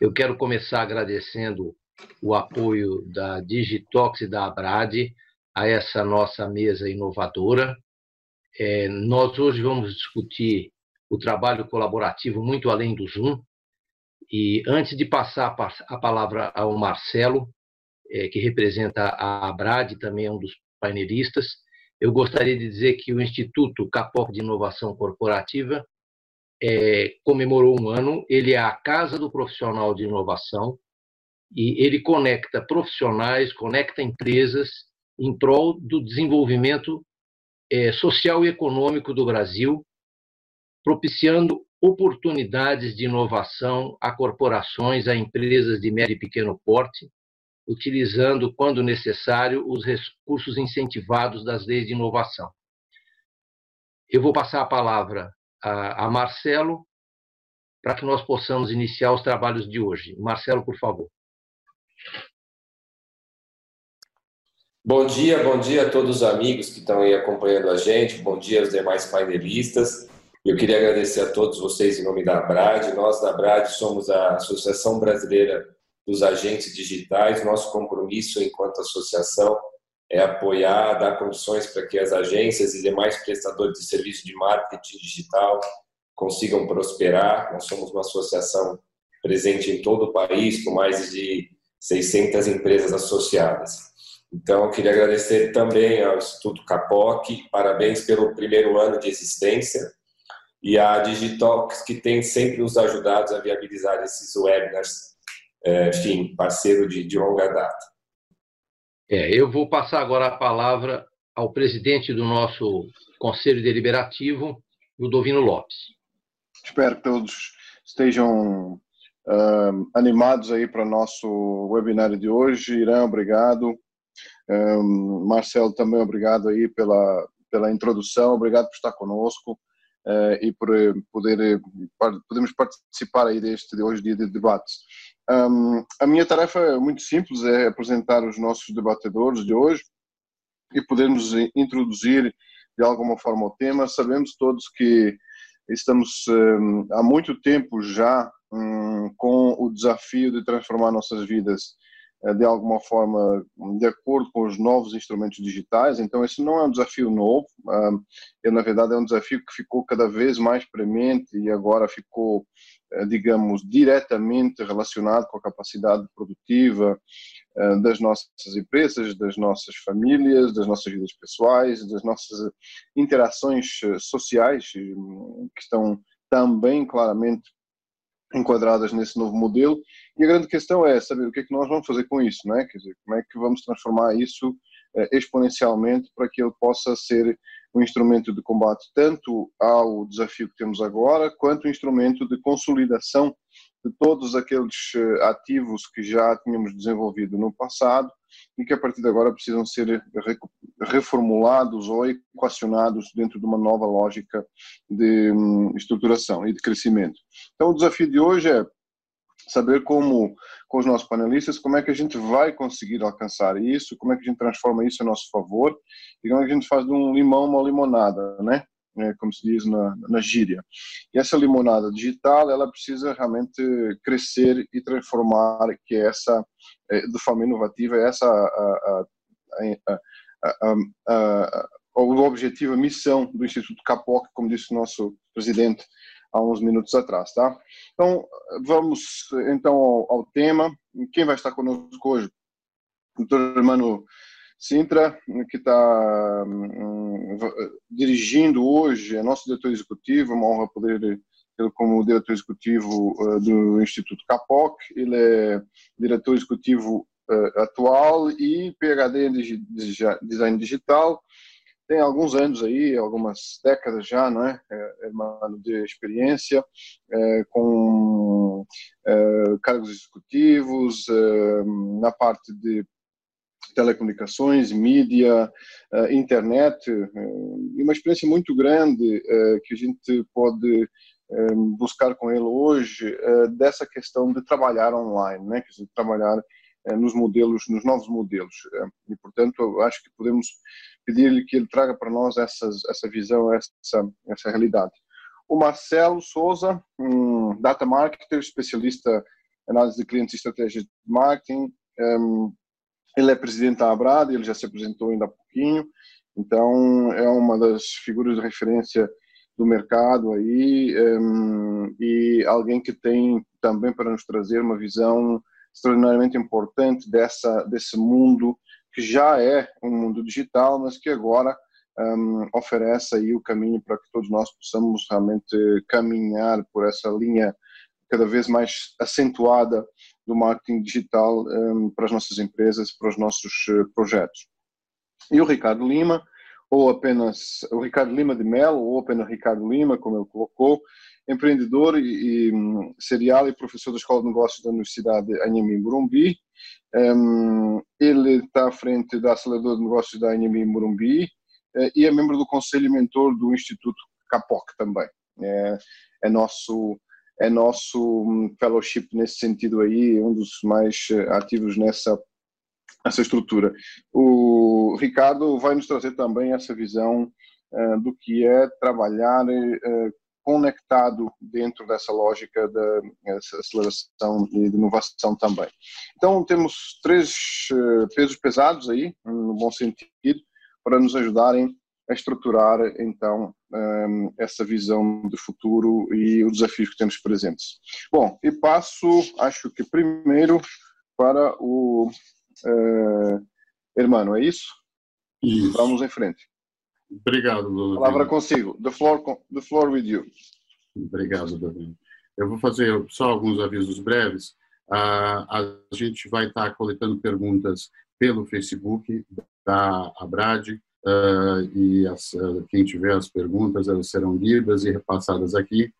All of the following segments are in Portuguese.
Eu quero começar agradecendo o apoio da Digitox e da Abrad a essa nossa mesa inovadora. É, nós hoje vamos discutir o trabalho colaborativo muito além do Zoom. E antes de passar a palavra ao Marcelo, é, que representa a Abrad, também é um dos painelistas, eu gostaria de dizer que o Instituto Capoc de Inovação Corporativa é, comemorou um ano. Ele é a casa do profissional de inovação e ele conecta profissionais, conecta empresas em prol do desenvolvimento é, social e econômico do Brasil, propiciando oportunidades de inovação a corporações, a empresas de médio e pequeno porte, utilizando, quando necessário, os recursos incentivados das leis de inovação. Eu vou passar a palavra a, a Marcelo para que nós possamos iniciar os trabalhos de hoje. Marcelo, por favor. Bom dia, bom dia a todos os amigos que estão aí acompanhando a gente, bom dia aos demais painelistas. Eu queria agradecer a todos vocês em nome da Brad. Nós da Brad somos a Associação Brasileira dos Agentes Digitais. Nosso compromisso enquanto associação é apoiar, dar condições para que as agências e demais prestadores de serviço de marketing digital consigam prosperar. Nós somos uma associação presente em todo o país, com mais de 600 empresas associadas. Então, eu queria agradecer também ao Instituto Capoc, parabéns pelo primeiro ano de existência, e a Digitalks, que tem sempre nos ajudado a viabilizar esses webinars, é, enfim, parceiro de longa data. É, eu vou passar agora a palavra ao presidente do nosso Conselho Deliberativo, Ludovino Lopes. Espero que todos estejam uh, animados aí para o nosso webinário de hoje. Irã, obrigado. Um, Marcelo, também obrigado aí pela, pela introdução, obrigado por estar conosco uh, e por poder podemos participar aí deste de hoje dia de debates. Um, a minha tarefa é muito simples, é apresentar os nossos debatedores de hoje e podermos introduzir de alguma forma o tema. Sabemos todos que estamos um, há muito tempo já um, com o desafio de transformar nossas vidas de alguma forma de acordo com os novos instrumentos digitais. Então, esse não é um desafio novo, um, na verdade é um desafio que ficou cada vez mais premente e agora ficou eh, digamos, diretamente relacionado com a capacidade produtiva eh, das nossas empresas, das nossas famílias, das nossas vidas pessoais, das nossas interações eh, sociais, que estão também claramente enquadradas nesse novo modelo. E a grande questão é saber o que é que nós vamos fazer com isso, não é? Quer dizer, como é que vamos transformar isso exponencialmente para que ele possa ser um instrumento de combate tanto ao desafio que temos agora, quanto um instrumento de consolidação de todos aqueles eh, ativos que já tínhamos desenvolvido no passado e que a partir de agora precisam ser reformulados ou equacionados dentro de uma nova lógica de hum, estruturação e de crescimento. Então o desafio de hoje é saber como, com os nossos panelistas, como é que a gente vai conseguir alcançar isso, como é que a gente transforma isso a nosso favor e como é que a gente faz de um limão uma limonada, né? É, como se diz na, na gíria. E essa limonada digital, ela precisa realmente crescer e transformar, que é essa, é, de forma inovativa, é essa a, a, a, o objetivo, a missão do Instituto Capoc, como disse o nosso presidente há uns minutos atrás, tá? Então, vamos então ao, ao tema. Quem vai estar conosco hoje? O doutor Hermano Sintra, que está um, dirigindo hoje, é nosso diretor executivo, é uma honra poder tê-lo como diretor executivo uh, do Instituto Capoc. Ele é diretor executivo uh, atual e PhD em Design Digital, tem alguns anos aí, algumas décadas já, não é, é de experiência, é, com é, cargos executivos é, na parte de telecomunicações, mídia, é, internet, é, e uma experiência muito grande que a gente pode buscar com ele hoje dessa questão de trabalhar online, né, quer dizer, trabalhar nos modelos, nos novos modelos. E, portanto, acho que podemos pedir-lhe que ele traga para nós essas, essa visão, essa, essa realidade. O Marcelo Souza, um data marketer, especialista análise de clientes e estratégias de marketing. Um, ele é presidente da Abrad, ele já se apresentou ainda há pouquinho, então é uma das figuras de referência do mercado aí um, e alguém que tem também para nos trazer uma visão extraordinariamente importante dessa desse mundo que já é um mundo digital, mas que agora um, oferece aí o caminho para que todos nós possamos realmente caminhar por essa linha cada vez mais acentuada do marketing digital um, para as nossas empresas, para os nossos uh, projetos. E o Ricardo Lima, ou apenas o Ricardo Lima de Melo, ou apenas Ricardo Lima, como ele colocou, empreendedor e, e um, serial e professor da Escola de Negócios da Universidade Anhemim Morumbi. Um, ele está à frente da aceleradora de negócios da Anhemim Morumbi uh, e é membro do conselho mentor do Instituto Capoc também. É, é nosso é nosso hum, fellowship nesse sentido aí, um dos mais eh, ativos nessa essa estrutura. O Ricardo vai nos trazer também essa visão uh, do que é trabalhar uh, conectado dentro dessa lógica da aceleração e de inovação também. Então temos três uh, pesos pesados aí, no bom sentido, para nos ajudarem a estruturar então hum, essa visão de futuro e os desafios que temos presentes. Bom, e passo, acho que primeiro para o uh, Hermano, é isso? Isso. Vamos em frente. Obrigado, Davi. Palavra consigo. The floor, the floor with you. Obrigado, Davi. Eu vou fazer só alguns avisos breves. Uh, a gente vai estar coletando perguntas pelo Facebook da Abrad, uh, e as, uh, quem tiver as perguntas, elas serão lidas e repassadas aqui.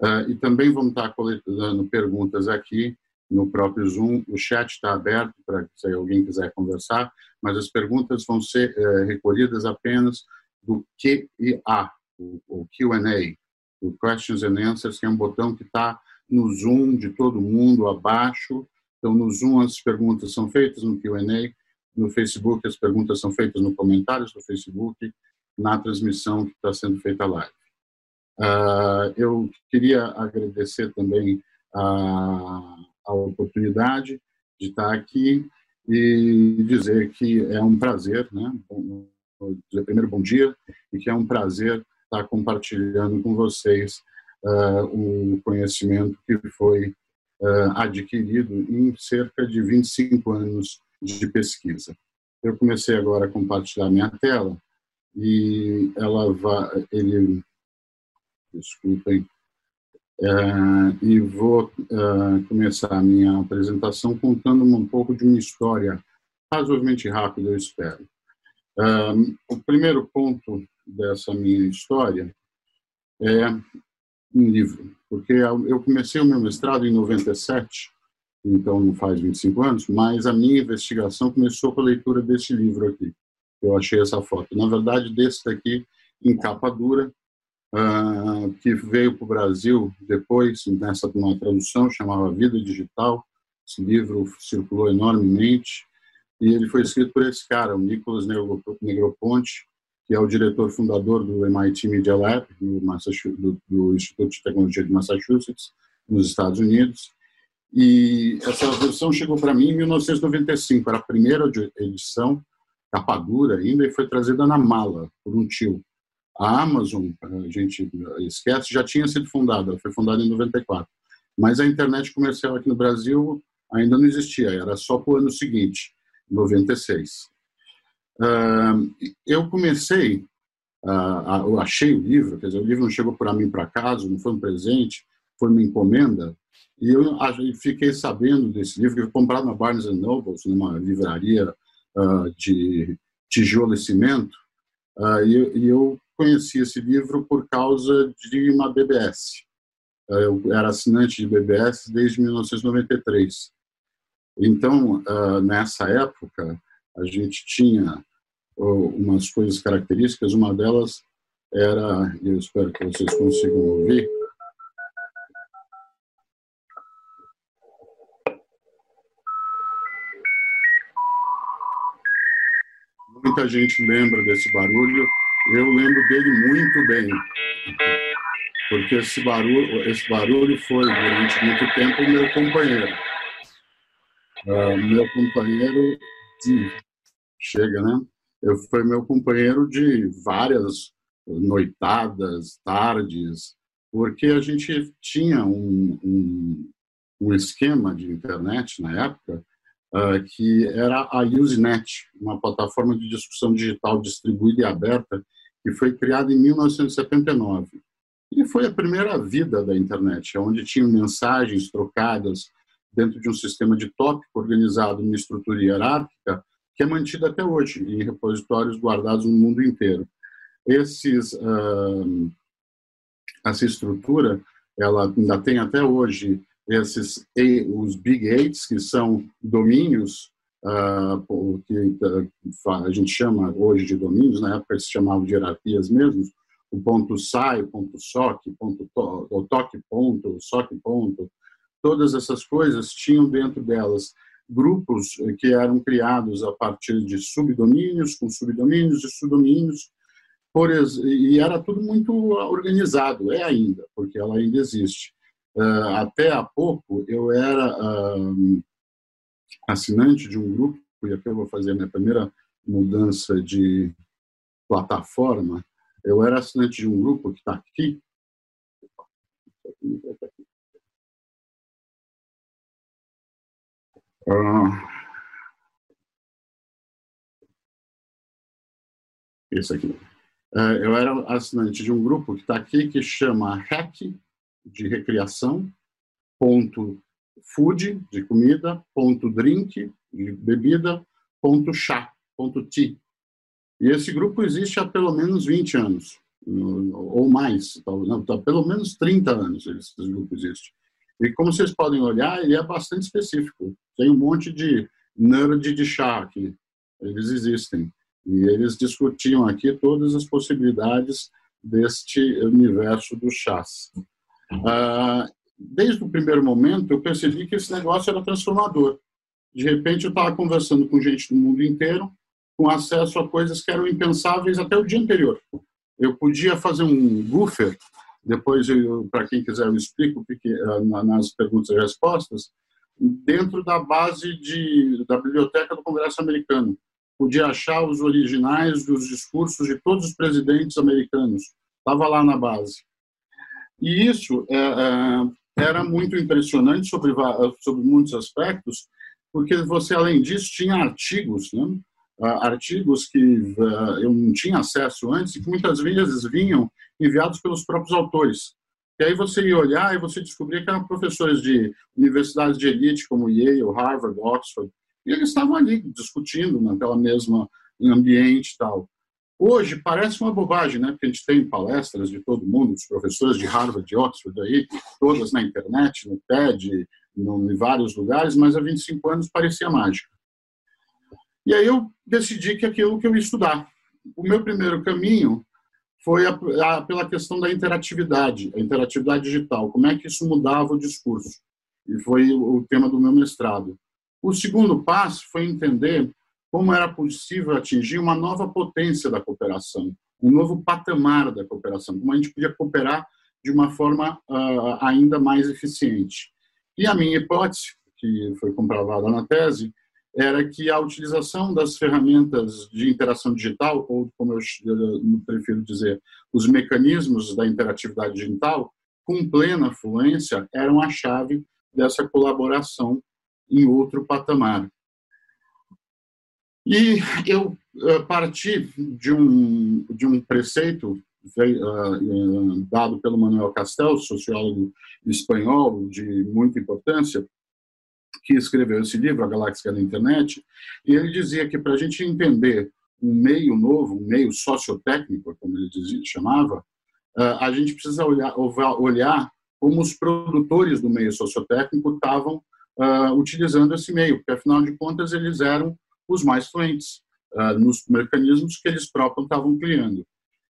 Uh, e também vamos estar coletando perguntas aqui no próprio Zoom. O chat está aberto para se alguém quiser conversar, mas as perguntas vão ser eh, recolhidas apenas do QA, o Q&A, o Questions and Answers, que é um botão que está no Zoom de todo mundo abaixo. Então, no Zoom as perguntas são feitas, no Q&A no Facebook, as perguntas são feitas no comentários do Facebook, na transmissão que está sendo feita live. Uh, eu queria agradecer também a, a oportunidade de estar aqui e dizer que é um prazer, né? Dizer primeiro bom dia e que é um prazer estar compartilhando com vocês uh, um conhecimento que foi uh, adquirido em cerca de 25 anos de pesquisa. Eu comecei agora a compartilhar minha tela e ela vai, ele, desculpem, é, e vou é, começar a minha apresentação contando um pouco de uma história razoavelmente rápida, eu espero. É, o primeiro ponto dessa minha história é um livro, porque eu comecei o meu mestrado em 97 então não faz 25 anos, mas a minha investigação começou com a leitura desse livro aqui. Eu achei essa foto. Na verdade, desse daqui, em capa dura, uh, que veio para o Brasil depois, nessa uma tradução, chamava Vida Digital. Esse livro circulou enormemente e ele foi escrito por esse cara, o Nicholas Negroponte, que é o diretor fundador do MIT Media Lab, do, do, do Instituto de Tecnologia de Massachusetts, nos Estados Unidos e essa versão chegou para mim em 1995, era a primeira edição, capa dura ainda, e foi trazida na mala por um tio. A Amazon, a gente esquece, já tinha sido fundada, foi fundada em 94. Mas a internet comercial aqui no Brasil ainda não existia, era só para o ano seguinte, 96. eu comecei, eu achei o livro, quer dizer, o livro não chegou para mim para casa, não foi um presente, foi uma encomenda, e eu fiquei sabendo desse livro, que foi comprado na Barnes Noble, numa livraria uh, de tijolo e cimento, uh, e, e, eu conheci esse livro por causa de uma BBS. Uh, eu era assinante de BBS desde 1993. Então, nessa época, a gente tinha umas coisas características, uma delas era, eu espero que vocês consigam ouvir, muita gente lembra desse barulho. Eu lembro dele muito bem, porque esse barulho, esse barulho foi durante muito tempo meu companheiro. uh, meu companheiro de chega, né? Eu foi meu companheiro de várias noitadas, tardes, porque a gente tinha um, um, um esquema de internet na época que era a Usenet, uma plataforma de discussão digital distribuída e aberta que foi criada em 1979. E foi a primeira vida da internet, onde tinham mensagens trocadas dentro de um sistema de tópico organizado numa estrutura hierárquica que é mantida até hoje em repositórios guardados no mundo inteiro. Esses, uh, essa estrutura, ela ainda tem até hoje esses os big eights que são domínios uh, que a gente chama hoje de domínios, na época se chamavam de hierarquias mesmo, o ponto SAI, ponto SOC, ponto to, o toque ponto, SOC ponto, todas essas coisas tinham dentro delas grupos que eram criados a partir de subdomínios, com subdomínios e subdomínios, por, e era tudo muito organizado, é ainda, porque ela ainda existe. Uh, até há pouco eu era uh, assinante de um grupo, e aqui eu vou fazer a minha primeira mudança de plataforma, eu era assinante de um grupo que está aqui. Uh, esse aqui. Eu era assinante de um grupo que está aqui que chama REC, de recreação, ponto food, de comida, ponto drink, de bebida, ponto chá, ponto tea. E esse grupo existe há pelo menos 20 anos, ou mais, não, há pelo menos 30 anos esse grupo existe. E como vocês podem olhar, ele é bastante específico. Tem um monte de nerd de chá aqui, eles existem. E eles discutiam aqui todas as possibilidades deste universo dos chás. Ah, desde o primeiro momento, eu percebi que esse negócio era transformador. De repente, eu estava conversando com gente do mundo inteiro, com acesso a coisas que eram impensáveis até o dia anterior. Eu podia fazer um buffer, depois, para quem quiser, eu explico ah, nas perguntas e respostas, dentro da base de, da biblioteca do Congresso americano. Podia achar os originais dos discursos de todos os presidentes americanos. Estava lá na base. E isso é, é, era muito impressionante sobre, sobre muitos aspectos, porque você, além disso, tinha artigos, né? artigos que eu não tinha acesso antes e que muitas vezes vinham enviados pelos próprios autores. E aí você ia olhar e você descobria que eram professores de universidades de elite como Yale, Harvard, Oxford, e eles estavam ali discutindo naquela mesma ambiente e tal. Hoje parece uma bobagem, né? Porque a gente tem palestras de todo mundo, os professores de Harvard, de Oxford, aí, todas na internet, no TED, no, em vários lugares, mas há 25 anos parecia mágica. E aí eu decidi que aquilo que eu ia estudar. O meu primeiro caminho foi a, a, pela questão da interatividade, a interatividade digital, como é que isso mudava o discurso. E foi o tema do meu mestrado. O segundo passo foi entender como era possível atingir uma nova potência da cooperação, um novo patamar da cooperação, como a gente podia cooperar de uma forma uh, ainda mais eficiente. E a minha hipótese, que foi comprovada na tese, era que a utilização das ferramentas de interação digital, ou como eu prefiro dizer, os mecanismos da interatividade digital, com plena fluência, eram a chave dessa colaboração em outro patamar. E eu parti de um, de um preceito uh, dado pelo Manuel Castells, sociólogo espanhol de muita importância, que escreveu esse livro, A Galáxia da Internet, e ele dizia que para a gente entender um meio novo, um meio sociotécnico, como ele dizia, chamava, a gente precisa olhar, olhar como os produtores do meio sociotécnico estavam utilizando esse meio, porque afinal de contas eles eram os mais fluentes uh, nos mecanismos que eles próprios estavam criando.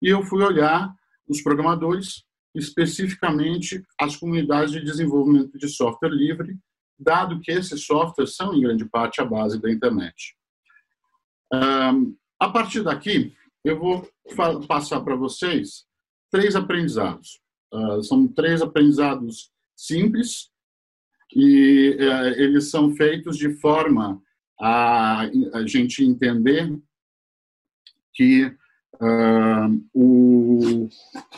E eu fui olhar os programadores, especificamente as comunidades de desenvolvimento de software livre, dado que esses softwares são, em grande parte, a base da internet. A partir daqui, eu vou passar para vocês três aprendizados. Uh, são três aprendizados simples e é, eles são feitos de forma a, a gente entender que uh, o,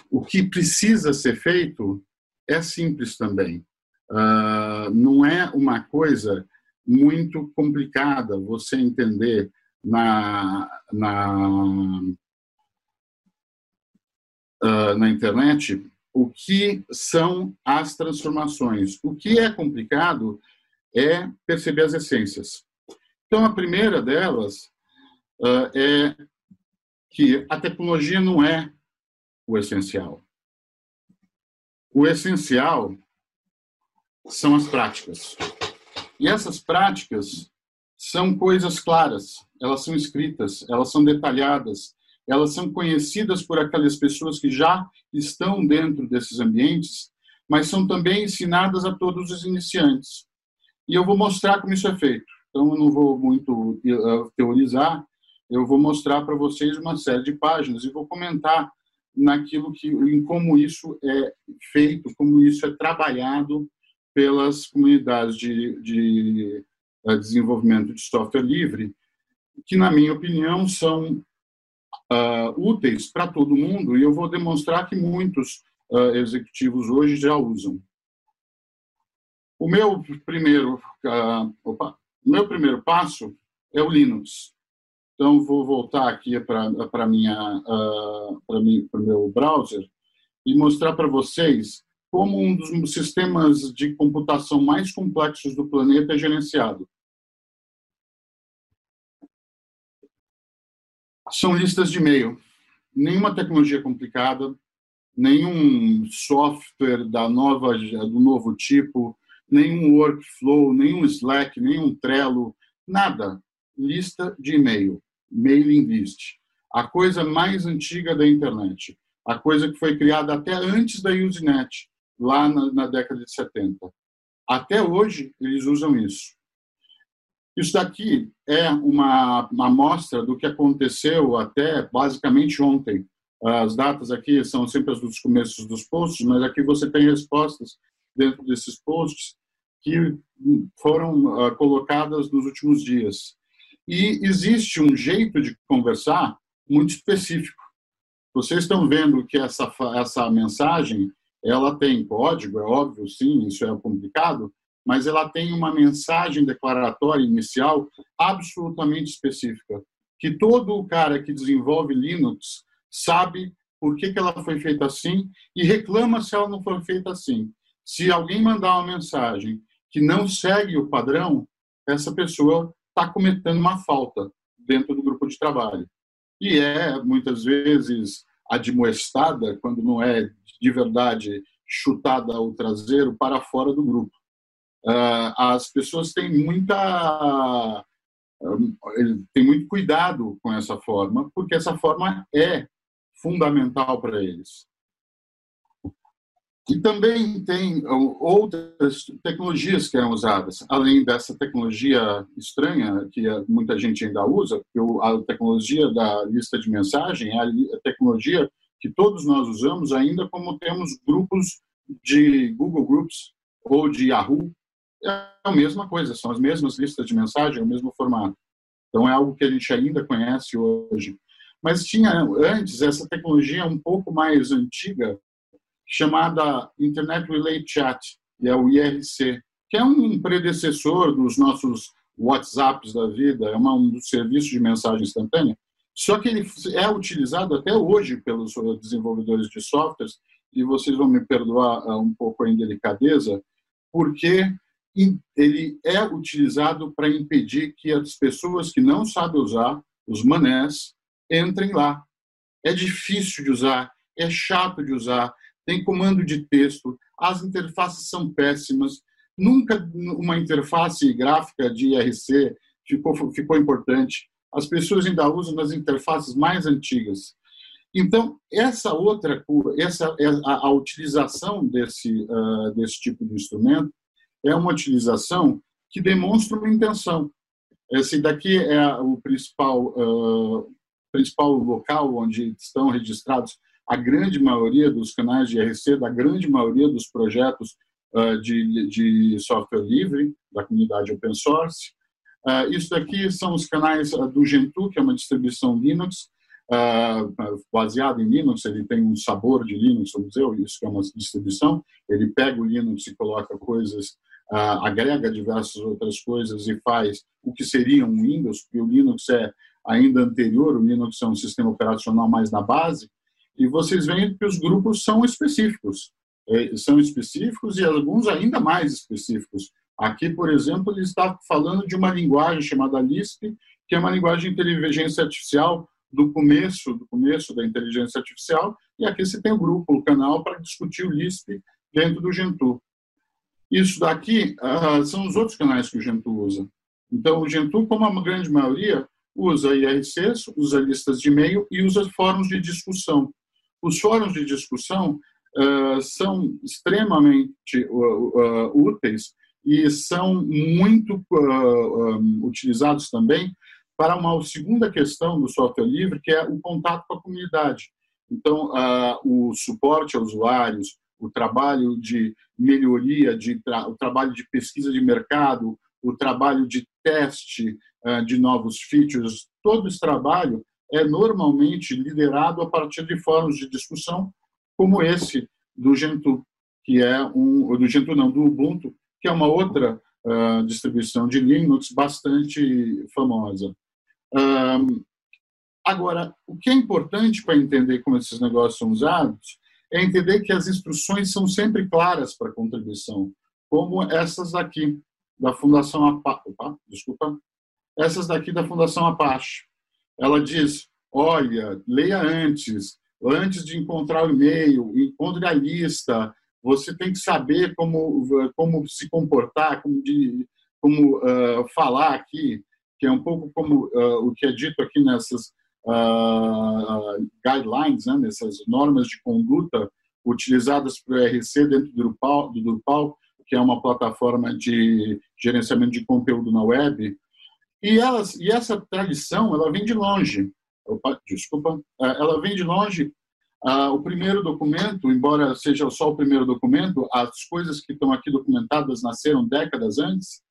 o que precisa ser feito é simples também. Uh, não é uma coisa muito complicada você entender na, na, uh, na internet o que são as transformações. O que é complicado é perceber as essências. Então, a primeira delas uh, é que a tecnologia não é o essencial. O essencial são as práticas. E essas práticas são coisas claras, elas são escritas, elas são detalhadas, elas são conhecidas por aquelas pessoas que já estão dentro desses ambientes, mas são também ensinadas a todos os iniciantes. E eu vou mostrar como isso é feito. Então, eu não vou muito uh, teorizar, eu vou mostrar para vocês uma série de páginas e vou comentar naquilo que, em como isso é feito, como isso é trabalhado pelas comunidades de, de uh, desenvolvimento de software livre, que, na minha opinião, são uh, úteis para todo mundo e eu vou demonstrar que muitos uh, executivos hoje já usam. O meu primeiro, uh, opa, o meu primeiro passo é o Linux. Então vou voltar aqui para uh, o meu browser e mostrar para vocês como um dos sistemas de computação mais complexos do planeta é gerenciado. são listas de e-mail. Nenhuma tecnologia complicada, nenhum software da nova, do novo tipo, nenhum workflow, nenhum Slack, nenhum Trello, nada. Lista de e-mail, mailing list. A coisa mais antiga da internet. A coisa que foi criada até antes da Usenet, lá na, na década de 70. Até hoje, eles usam isso. Isso daqui é uma, uma amostra do que aconteceu até basicamente ontem. As datas aqui são sempre as dos começos dos posts, mas aqui você tem respostas dentro desses posts que foram uh, colocadas nos últimos dias. E existe um jeito de conversar muito específico. Vocês estão vendo que essa, essa mensagem ela tem código, é óbvio, sim, isso é complicado, mas ela tem uma mensagem declaratória inicial absolutamente específica, que todo o cara que desenvolve Linux sabe por que, que ela foi feita assim e reclama se ela não foi feita assim. Se alguém mandar uma mensagem que não segue o padrão, essa pessoa está cometendo uma falta dentro do grupo de trabalho. E é, muitas vezes, admoestada, quando não é de verdade chutada ao traseiro, para fora do grupo. Ah, as pessoas têm muita tem muito cuidado com essa forma, porque essa forma é fundamental para eles. E também tem outras tecnologias que são usadas, além dessa tecnologia estranha que muita gente ainda usa, a tecnologia da lista de mensagem é a tecnologia que todos nós usamos ainda como temos grupos de Google Groups ou de Yahoo, é a mesma coisa, são as mesmas listas de mensagem, é o mesmo formato. Então é algo que a gente ainda conhece hoje. Mas tinha antes essa tecnologia um pouco mais antiga, chamada Internet Relay Chat, e é o IRC, que é um predecessor dos nossos WhatsApps da vida, é um dos serviços de mensagem instantânea. Só que ele é utilizado até hoje pelos desenvolvedores de softwares, e vocês vão me perdoar ah, um pouco a indelicadeza, porque ele é utilizado para impedir que as pessoas que não sabem usar, os manés, entrem lá. É difícil de usar, é chato de usar, tem comando de texto, as interfaces são péssimas. Nunca uma interface gráfica de IRC ficou, ficou importante. As pessoas ainda usam nas interfaces mais antigas. Então, essa outra, essa a, a utilização desse, uh, desse tipo de instrumento é uma utilização que demonstra uma intenção. Esse daqui é o principal, uh, principal local onde estão registrados a grande maioria dos canais de IRC, da grande maioria dos projetos uh, de, de software livre, da comunidade open source. Uh, isso daqui são os canais do Gentoo, que é uma distribuição Linux, baseada em Linux, ele tem um sabor de Linux, vamos dizer, isso que é uma distribuição, ele pega o Linux e coloca coisas uh, agrega diversas outras coisas e faz o que seria um Windows, porque o Linux é ainda anterior, o Linux é um sistema operacional mais na base, e vocês veem que os grupos são específicos. É, são específicos e alguns ainda mais específicos. Aqui, por exemplo, ele está falando de uma linguagem chamada Lisp, que é uma linguagem de inteligência artificial do começo, do começo da inteligência artificial, e aqui você tem o grupo, o canal para discutir o Lisp dentro do Gentoo. Isso daqui uh, são os outros canais que o Gentoo usa. Então, o Gentoo, como a grande maioria, usa IRCs, usa listas de e-mail e usa fóruns de discussão. Os fóruns de discussão uh, são extremamente uh, úteis e são muito um, utilizados também para uma segunda questão do software livre, que é o contato com a comunidade. Então, o suporte a usuários, o trabalho de melhoria, de tra o trabalho de pesquisa de mercado, o trabalho de teste uh, de novos features, todo esse trabalho é normalmente liderado a partir de fóruns de discussão como esse do Gentoo, que é um do Gentoo não, do Ubuntu, que é uma outra uh, distribuição de Linux bastante famosa. Um, agora, o que é importante para entender como esses negócios são usados é entender que as instruções são sempre claras para contribuição, como essas daqui da Fundação Apache. Opa, desculpa. Essas daqui da Fundação Apache. Ela diz: olha, leia antes, antes de encontrar o e-mail, encontre a lista. Você tem que saber como como se comportar, como de como uh, falar aqui, que é um pouco como uh, o que é dito aqui nessas uh, guidelines, né, nessas normas de conduta utilizadas para o RC dentro do Drupal, do Drupal, que é uma plataforma de gerenciamento de conteúdo na web. E, elas, e essa tradição, ela vem de longe. Opa, desculpa, ela vem de longe. Uh, o primeiro documento, embora seja só o primeiro documento, as coisas que estão aqui documentadas nasceram décadas antes,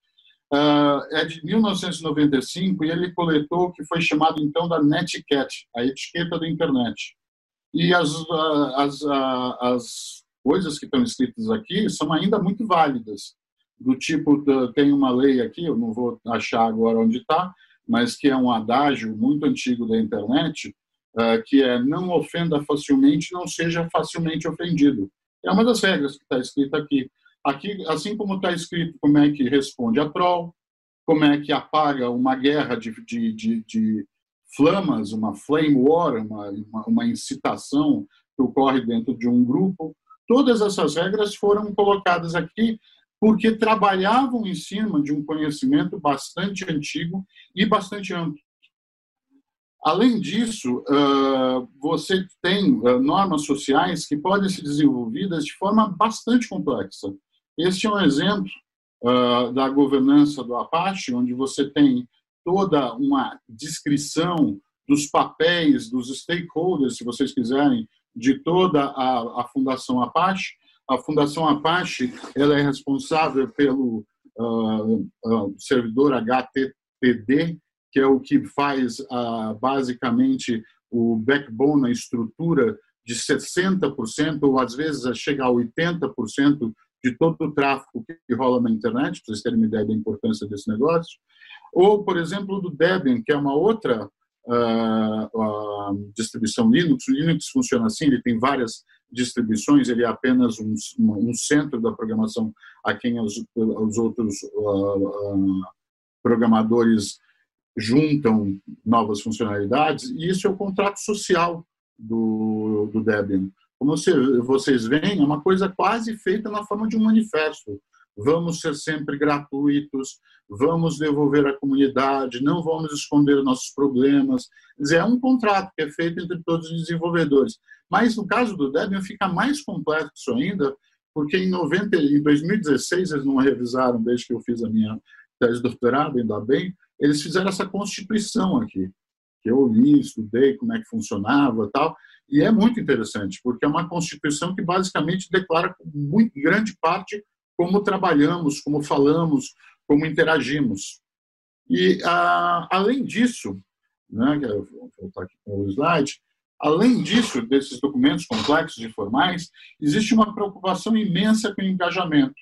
uh, é de 1995 e ele coletou o que foi chamado então da Netiquette, a etiqueta da internet. E as, uh, as, uh, as coisas que estão escritas aqui são ainda muito válidas, do tipo, tem uma lei aqui, eu não vou achar agora onde está, mas que é um adágio muito antigo da internet, que é não ofenda facilmente, não seja facilmente ofendido. É uma das regras que está escrita aqui. Aqui, assim como está escrito como é que responde a troll, como é que apaga uma guerra de, de, de, de flamas, uma flame war, uma, uma, uma incitação que ocorre dentro de um grupo. Todas essas regras foram colocadas aqui porque trabalhavam em cima de um conhecimento bastante antigo e bastante amplo. Além disso, você tem normas sociais que podem ser desenvolvidas de forma bastante complexa. Este é um exemplo uh, da governança do Apache, onde você tem toda uma descrição dos papéis dos stakeholders, se vocês quiserem, de toda a, a Fundação Apache. A Fundação Apache ela é responsável pelo uh, uh, servidor HTTD, que é o que faz basicamente o backbone, a estrutura de 60%, ou às vezes chega a 80% de todo o tráfego que rola na internet, para vocês terem uma ideia da importância desse negócio. Ou, por exemplo, do Debian, que é uma outra uh, uh, distribuição Linux. O Linux funciona assim, ele tem várias distribuições, ele é apenas um, um centro da programação a quem os, os outros uh, programadores juntam novas funcionalidades, e isso é o contrato social do, do Debian. Como vocês veem, é uma coisa quase feita na forma de um manifesto. Vamos ser sempre gratuitos, vamos devolver à comunidade, não vamos esconder nossos problemas. É um contrato que é feito entre todos os desenvolvedores. Mas no caso do Debian fica mais complexo ainda, porque em, 90, em 2016, eles não revisaram desde que eu fiz a minha tese de doutorado, ainda bem, eles fizeram essa constituição aqui, que eu li, estudei como é que funcionava tal, e é muito interessante, porque é uma Constituição que basicamente declara muito grande parte como trabalhamos, como falamos, como interagimos. E, ah, além disso, né, vou voltar aqui para o slide, além disso, desses documentos complexos e formais, existe uma preocupação imensa com o engajamento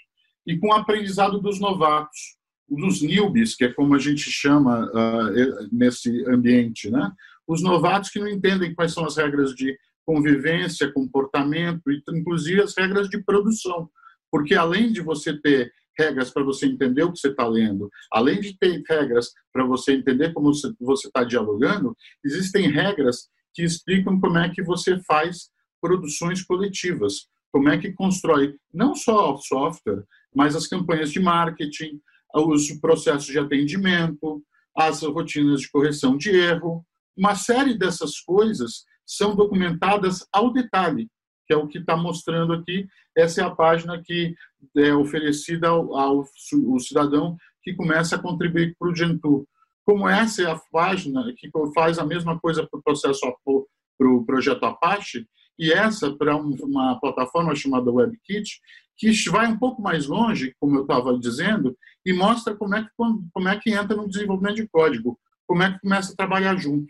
e com o aprendizado dos novatos, dos newbies, que é como a gente chama uh, nesse ambiente, né? Os novatos que não entendem quais são as regras de convivência, comportamento e inclusive as regras de produção, porque além de você ter regras para você entender o que você está lendo, além de ter regras para você entender como você está dialogando, existem regras que explicam como é que você faz produções coletivas, como é que constrói não só software, mas as campanhas de marketing, os processos de atendimento, as rotinas de correção de erro. Uma série dessas coisas são documentadas ao detalhe, que é o que está mostrando aqui. Essa é a página que é oferecida ao, ao, ao cidadão que começa a contribuir para o Gentoo. Como essa é a página que faz a mesma coisa para o processo para o projeto Apache, e essa para uma plataforma chamada WebKit, que vai um pouco mais longe, como eu estava dizendo, e mostra como é, que, como é que entra no desenvolvimento de código, como é que começa a trabalhar junto.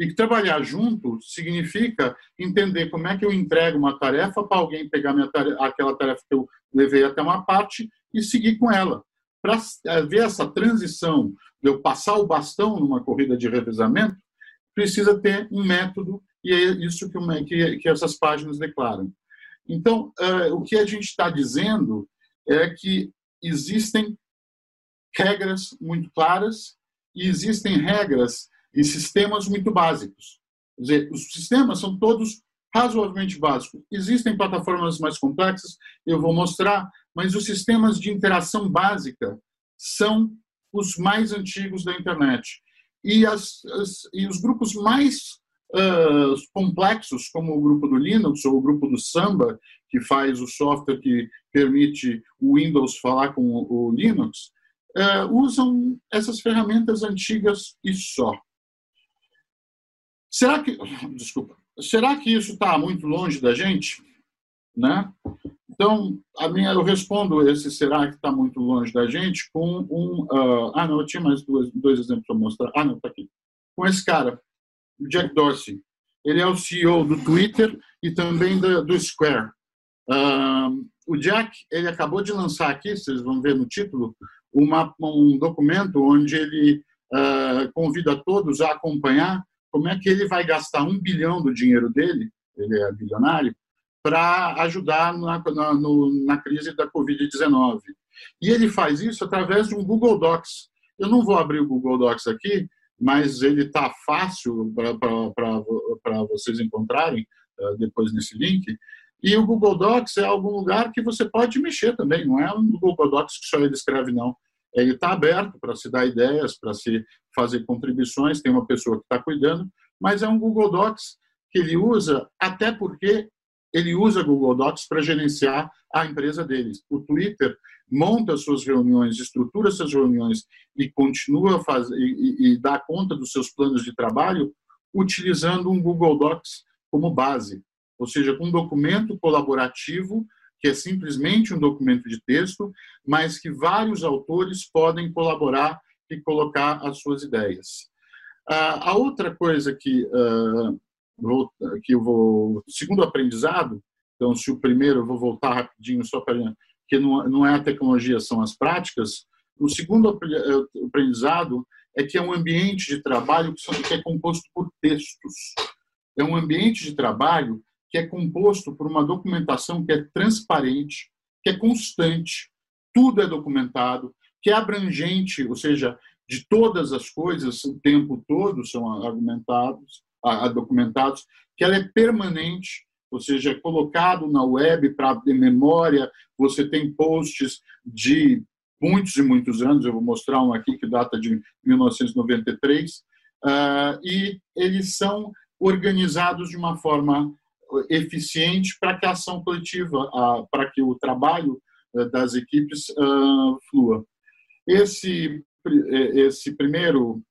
E trabalhar junto significa entender como é que eu entrego uma tarefa para alguém pegar tarefa, aquela tarefa que eu levei até uma parte e seguir com ela. Para é, ver essa transição de eu passar o bastão numa corrida de revezamento, precisa ter um método e é isso que, que, que essas páginas declaram. Então, uh, o que a gente está dizendo é que existem regras muito claras e existem regras e sistemas muito básicos. Quer dizer, os sistemas são todos razoavelmente básicos. Existem plataformas mais complexas, eu vou mostrar, mas os sistemas de interação básica são os mais antigos da internet. E, as, as, e os grupos mais uh, complexos, como o grupo do Linux ou o grupo do Samba, que faz o software que permite o Windows falar com o Linux, uh, usam essas ferramentas antigas e só. Será que, desculpa, será que isso está muito longe da gente, né? Então, a minha, eu respondo esse será que está muito longe da gente com um. Uh, ah, não, eu tinha mais dois, dois exemplos para mostrar. Ah, não, está aqui. Com esse cara, o Jack Dorsey. Ele é o CEO do Twitter e também do, do Square. Uh, o Jack, ele acabou de lançar aqui, vocês vão ver no título, uma, um documento onde ele uh, convida todos a acompanhar como é que ele vai gastar um bilhão do dinheiro dele, ele é bilionário, para ajudar na, na, no, na crise da Covid-19. E ele faz isso através de um Google Docs. Eu não vou abrir o Google Docs aqui, mas ele está fácil para vocês encontrarem uh, depois nesse link. E o Google Docs é algum lugar que você pode mexer também, não é um Google Docs que só ele escreve, não. Ele está aberto para se dar ideias, para se fazer contribuições, tem uma pessoa que está cuidando, mas é um Google Docs que ele usa, até porque ele usa Google Docs para gerenciar a empresa deles. O Twitter monta suas reuniões, estrutura suas reuniões e continua a fazer e, e dá conta dos seus planos de trabalho utilizando um Google Docs como base, ou seja, um documento colaborativo que é simplesmente um documento de texto, mas que vários autores podem colaborar e colocar as suas ideias. a outra coisa que, que eu vou, segundo aprendizado, então se o primeiro eu vou voltar rapidinho só para que não, não é a tecnologia, são as práticas. O segundo eh, aprendizado é que é um ambiente de trabalho que é composto por textos. É um ambiente de trabalho que é composto por uma documentação que é transparente, que é constante, tudo é documentado, que é abrangente, ou seja, de todas as coisas, o tempo todo são argumentados, documentados, que ela é permanente, ou seja, é colocado na web para de memória. Você tem posts de muitos e muitos anos, eu vou mostrar um aqui que data de 1993, uh, ah, e eles são organizados de uma forma eficiente para que a ação coletiva, para que o trabalho uh, das equipes flua. Esse, esse primeiro,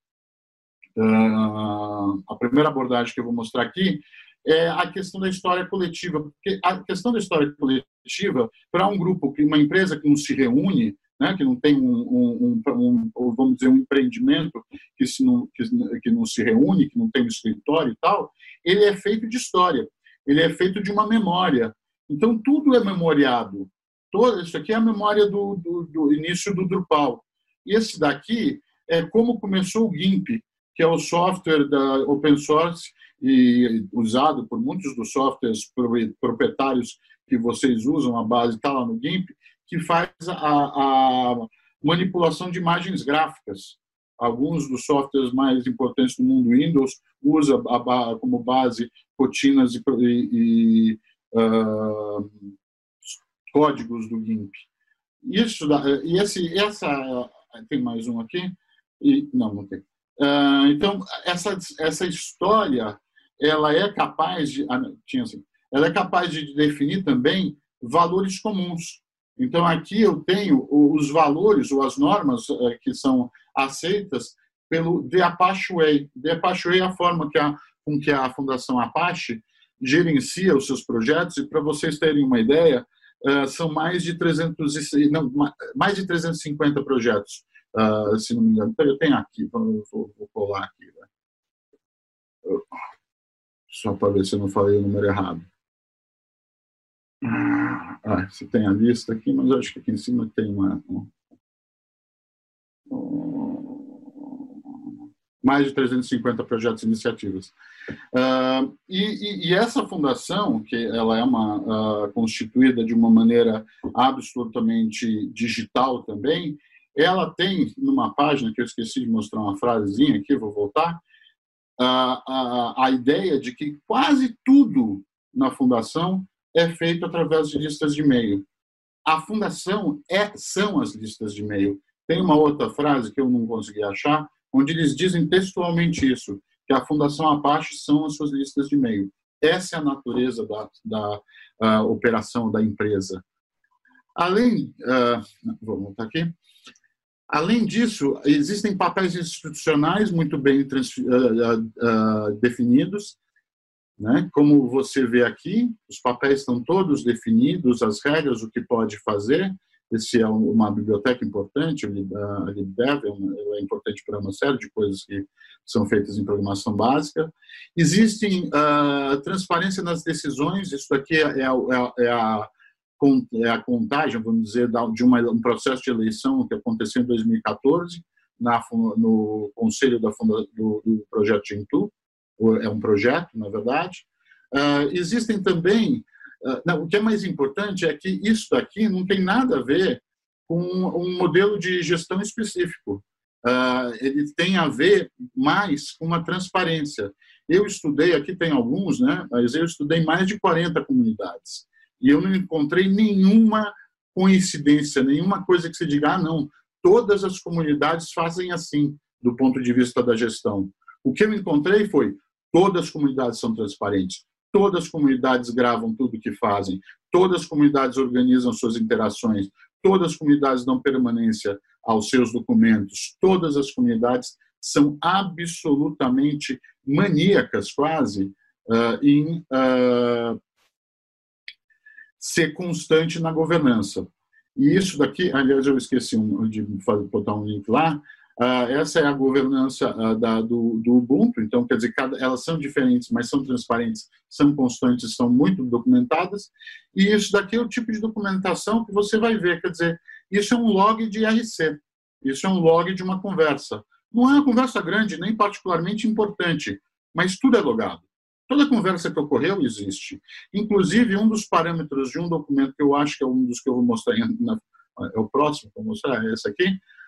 a primeira abordagem que eu vou mostrar aqui é a questão da história coletiva. Porque a questão da história coletiva, para um grupo, uma empresa que não se reúne, né, que não tem um, um, um, um, vamos dizer, um empreendimento que, se não, que, que não se reúne, que não tem um escritório e tal, ele é feito de história, ele é feito de uma memória. Então, tudo é memoriado. Todo, isso aqui é a memória do, do, do início do Drupal. E esse daqui é como começou o GIMP, que é o software da open source e usado por muitos dos softwares proprietários que vocês usam, a base está lá no GIMP, que faz a, a manipulação de imagens gráficas. Alguns dos softwares mais importantes do mundo Windows usa a, como base rotinas e, e, uh, códigos do GIMP. Isso, e esse, essa tem mais um aqui e não, não tem. Uh, então essa essa história ela é capaz de ah, tinha assim, ela é capaz de definir também valores comuns. Então, aqui eu tenho os valores ou as normas eh, que são aceitas pelo The Apache Way. The Apache Way é a forma que a, com que a Fundação Apache gerencia os seus projetos, e para vocês terem uma ideia, eh, são mais de, 300, não, mais de 350 projetos, eh, se não me engano. Eu tenho aqui, vou, vou colar aqui. Né? Só para ver se eu não falei o número errado. Ah, você tem a lista aqui, mas acho que aqui em cima tem uma. Mais de 350 projetos e iniciativas. Uh, e, e, essa fundação, que ela é uma uh, constituída de uma maneira absolutamente digital também, ela tem numa página que eu esqueci de mostrar uma frasezinha aqui, vou voltar, uh, a, a ideia de que quase tudo na fundação é feito através de listas de e-mail. A fundação é, são as listas de e-mail. Tem uma outra frase que eu não consegui achar, onde eles dizem textualmente isso, que a Fundação Apache são as suas listas de e-mail. Essa é a natureza da, da uh, operação da empresa. Além, uh, vou voltar aqui. Além disso, existem papéis institucionais muito bem uh, definidos, né? Como você vê aqui, os papéis estão todos definidos, as regras, o que pode fazer. Esse é uma biblioteca importante, a LibDev é, é importante para uma série de coisas que são feitas em programação básica. Existem uh, transparência nas decisões, isso aqui é, é, é, é a, é a contagem, vamos dizer, de uma, um processo de eleição que aconteceu em 2014 na, no conselho da, do, do projeto Gentoo é um projeto, na verdade. Uh, existem também, não, o que é mais importante é que isso daqui não tem nada a ver com um modelo de gestão específico. Uh, ele tem a ver mais com uma transparência. Eu estudei, aqui tem alguns, né, mas eu estudei mais de 40 comunidades. E eu não encontrei nenhuma coincidência, nenhuma coisa que se diga, ah, não, todas as comunidades fazem assim, do ponto de vista da gestão. O que eu encontrei foi Todas as comunidades são transparentes, todas as comunidades gravam tudo que fazem, todas as comunidades organizam suas interações, todas as comunidades dão permanência aos seus documentos, todas as comunidades são absolutamente maníacas, quase, uh, em uh, ser constante na governança. E isso daqui, aliás, eu esqueci de botar um link lá, ah, essa é a governança ah, da, do, do, Ubuntu, então, quer dizer, cada, elas são diferentes, mas são transparentes, são constantes, são muito documentadas, e isso daqui é o tipo de documentação que você vai ver, quer dizer, isso é um log de IRC, isso é um log de uma conversa. Não é uma conversa grande, nem particularmente importante, mas tudo é logado. Toda conversa que ocorreu existe. Inclusive, um dos parâmetros de um documento que eu acho que é um dos que eu vou mostrar, na, é o próximo que eu vou mostrar, é esse aqui, Uh,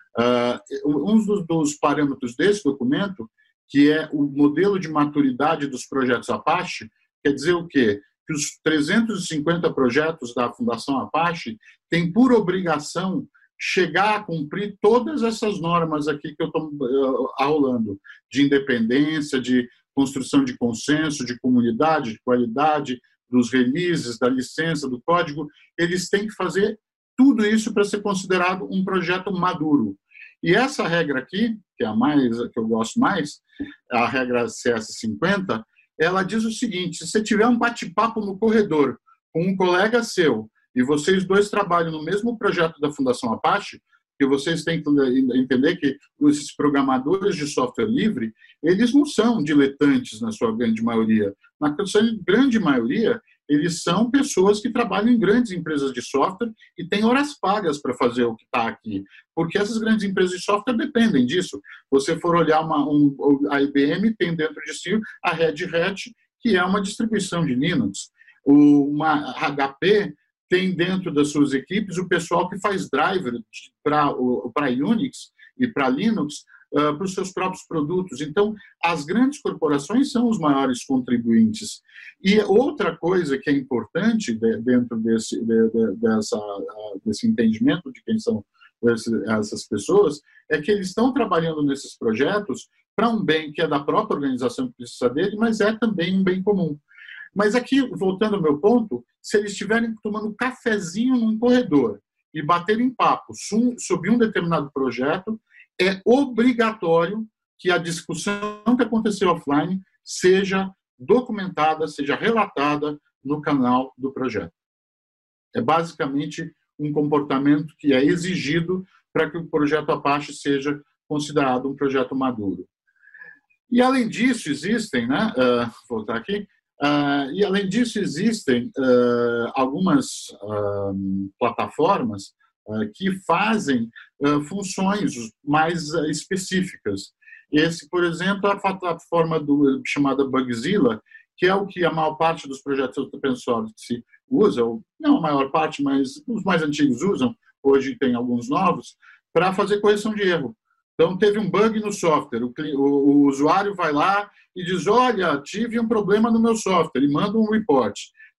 um dos, dos, parâmetros desse documento, que é o modelo de maturidade dos projetos Apache, quer dizer o quê? Que os 350 projetos da Fundação Apache têm por obrigação chegar a cumprir todas essas normas aqui que eu estou arrolando, de independência, de construção de consenso, de comunidade, de qualidade, dos releases, da licença, do código, eles têm que fazer tudo isso para ser considerado um projeto maduro. E essa regra aqui, que é a mais que eu gosto mais, a regra CS50, ela diz o seguinte: se você tiver um bate-papo no corredor com um colega seu e vocês dois trabalham no mesmo projeto da Fundação Apache, que vocês têm que entender que esses programadores de software livre, eles não são diletantes na sua grande maioria. Na sua grande maioria, eles são pessoas que trabalham em grandes empresas de software e têm horas pagas para fazer o que está aqui. Porque essas grandes empresas de software dependem disso. Você for olhar uma, um, a IBM tem dentro de si a Red Hat, que é uma distribuição de Linux. Uma HP tem dentro das suas equipes o pessoal que faz driver para Unix e para Linux uh, para os seus próprios produtos. Então, as grandes corporações são os maiores contribuintes. E outra coisa que é importante de, dentro desse, de, de, dessa, uh, desse entendimento de quem são essas pessoas é que eles estão trabalhando nesses projetos para um bem que é da própria organização que precisa dele, mas é também um bem comum. Mas aqui, voltando ao meu ponto, se eles estiverem tomando cafezinho num corredor e baterem papo sobre um determinado projeto, é obrigatório que a discussão que aconteceu offline seja documentada, seja relatada no canal do projeto. É basicamente um comportamento que é exigido para que o projeto Apache seja considerado um projeto maduro. E além disso, existem, né, uh, voltar aqui, Uh, e, além disso, existem uh, algumas plataformas que fazem funções mais específicas. Esse, por exemplo, é a plataforma do, chamada Bugzilla, que é o que a maior parte dos projetos open source usa, ou não a maior parte, mas os mais antigos usam, hoje tem alguns novos, para fazer correção de erro. Então, teve um bug no software. O, o, o, usuário vai lá e diz: Olha, tive um problema no meu software, e manda um report.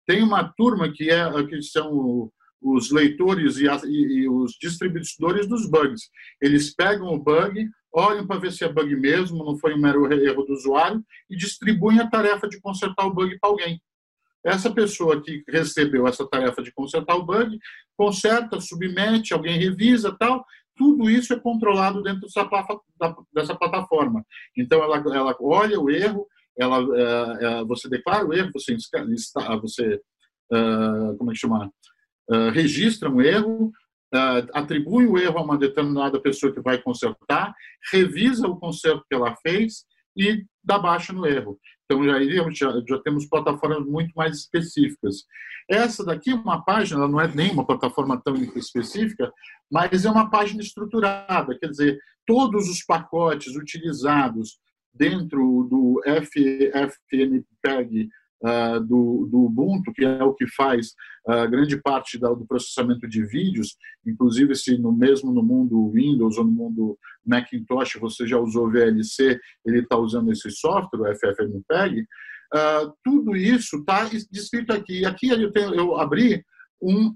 Tem uma turma que, é, que são os leitores e, e, e os distribuidores dos bugs. Eles pegam o bug, olham para ver se é bug mesmo, não foi um mero erro do usuário, e distribuem a tarefa de consertar o bug para alguém. Essa pessoa que recebeu essa tarefa de consertar o bug, conserta, submete, alguém revisa tal, tudo isso é controlado dentro dessa, plataforma. Então, ela, ela olha o erro, ela, é, é, você declara o erro, você, você uh, como é que chama? Uh, registra um erro, uh, atribui o erro a uma determinada pessoa que vai consertar, revisa o conserto que ela fez e dá baixa no erro. Então, já, já, já temos plataformas muito mais específicas. Essa daqui é uma página, não é nem uma plataforma tão específica, mas é uma página estruturada, quer dizer, todos os pacotes utilizados dentro do FFmpeg uh, do, do, Ubuntu, que é o que faz uh, grande parte do processamento de vídeos, inclusive se no mesmo no mundo Windows ou no mundo Macintosh você já usou VLC, ele está usando esse software, o FFmpeg, Uh, tudo isso está descrito aqui. Aqui eu, tenho, eu abri um,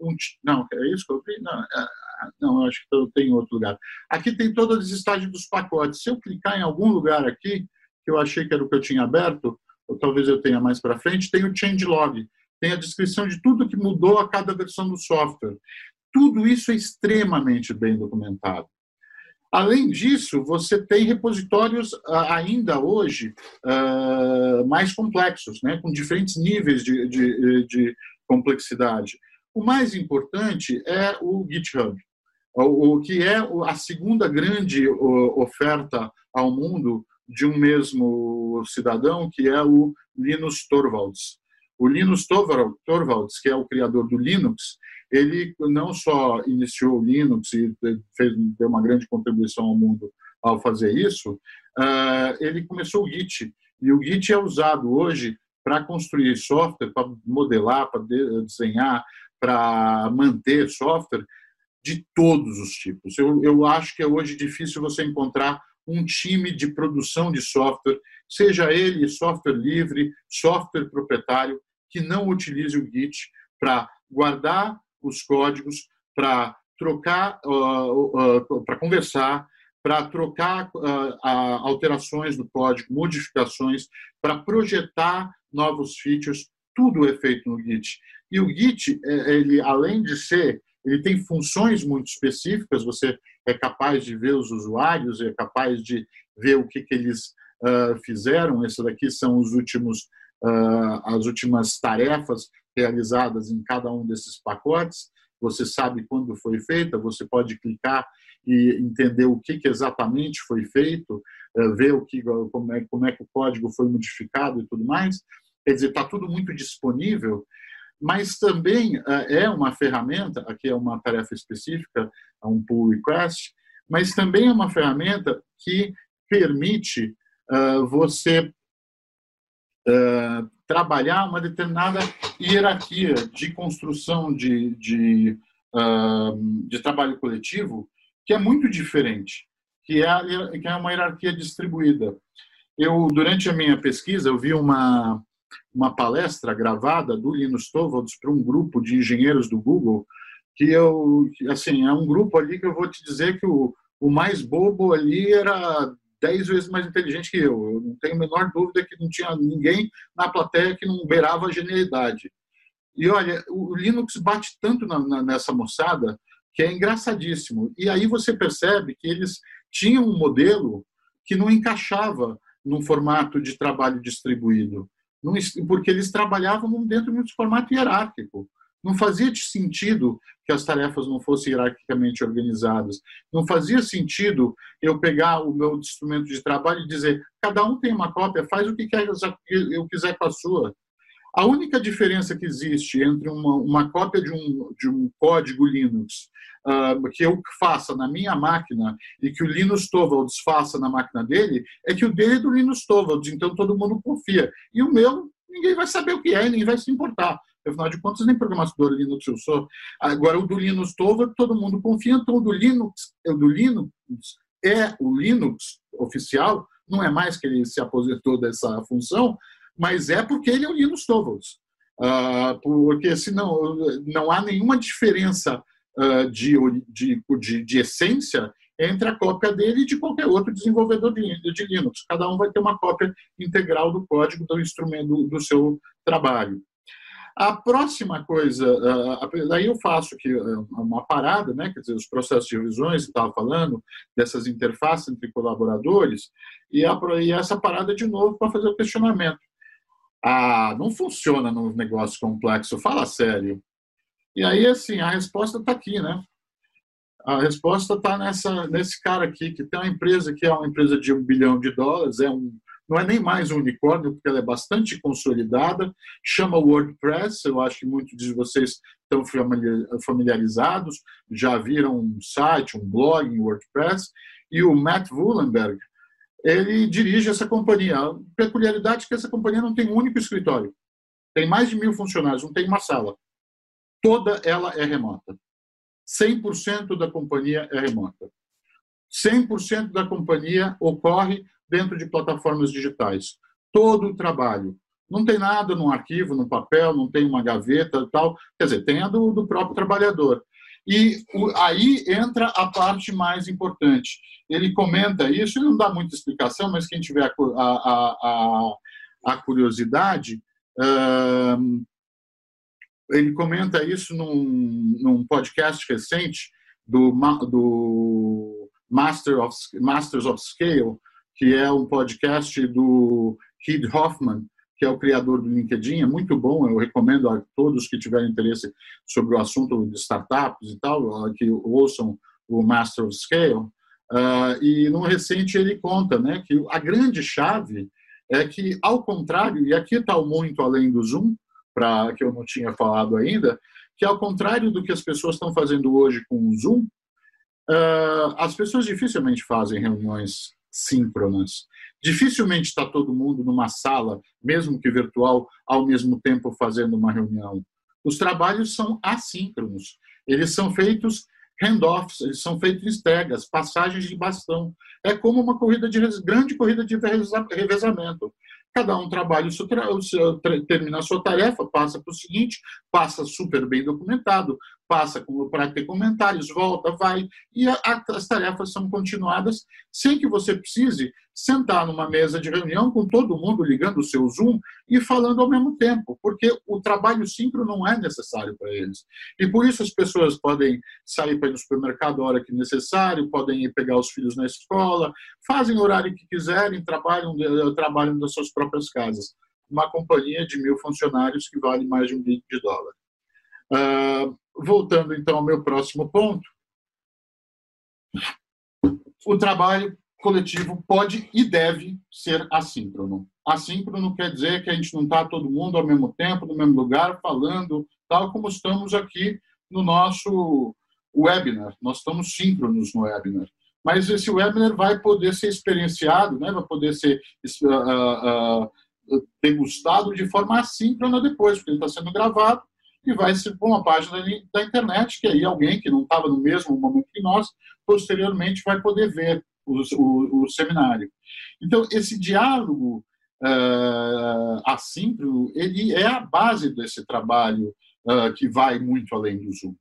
um, Não, é isso que eu abri? Não, uh, não, acho que eu tenho outro lugar. Aqui tem todas as estágios dos pacotes. Se eu clicar em algum lugar aqui, que eu achei que era o que eu tinha aberto, ou talvez eu tenha mais para frente, tem o changelog. Tem a descrição de tudo que mudou a cada versão do software. Tudo isso é extremamente bem documentado. Além disso, você tem repositórios ah, ainda hoje uh, mais complexos, né, com diferentes níveis de, de, de, complexidade. O mais importante é o GitHub, o, que é a segunda grande oferta ao mundo de um mesmo cidadão, que é o Linus Torvalds. O Linus Torvalds, que é o criador do Linux, ele não só iniciou o Linux e fez, deu uma grande contribuição ao mundo ao fazer isso, uh, ele começou o Git. E o Git é usado hoje para construir software, para modelar, para desenhar, para manter software de todos os tipos. Eu, eu acho que é hoje difícil você encontrar um time de produção de software, seja ele software livre, software proprietário, que não utilize o Git para guardar os códigos, para trocar, uh, uh, para conversar, para trocar uh, alterações do código, modificações, para projetar novos features, tudo é feito no Git. E o Git, é, ele além de ser, ele tem funções muito específicas, você é capaz de ver os usuários, é capaz de ver o que, que eles uh, fizeram. Esse daqui são os últimos, uh, as últimas tarefas realizadas em cada um desses pacotes. Você sabe quando foi feita, você pode clicar e entender o que, que exatamente foi feito, uh, ver o que, como, é, como é que o código foi modificado e tudo mais. Quer dizer, está tudo muito disponível mas também é uma ferramenta, aqui é uma tarefa específica, é um pull request, mas também é uma ferramenta que permite uh, você uh, trabalhar uma determinada hierarquia de construção de, de, de trabalho coletivo que é muito diferente, que é, que é uma hierarquia distribuída. Eu, durante a minha pesquisa, eu vi uma, uma palestra gravada do Linus Torvalds para um grupo de engenheiros do Google, que eu, assim, é um grupo ali que eu vou te dizer que o, o mais bobo ali era dez vezes mais inteligente que eu. Eu não tenho a menor dúvida que não tinha ninguém na plateia que não beirava a genialidade. E olha, o Linux bate tanto na, na, nessa moçada que é engraçadíssimo. E aí você percebe que eles tinham um modelo que não encaixava num formato de trabalho distribuído, porque eles trabalhavam dentro de um formato hierárquico. Não fazia sentido que as tarefas não fossem hierarquicamente organizadas. Não fazia sentido eu pegar o meu instrumento de trabalho e dizer cada um tem uma cópia, faz o que quer, eu quiser com a sua. A única diferença que existe entre uma, uma cópia de um, de um código Linux uh, que eu faça na minha máquina e que o Linus Torvalds faça na máquina dele é que o dele é do Linus Torvalds, então todo mundo confia. E o meu, ninguém vai saber o que é nem vai se importar. Afinal de contas, nem programador Linux eu sou. Agora, o do Linux Tova, todo mundo confia, então o do Linux, o do Linux é o Linux oficial, não é mais que ele se aposentou dessa função, mas é porque ele é o Linux Torvalds. Uh, porque senão não há nenhuma diferença uh, de, de, de, de, essência entre a cópia dele e de qualquer outro desenvolvedor de, de Linux. Cada um vai ter uma cópia integral do código do instrumento do, do seu trabalho. A próxima coisa, daí eu faço que uma parada, né, quer dizer, os processos de revisões, estava falando, dessas interfaces entre colaboradores, e, a, e essa parada de novo para fazer o questionamento. Ah, não funciona no negócio complexo, fala sério. E aí, assim, a resposta está aqui, né? A resposta está nesse cara aqui, que tem uma empresa que é uma empresa de um bilhão de dólares, é um não é nem mais um unicórnio, porque ela é bastante consolidada, chama WordPress, eu acho que muitos de vocês estão familiarizados, já viram um site, um blog em WordPress, e o Matt Wullenberg, ele dirige essa companhia. A peculiaridade é que essa companhia não tem um único escritório, tem mais de mil funcionários, não tem uma sala. Toda ela é remota. 100% da companhia é remota. 100% da companhia ocorre dentro de plataformas digitais. Todo o trabalho. Não tem nada no arquivo, no papel, não tem uma gaveta tal. Quer dizer, tem a do, do próprio trabalhador. E aí entra a parte mais importante. Ele comenta isso, ele não dá muita explicação, mas quem tiver a, a, a, a curiosidade, ele comenta isso num, num podcast recente do, do Master of, Masters of Scale, que é um podcast do Reid Hoffman, que é o criador do LinkedIn, é muito bom, eu recomendo a todos que tiverem interesse sobre o assunto de startups e tal, que ouçam o Master of Scale. Uh, e no recente ele conta né, que a grande chave é que, ao contrário, e aqui está muito além do Zoom, para que eu não tinha falado ainda, que ao contrário do que as pessoas estão fazendo hoje com o Zoom, uh, as pessoas dificilmente fazem reuniões síncronas. Dificilmente está todo mundo numa sala, mesmo que virtual, ao mesmo tempo fazendo uma reunião. Os trabalhos são assíncronos. Eles são feitos handoffs, eles são feitos entregas, passagens de bastão. É como uma corrida de grande corrida de revezamento. Cada um trabalha termina a sua tarefa, passa para o seguinte, passa super bem documentado, passa para ter comentários, volta, vai, e a, as tarefas são continuadas sem que você precise sentar numa mesa de reunião com todo mundo ligando o seu Zoom e falando ao mesmo tempo, porque o trabalho síncrono não é necessário para eles. E por isso as pessoas podem sair para ir no supermercado a hora que necessário, podem ir pegar os filhos na escola, fazem o horário que quiserem, trabalham, trabalham das suas próprias casas. Uma companhia de mil funcionários que vale mais de um bilhão de dólar. Uh, voltando então ao meu próximo ponto, o trabalho coletivo pode e deve ser assíncrono. Assíncrono quer dizer que a gente não está todo mundo ao mesmo tempo, no mesmo lugar, falando, tal como estamos aqui no nosso webinar. Nós estamos síncronos no webinar. Mas esse webinar vai poder ser experienciado, né? vai poder ser uh, uh, degustado de forma assíncrona depois, porque ele está sendo gravado e vai para uma página da internet, que aí alguém que não estava no mesmo momento que nós, posteriormente vai poder ver o, o, o seminário. Então, esse diálogo uh, assíncrono, ele é a base desse trabalho uh, que vai muito além do Zoom.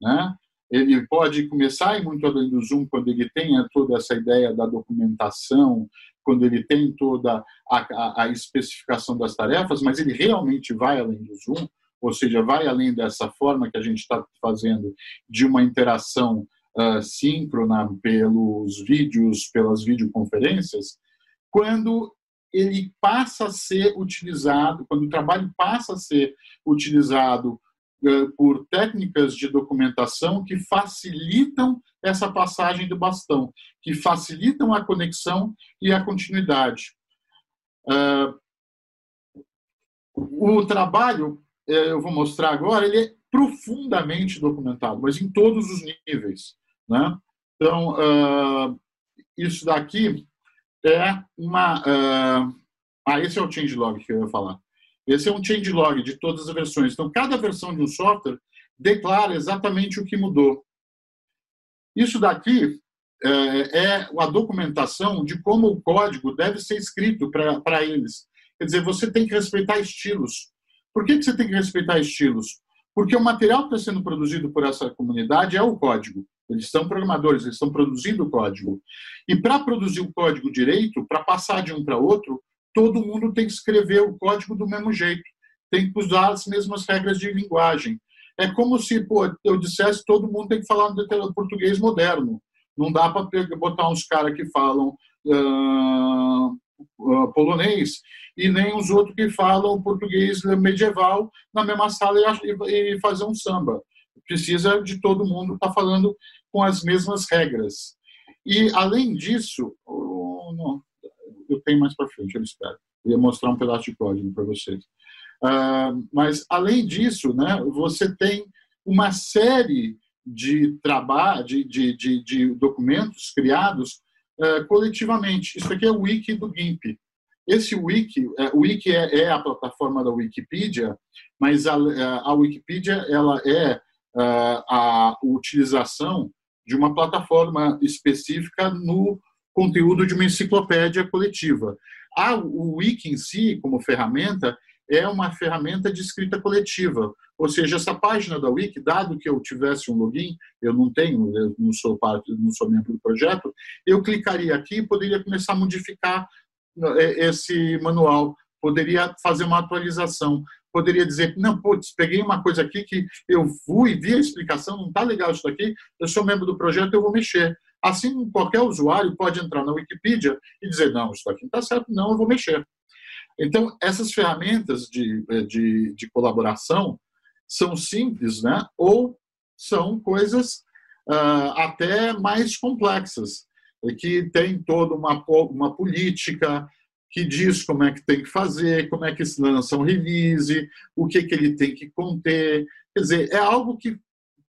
Né? Ele pode começar e muito além do Zoom quando ele tenha toda essa ideia da documentação, quando ele tem toda a, a, a especificação das tarefas, mas ele realmente vai além do Zoom ou seja, vai além dessa forma que a gente está fazendo de uma interação uh, síncrona pelos vídeos, pelas videoconferências, quando ele passa a ser utilizado, quando o trabalho passa a ser utilizado uh, por técnicas de documentação que facilitam essa passagem do bastão, que facilitam a conexão e a continuidade. Uh, o trabalho eu vou mostrar agora, ele é profundamente documentado, mas em todos os níveis. Né? Então, uh, isso daqui é uma. Uh, ah, esse é o changelog que eu ia falar. Esse é um changelog de todas as versões. Então, cada versão de um software declara exatamente o que mudou. Isso daqui é, é a documentação de como o código deve ser escrito para eles. Quer dizer, você tem que respeitar estilos. Por que, que você tem que respeitar estilos? Porque o material que está sendo produzido por essa comunidade é o código. Eles são programadores, eles estão produzindo o código. E para produzir o código direito, para passar de um para outro, todo mundo tem que escrever o código do mesmo jeito. Tem que usar as mesmas regras de linguagem. É como se pô, eu dissesse todo mundo tem que falar um português moderno. Não dá para botar uns caras que falam uh, polonês e nem os outros que falam português medieval na mesma sala e, fazer um samba. Precisa de todo mundo estar tá falando com as mesmas regras. E, além disso, eu tenho mais para frente, eu espero. Eu ia mostrar um pedaço de código para vocês. Uh, mas, além disso, né, você tem uma série de, de, de, de, de documentos criados uh, coletivamente. Isso aqui é o wiki do GIMP. Esse wiki, é, o wiki é, é, a plataforma da Wikipedia, mas a, a Wikipedia ela é a, a utilização de uma plataforma específica no conteúdo de uma enciclopédia coletiva. A, o wiki em si, como ferramenta, é uma ferramenta de escrita coletiva. Ou seja, essa página da Wiki, dado que eu tivesse um login, eu não tenho, eu não sou parte, não sou membro do projeto, eu clicaria aqui e poderia começar a modificar é, esse manual, poderia fazer uma atualização, poderia dizer, não, putz, peguei uma coisa aqui que eu fui, vi a explicação, não está legal isso daqui, eu sou membro do projeto, eu vou mexer. Assim, qualquer usuário pode entrar na Wikipedia e dizer, não, isso daqui não está certo, não, eu vou mexer. Então, essas ferramentas de, de, de colaboração são simples, né? ou são coisas uh, até mais complexas que tem toda uma, uma política que diz como é que tem que fazer, como é que se lança um release, o que, que ele tem que conter. Quer dizer, é algo que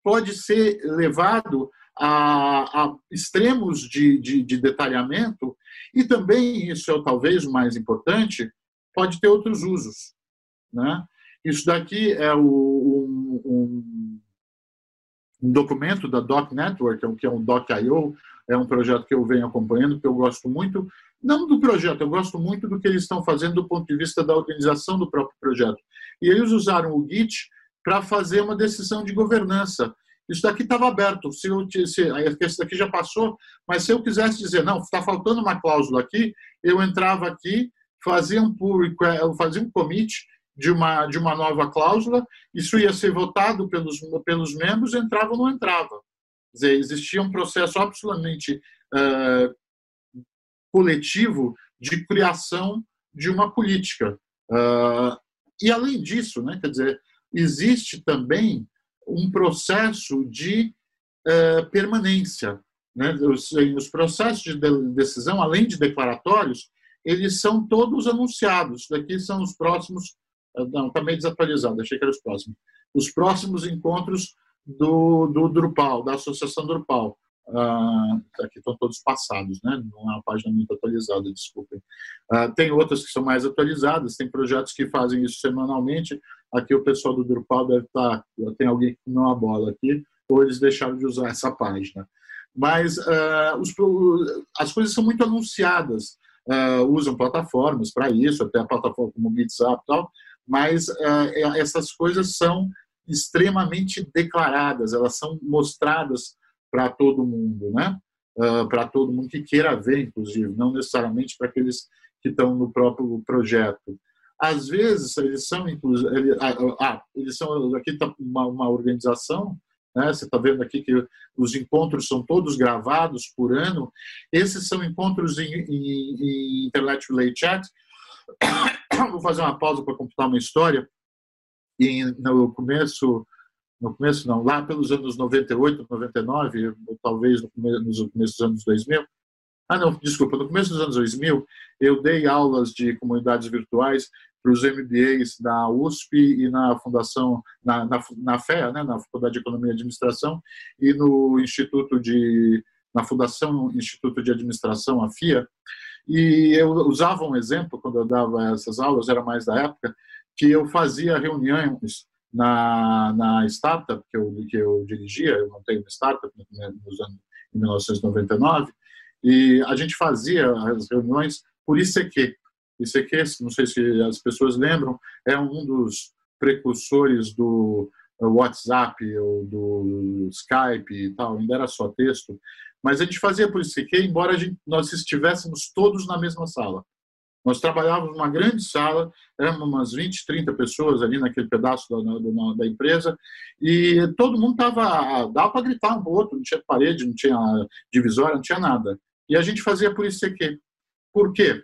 pode ser levado a, a extremos de, de, de, detalhamento e também, isso é talvez o mais importante, pode ter outros usos. Né? Isso daqui é o, um, um, um documento da Doc Network, que é um Doc.io, é um projeto que eu venho acompanhando, que eu gosto muito, não do projeto, eu gosto muito do que eles estão fazendo do ponto de vista da organização do próprio projeto. E eles usaram o Git para fazer uma decisão de governança. Isso daqui estava aberto. Se, eu, se esse daqui já passou, mas se eu quisesse dizer, não, está faltando uma cláusula aqui, eu entrava aqui, fazia um pull fazia um commit de uma de uma nova cláusula, isso ia ser votado pelos pelos membros, entrava ou não entrava. Quer dizer, existia um processo absolutamente uh, coletivo de criação de uma política. Uh, e além disso, né, quer dizer, existe também um processo de uh, permanência. Né? Os, os, processos de decisão, além de declaratórios, eles são todos anunciados. Daqui são os próximos. Uh, não, está meio desatualizado, achei que eram os próximos. Os próximos encontros do, do Drupal, da Associação Drupal. Uh, aqui estão todos passados, né? não é uma página muito atualizada, desculpem. Uh, tem outras que são mais atualizadas, tem projetos que fazem isso semanalmente. Aqui o pessoal do Drupal deve estar, tá, tem alguém que não a bola aqui, ou eles deixaram de usar essa página. Mas uh, os, as coisas são muito anunciadas, usam plataformas para isso, até a plataforma como o WhatsApp e tal, mas essas coisas são extremamente declaradas, elas são mostradas para todo mundo, né? Uh, para todo mundo que queira ver, inclusive, não necessariamente para aqueles que estão no próprio projeto. Às vezes eles são, inclusive, ah, ah, eles são aqui está uma, uma, organização, né? Você está vendo aqui que os encontros são todos gravados por ano. Esses são encontros em, em, em Internet Relay Chat. Vou fazer uma pausa para computar uma história. E no começo no começo não, lá pelos anos 98, 99, ou talvez no começo, nos começos dos anos 2000. Ah, não, desculpa, no começo dos anos 2000, eu dei aulas de comunidades virtuais para os MBAs da USP e na Fundação, na, na, na FEA, né, na Faculdade de Economia e Administração, e no Instituto de, na Fundação Instituto de Administração, a FIA. E eu usava um exemplo, quando eu dava essas aulas, era mais da época, que eu fazia reuniões na, na startup que eu, que eu dirigia, eu montei uma startup nos anos, em 1999, e a gente fazia as reuniões por ICQ. ICQ, não sei se as pessoas lembram, é um dos precursores do WhatsApp ou do Skype e tal, ainda era só texto, mas a gente fazia por ICQ, embora gente, nós estivéssemos todos na mesma sala. Nós trabalhávamos numa grande sala, éramos umas 20, 30 pessoas ali naquele pedaço da, da, da empresa, e todo mundo estava. dava para gritar um outro, não tinha parede, não tinha divisória, não tinha nada. E a gente fazia por aqui. Por quê?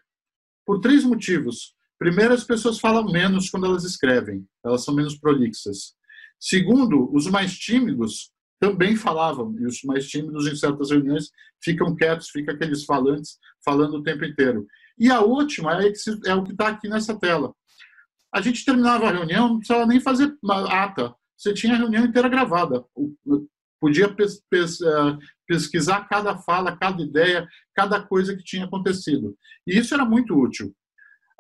Por três motivos. Primeiro, as pessoas falam menos quando elas escrevem, elas são menos prolixas. Segundo, os mais tímidos também falavam, e os mais tímidos em certas reuniões ficam quietos, ficam aqueles falantes falando o tempo inteiro. E a última é, é o que está aqui nessa tela. A gente terminava a reunião, não precisava nem fazer ata. Você tinha a reunião inteira gravada. Podia é, pesquisar cada fala, cada ideia, cada coisa que tinha acontecido. E isso era muito útil.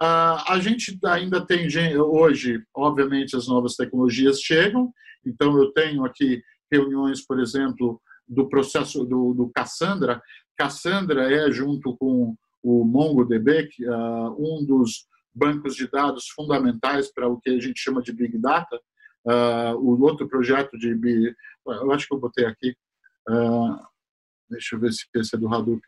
Uh, a gente ainda tem hoje, obviamente, as novas tecnologias chegam. Então, eu tenho aqui reuniões, por exemplo, do processo do, do Cassandra. Cassandra é, junto com o MongoDB, uh, um dos bancos de dados fundamentais para o que a gente chama de Big Data. Uh, o outro projeto de eu acho que eu botei aqui, uh, deixa eu ver se esse é do Hadoop.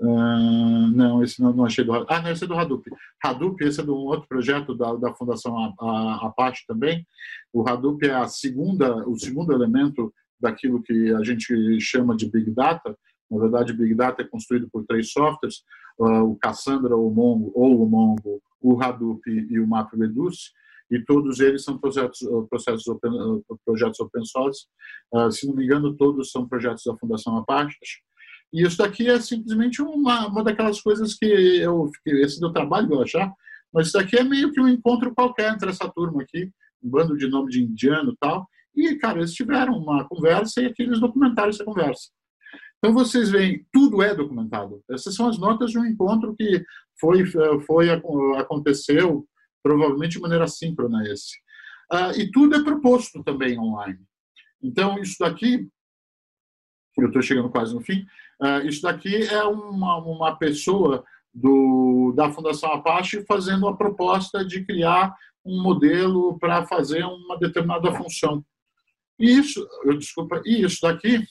Uh, não, esse não, não achei do Ah, não, esse é do Hadoop. Hadoop, esse é de um outro projeto da, da Fundação Apache também. O Hadoop é a segunda, o segundo elemento daquilo que a gente chama de Big Data, na verdade, Big Data é construído por três softwares, uh, o Cassandra, o Mongo, ou o Mongo, o Hadoop e o MapReduce, e todos eles são projetos, uh, processos open, uh, projetos open source. Uh, se não me engano, todos são projetos da Fundação Apache. E isso daqui é simplesmente uma, uma daquelas coisas que eu, que esse deu trabalho eu achar, mas isso daqui é meio que um encontro qualquer entre essa turma aqui, um bando de nome de indiano e tal, e, cara, eles tiveram uma conversa e aqueles documentaram essa conversa. Então vocês veem, tudo é documentado. Essas são as notas de um encontro que foi, foi aconteceu provavelmente de maneira síncrona esse. Ah, e tudo é proposto também online. Então isso daqui, eu estou chegando quase no fim, ah, isso daqui é uma, uma pessoa do, da Fundação Apache fazendo a proposta de criar um modelo para fazer uma determinada função. E isso, eu desculpa, e isso daqui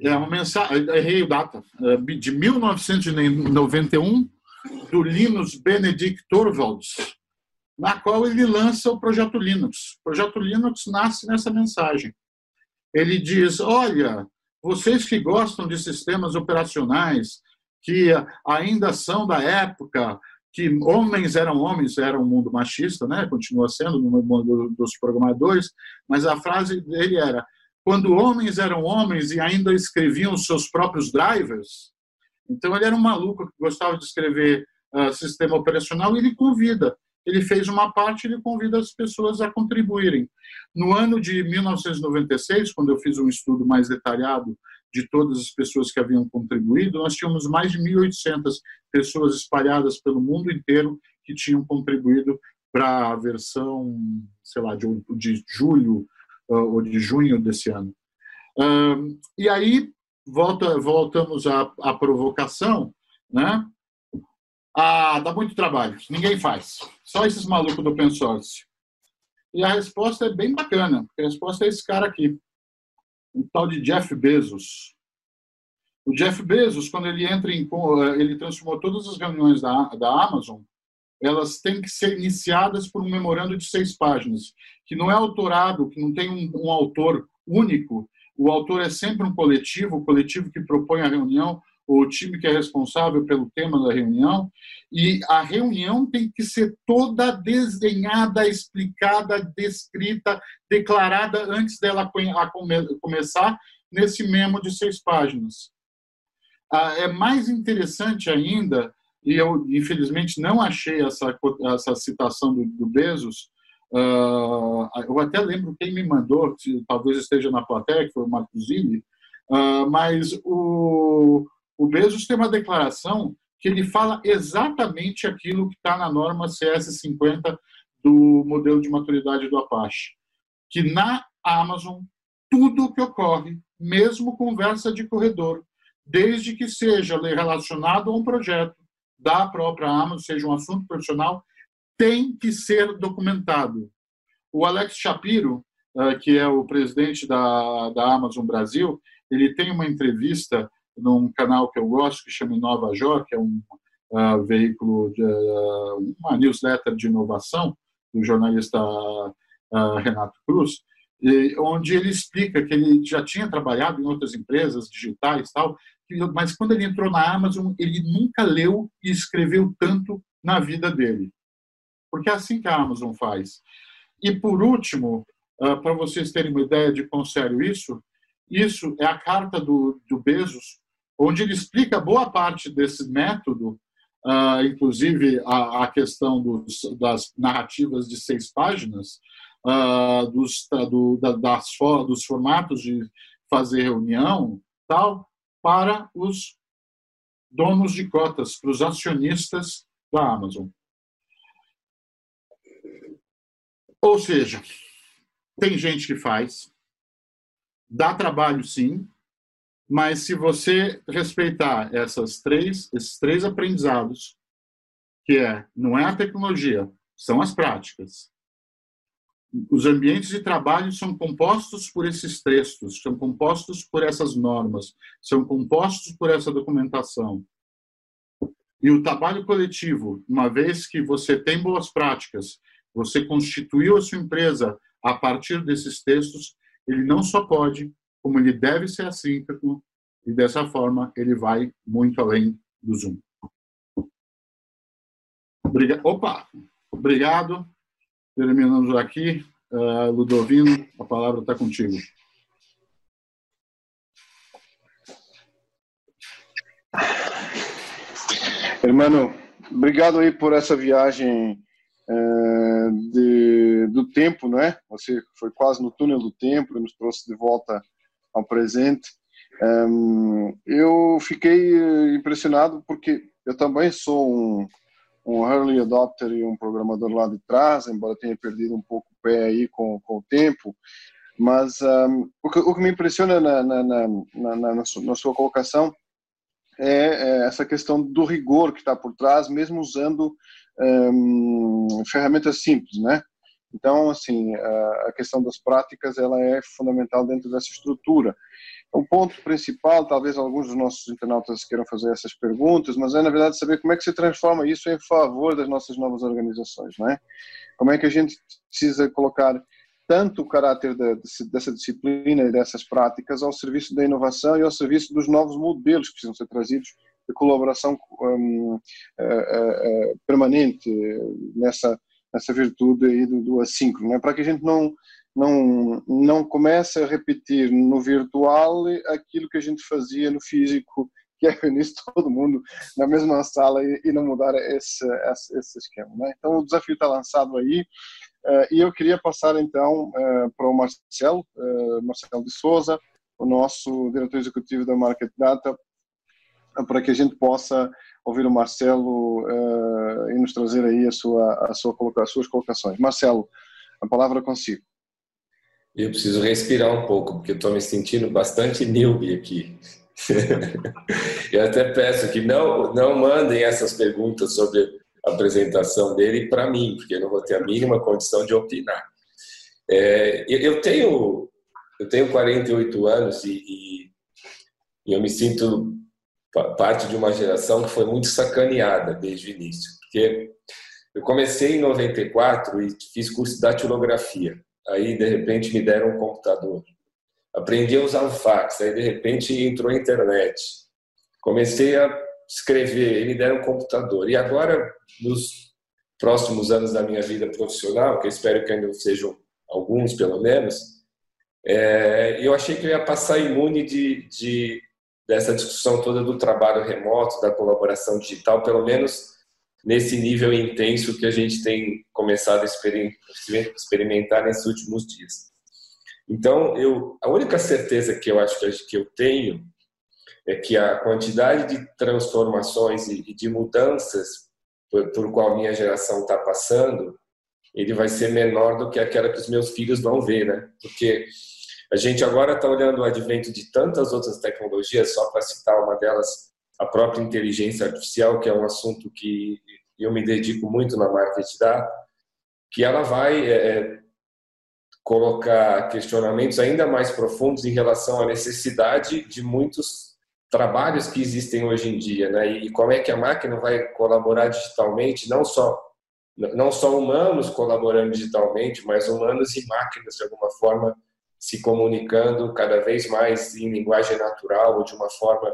é uma mensagem, errei o data, é, de 1991, do Linus Benedict Torvalds, na qual ele lança o projeto Linux. O projeto Linux nasce nessa mensagem. Ele diz: olha, vocês que gostam de sistemas operacionais, que ainda são da época que homens eram homens, era um mundo machista, né? continua sendo no mundo dos programadores, mas a frase dele era: quando homens eram homens e ainda escreviam seus próprios drivers, então ele era um maluco que gostava de escrever uh, sistema operacional e ele convida. Ele fez uma parte, ele convida as pessoas a contribuírem. No ano de 1996, quando eu fiz um estudo mais detalhado de todas as pessoas que haviam contribuído, nós tínhamos mais de 1.800 pessoas espalhadas pelo mundo inteiro que tinham contribuído para a versão, sei lá, de, de julho uh, ou de junho desse ano. Um, e aí volta, voltamos à, à provocação, né? Ah, dá muito trabalho, ninguém faz. Só esses malucos do open source. E a resposta é bem bacana, a resposta é esse cara aqui um tal de Jeff Bezos. O Jeff Bezos, quando ele entra em, ele transformou todas as reuniões da, da Amazon, elas têm que ser iniciadas por um memorando de seis páginas, que não é autorado, que não tem um, um autor único. O autor é sempre um coletivo, o coletivo que propõe a reunião, o time que é responsável pelo tema da reunião, e a reunião tem que ser toda desenhada, explicada, descrita, declarada antes dela começar nesse memo de seis páginas. Ah, é mais interessante ainda, e eu infelizmente não achei essa, essa citação do, do Bezos, Uh, eu até lembro quem me mandou, talvez esteja na plateia, que foi o Marcos Zilli, uh, mas o, o Bezos tem uma declaração que ele fala exatamente aquilo que está na norma CS50 do modelo de maturidade do Apache, que na Amazon tudo o que ocorre, mesmo conversa de corredor, desde que seja relacionado a um projeto da própria Amazon, seja um assunto profissional, tem que ser documentado. O Alex Shapiro, eh, que é o presidente da, da Amazon Brasil, ele tem uma entrevista num canal que eu gosto, que chama Nova Jó, que é um uh, veículo, de, uh, uma newsletter de inovação, do jornalista uh, Renato Cruz, e, onde ele explica que ele já tinha trabalhado em outras empresas digitais tal, mas quando ele entrou na Amazon, ele nunca leu e escreveu tanto na vida dele. Porque é assim que a Amazon faz. E, por último, para vocês terem uma ideia de quão sério isso, isso é a carta do, do Bezos onde ele explica boa parte desse método, uh, inclusive a, questão dos, das narrativas de seis páginas, uh, dos, do, da, das, dos formatos de fazer reunião, tal, para os donos de cotas, para os acionistas da Amazon. Ou seja, tem gente que faz, dá trabalho sim, mas se você respeitar essas três, esses três aprendizados, que é não é a tecnologia, são as práticas. Os ambientes de trabalho são compostos por esses textos, são compostos por essas normas, são compostos por essa documentação. E o trabalho coletivo, uma vez que você tem boas práticas, você constituiu a sua empresa a partir desses textos, ele não só pode, como ele deve ser assíncrono, e dessa forma ele vai muito além do Zoom. Opa! Obrigado. Terminamos aqui. Uh, Ludovino, a palavra está contigo. Hermano, obrigado aí por essa viagem uh, de, do tempo, não é? Você foi quase no túnel do tempo, nos trouxe de volta ao presente. Um, eu fiquei eh, impressionado porque eu também sou um, um early adopter e um programador lá de trás, embora tenha perdido um pouco o pé aí com, com o tempo. Mas um, o, que, o, que, me impressiona na, na, na, na, na sua, sua colocação é, é, essa questão do rigor que está por trás, mesmo usando um, ferramentas simples, né? Então, assim, a questão das práticas ela é fundamental dentro dessa estrutura. O ponto principal, talvez alguns dos nossos internautas queiram fazer essas perguntas, mas é na verdade saber como é que se transforma isso em favor das nossas novas organizações, não é? Como é que a gente precisa colocar tanto o caráter dessa disciplina e dessas práticas ao serviço da inovação e ao serviço dos novos modelos que precisam ser trazidos de colaboração um, uh, uh, permanente nessa nessa virtude aí do, do assíncrono, né? para que a gente não não não comece a repetir no virtual aquilo que a gente fazia no físico, que é reunir todo mundo na mesma sala e, e não mudar esse, esse, esse esquema. Né? Então o desafio está lançado aí uh, e eu queria passar então uh, para o Marcelo, uh, Marcelo de Souza, o nosso diretor executivo da Market Data, para que a gente possa ouvir o Marcelo uh, e nos trazer aí a sua, a sua, as suas colocações. Marcelo, a palavra consigo. Eu preciso respirar um pouco, porque estou me sentindo bastante newbie aqui. eu até peço que não, não mandem essas perguntas sobre a apresentação dele para mim, porque eu não vou ter a mínima condição de opinar. É, eu, tenho, eu tenho 48 anos e, e eu me sinto parte de uma geração que foi muito sacaneada desde o início, porque eu comecei em 94 e fiz curso de datilografia. Aí, de repente, me deram um computador. Aprendi a usar o fax, aí, de repente, entrou a internet. Comecei a escrever, e me deram um computador. E agora, nos próximos anos da minha vida profissional, que eu espero que ainda sejam alguns, pelo menos, é, eu achei que eu ia passar imune de, de dessa discussão toda do trabalho remoto, da colaboração digital, pelo menos nesse nível intenso que a gente tem começado a experimentar nesses últimos dias. Então, eu, a única certeza que eu acho que eu tenho é que a quantidade de transformações e de mudanças por, por qual minha geração está passando, ele vai ser menor do que aquela que os meus filhos vão ver, né? Porque a gente agora está olhando o advento de tantas outras tecnologias, só para citar uma delas, a própria inteligência artificial, que é um assunto que eu me dedico muito na marketing da, que ela vai é, é, colocar questionamentos ainda mais profundos em relação à necessidade de muitos trabalhos que existem hoje em dia, né? E como é que a máquina vai colaborar digitalmente, não só não só humanos colaborando digitalmente, mas humanos e máquinas de alguma forma se comunicando cada vez mais em linguagem natural ou de uma forma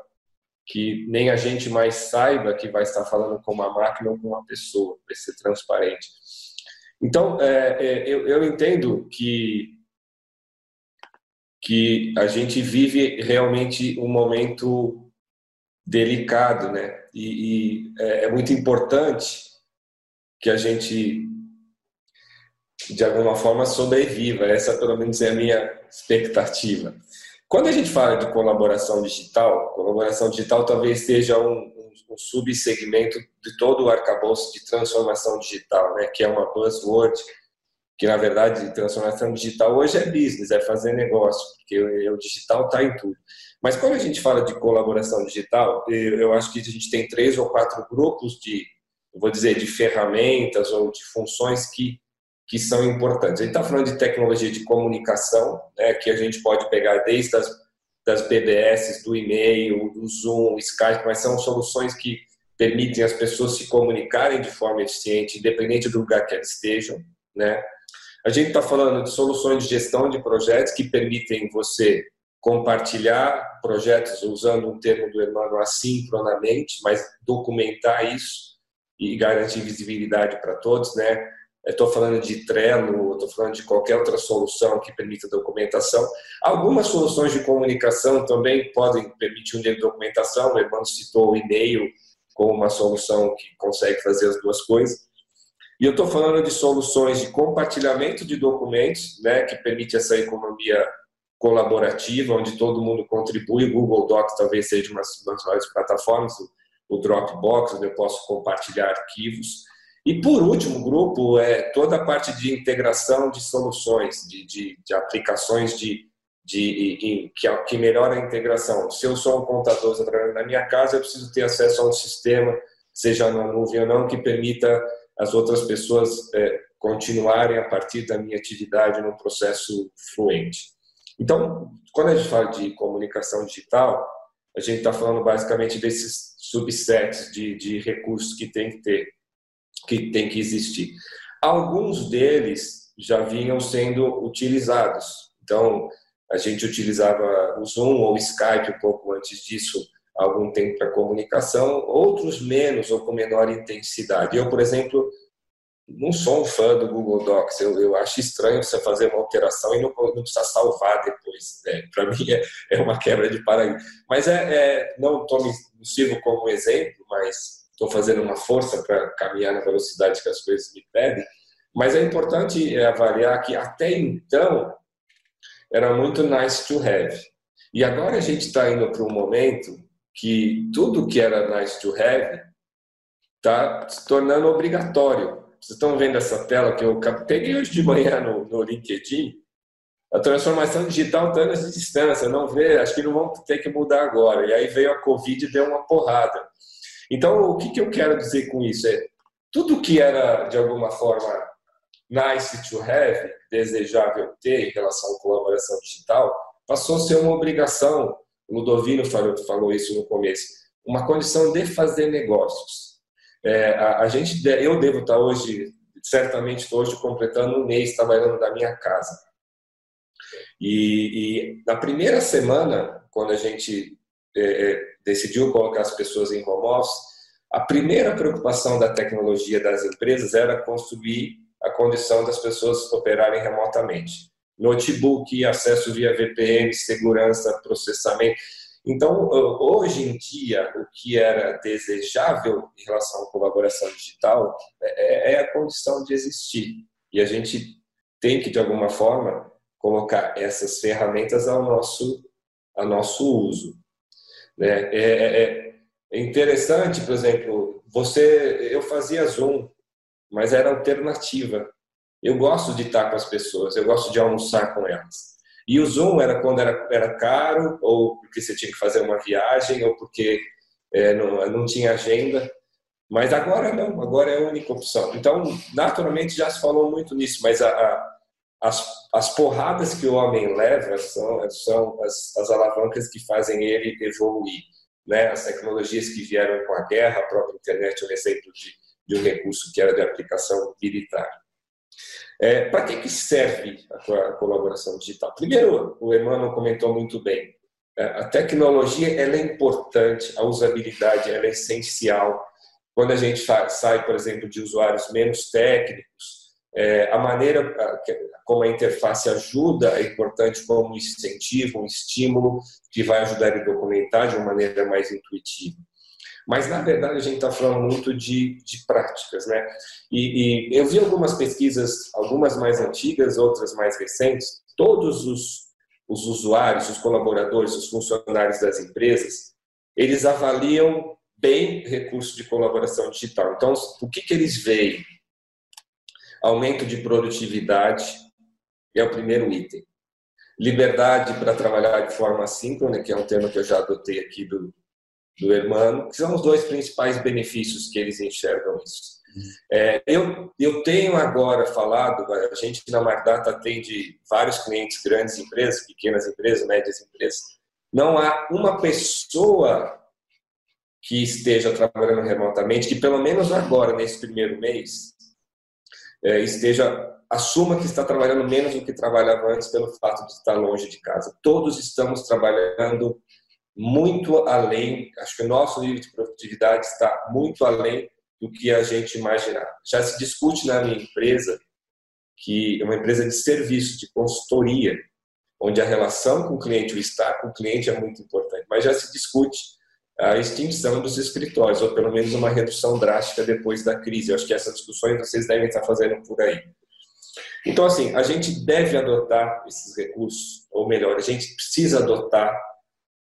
que nem a gente mais saiba que vai estar falando com uma máquina ou com uma pessoa, vai ser transparente. Então, é, é, eu, eu entendo que que a gente vive realmente um momento delicado, né? E, e é, é muito importante que a gente de alguma forma sobreviva. Essa, pelo menos, é a minha expectativa. Quando a gente fala de colaboração digital, colaboração digital talvez seja um, um, um subsegmento de todo o arcabouço de transformação digital, né? que é uma buzzword, que na verdade transformação digital hoje é business, é fazer negócio, porque o, digital está em tudo. Mas quando a gente fala de colaboração digital, eu acho que a gente tem três ou quatro grupos de, vou dizer, de ferramentas ou de funções que que são importantes. A gente está falando de tecnologia de comunicação, né, que a gente pode pegar desde as das BBS, do e-mail, do Zoom, Skype, mas são soluções que permitem as pessoas se comunicarem de forma eficiente, independente do lugar que elas estejam, né? A gente está falando de soluções de gestão de projetos que permitem você compartilhar projetos usando um termo do Emmanuel assincronamente, mas documentar isso e garantir visibilidade para todos, né? Estou falando de Trello, estou falando de qualquer outra solução que permita documentação. Algumas soluções de comunicação também podem permitir um dia de documentação, o irmão citou o e-mail como uma solução que consegue fazer as duas coisas. E eu estou falando de soluções de compartilhamento de documentos, né, que permite essa economia colaborativa, onde todo mundo contribui. O Google Docs talvez seja uma das maiores plataformas, o Dropbox, onde eu posso compartilhar arquivos. E, por último, grupo é toda a parte de integração de soluções, de, de, de aplicações de, de, que, que melhora a integração. Se eu sou um contador trabalhando na minha casa, eu preciso ter acesso a um sistema, seja na nuvem ou não, que permita as outras pessoas é, continuarem a partir da minha atividade no processo fluente. Então, quando a gente fala de comunicação digital, a gente está falando basicamente desses subsets de, de recursos que tem que ter, que tem que existir. Alguns deles já vinham sendo utilizados. Então, a gente utilizava o Zoom ou o Skype um pouco antes disso, algum tempo para comunicação, outros menos ou com menor intensidade. Eu, por exemplo, não sou um fã do Google Docs. Eu, eu acho estranho você fazer uma alteração e não, não precisa salvar depois. Né? Para mim é, é, uma quebra de paradigma. Mas é, é não estou me sirvo como exemplo, mas estou fazendo uma força para caminhar na velocidade que as coisas me pedem. Mas é importante é, avaliar que até então era muito nice to have. E agora a gente está indo para um momento que tudo que era nice to have está se tornando obrigatório. Vocês estão vendo essa tela que eu peguei hoje de manhã no, no LinkedIn? A transformação digital está anos de distância, não vê, acho que não vão ter que mudar agora. E aí veio a Covid e deu uma porrada. Então, o que, que eu quero dizer com isso? É tudo que era, de alguma forma, nice to have, desejável ter em relação à colaboração digital, passou a ser uma obrigação. O Ludovino falou, falou isso no começo. Uma condição de fazer negócios. É, a, a, gente, eu devo estar hoje, certamente estou hoje completando um mês trabalhando da minha casa. E, e na primeira semana, quando a gente é, é, decidiu colocar as pessoas em home office, a primeira preocupação da tecnologia das empresas era construir a condição das pessoas operarem remotamente. Notebook, acesso via VPN, segurança, processamento. Então, hoje em dia, o que era desejável em relação à colaboração digital é, é a condição de existir. E a gente tem que, de alguma forma, colocar essas ferramentas ao nosso, ao nosso uso. Né? É, é, é interessante, por exemplo, você, eu fazia Zoom, mas era alternativa. Eu gosto de estar com as pessoas, eu gosto de almoçar com elas. E o Zoom era quando era, era caro, ou porque você tinha que fazer uma viagem, ou porque é, não, não tinha agenda. Mas agora não, agora é a única opção. Então, naturalmente, já se falou muito nisso, mas a, a, as, as porradas que o homem leva são, são as, as alavancas que fazem ele evoluir. Né? As tecnologias que vieram com a guerra, a própria internet é um exemplo de, de um recurso que era de aplicação militar. É, Para que, que serve a, a colaboração digital? Primeiro, o Emmanuel comentou muito bem, é, a tecnologia ela é importante, a usabilidade ela é essencial. Quando a gente sai, por exemplo, de usuários menos técnicos, é, a maneira como a interface ajuda é importante como um incentivo, um estímulo que vai ajudar a documentar de uma maneira mais intuitiva. Mas, na verdade, a gente está falando muito de, de práticas, né? E, e, eu vi algumas pesquisas, algumas mais antigas, outras mais recentes, todos os, os usuários, os colaboradores, os funcionários das empresas, eles avaliam bem recurso de colaboração digital. Então, o que, que eles veem? Aumento de produtividade é o primeiro item. Liberdade para trabalhar de forma síncrona, que é um termo que eu já adotei aqui do, do Hermano, que são os dois principais benefícios que eles enxergam isso. É, eu, eu tenho agora falado, a gente na Mardata atende vários clientes, grandes empresas, pequenas empresas, médias empresas. Não há uma pessoa que esteja trabalhando remotamente, que pelo menos agora, nesse primeiro mês, esteja assuma que está trabalhando menos do que trabalhava antes pelo fato de estar longe de casa. Todos estamos trabalhando muito além, acho que o nosso nível de produtividade está muito além do que a gente imaginava. Já se discute na minha empresa, que é uma empresa de serviço, de consultoria, onde a relação com o cliente, o estar com o cliente é muito importante, mas já se discute a extinção dos escritórios, ou pelo menos uma redução drástica depois da crise. Eu acho que essas discussões vocês devem estar fazendo por aí. Então, assim, a gente deve adotar esses recursos, ou melhor, a gente precisa adotar,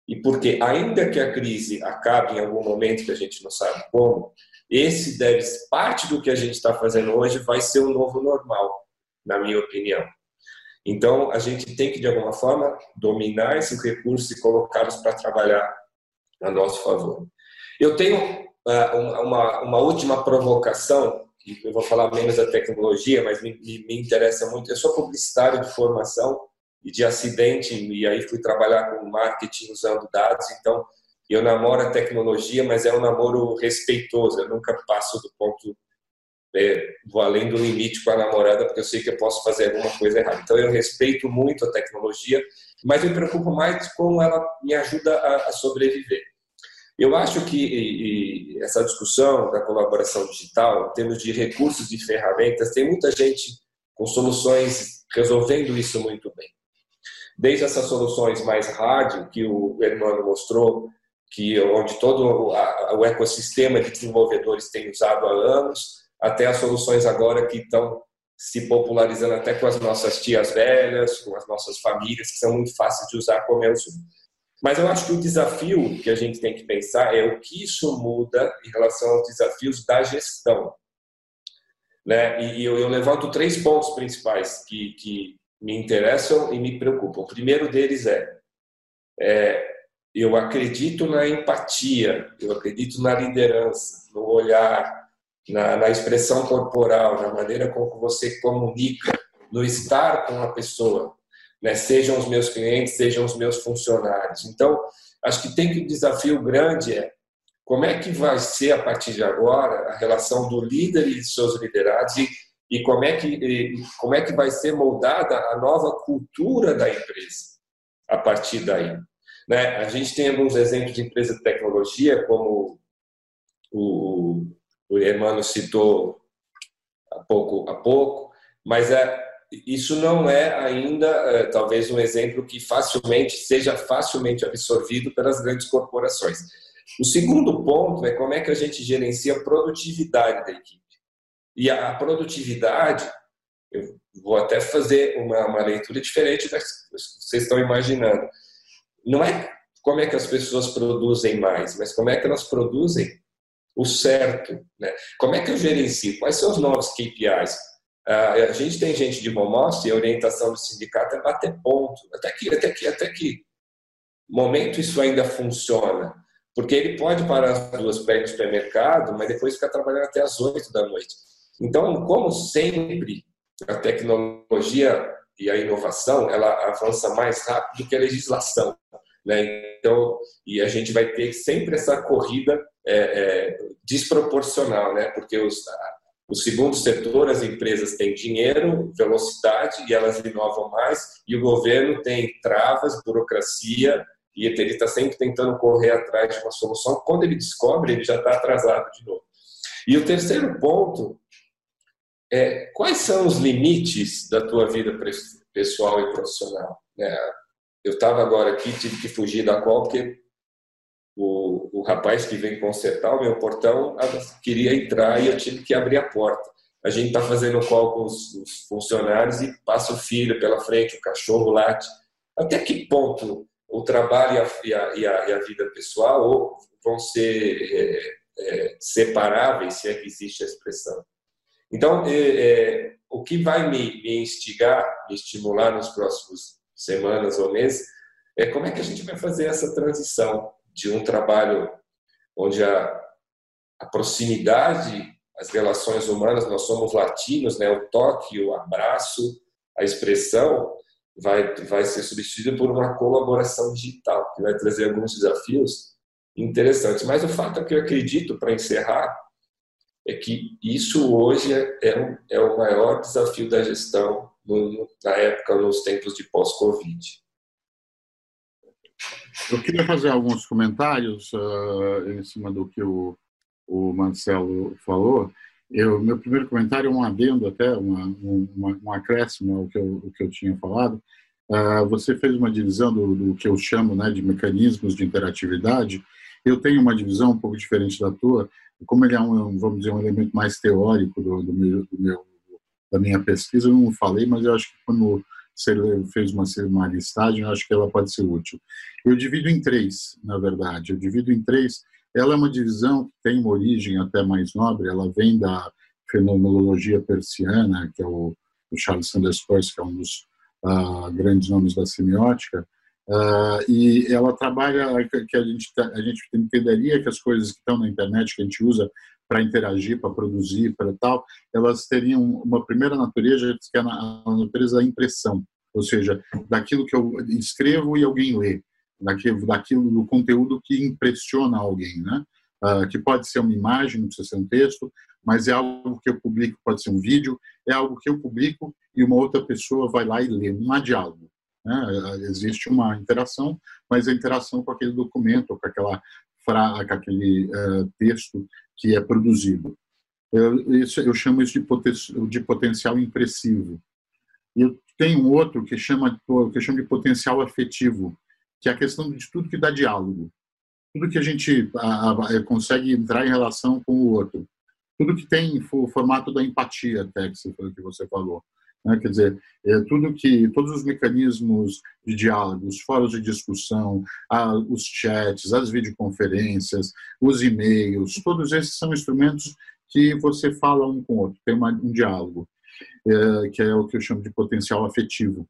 e porque ainda que a crise acabe em algum momento que a gente não sabe como, esse deve, parte do que a gente está fazendo hoje vai ser o novo normal, na minha opinião. Então, a gente tem que, de alguma forma, dominar esses recursos e colocá-los para trabalhar a nosso favor. Eu tenho uh, uma, uma última provocação eu vou falar menos da tecnologia, mas me, me interessa muito. Eu sou publicitário de formação e de acidente, e aí fui trabalhar com marketing usando dados, então eu namoro a tecnologia, mas é um namoro respeitoso, eu nunca passo do ponto, é, vou além do limite com a namorada, porque eu sei que eu posso fazer alguma coisa errada. Então eu respeito muito a tecnologia, mas me preocupo mais como ela me ajuda a, a sobreviver. Eu acho que essa discussão da colaboração digital, em termos de recursos e ferramentas, tem muita gente com soluções resolvendo isso muito bem. Desde essas soluções mais hard, que o Hermano mostrou, que onde todo o ecossistema de desenvolvedores tem usado há anos, até as soluções agora que estão se popularizando até com as nossas tias velhas, com as nossas famílias, que são muito fáceis de usar como é o Zoom. Mas eu acho que o desafio que a gente tem que pensar é o que isso muda em relação aos desafios da gestão. Né? E eu, eu levanto três pontos principais que, que me interessam e me preocupam. O primeiro deles é, é eu acredito na empatia, eu acredito na liderança, no olhar, na, na, expressão corporal, na maneira como você comunica, no estar com a pessoa né? sejam os meus clientes, sejam os meus funcionários. Então, acho que tem que o desafio grande é como é que vai ser a partir de agora a relação do líder e de seus liderados e, e como é que e, como é que vai ser moldada a nova cultura da empresa a partir daí. Né? A gente tem alguns exemplos de empresas de tecnologia, como o, o Emmanuel citou há pouco, há pouco, mas é, isso não é ainda, é, talvez, um exemplo que facilmente seja facilmente absorvido pelas grandes corporações. O segundo ponto é como é que a gente gerencia a produtividade da equipe. E a produtividade, eu vou até fazer uma, uma leitura diferente das que vocês estão imaginando. Não é como é que as pessoas produzem mais, mas como é que elas produzem o certo. Né? Como é que eu gerencio? Quais são os novos KPIs? Ah, a gente tem gente de bom office e a orientação do sindicato é bater ponto. Até que, até que, até que momento isso ainda funciona. Porque ele pode parar as duas ir no supermercado, mas depois ficar trabalhando até as oito da noite. Então, como sempre, a tecnologia e a inovação ela avança mais rápido que a legislação. Né? Então, e a gente vai ter sempre essa corrida é, é, desproporcional, né? porque os, o segundo setor, as empresas têm dinheiro, velocidade e elas inovam mais, e o governo tem travas, burocracia, e ele está sempre tentando correr atrás de uma solução. Quando ele descobre, ele já está atrasado de novo. E o terceiro ponto é quais são os limites da tua vida pessoal e profissional. É, eu estava agora aqui, tive que fugir da qual, porque rapaz que vem consertar o meu portão queria entrar e eu tive que abrir a porta. A gente está fazendo call com os, os, funcionários e passa o filho pela frente, o cachorro late. Até que ponto o trabalho e a, e a, e a vida pessoal vão ser é, é, separáveis, se é que existe a expressão? Então, é, é, o que vai me, me instigar, me estimular nos próximos semanas ou meses, é como é que a gente vai fazer essa transição de um trabalho onde a, a proximidade, as relações humanas, nós somos latinos, né? o toque, o abraço, a expressão vai, vai ser substituída por uma colaboração digital, que vai trazer alguns desafios interessantes. Mas o fato é que eu acredito, para encerrar, é que isso hoje é, é, é o maior desafio da gestão no, na época, nos tempos de pós-Covid. Eu queria fazer alguns comentários uh, em cima do que o, o Marcelo falou. Eu, meu primeiro comentário é um adendo até, uma, uma, um acréscimo ao que eu, ao que eu tinha falado. Uh, você fez uma divisão do, do, que eu chamo né, de mecanismos de interatividade. Eu tenho uma divisão um pouco diferente da tua, como ele é um, vamos dizer, um elemento mais teórico do, do, meu, do meu, da minha pesquisa, eu não falei, mas eu acho que quando você fez uma, uma listagem, eu acho que ela pode ser útil. Eu divido em três, na verdade. Eu divido em três. Ela é uma divisão que tem uma origem até mais nobre, ela vem da fenomenologia persiana, que é o, o Charles Sanders Peirce, que é um dos uh, grandes nomes da semiótica, Uh, e ela trabalha que a gente, a gente entenderia que as coisas que estão na internet, que a gente usa para interagir, para produzir, para tal, elas teriam uma primeira natureza que é a natureza da impressão, ou seja, daquilo que eu escrevo e alguém lê, daquilo, daquilo do conteúdo que impressiona alguém, né? Uh, que pode ser uma imagem, não precisa ser um texto, mas é algo que eu publico, pode ser um vídeo, é algo que eu publico e uma outra pessoa vai lá e lê, não há diálogo. Né? Existe uma interação, mas a interação com aquele documento, com, aquela fra... com aquele uh, texto que é produzido. Eu, isso, eu chamo isso de, poten... de potencial impressivo. E tenho um outro que chama que eu chamo de potencial afetivo, que é a questão de tudo que dá diálogo. Tudo que a gente a, a, consegue entrar em relação com o outro. Tudo que tem o formato da empatia, até que você falou. Né? Quer dizer, é tudo que, todos os mecanismos de diálogo, os fóruns de discussão, a, os chats, as videoconferências, os e-mails, todos esses são instrumentos que você fala um com o outro, tem uma, um diálogo, é, que é o que eu chamo de potencial afetivo.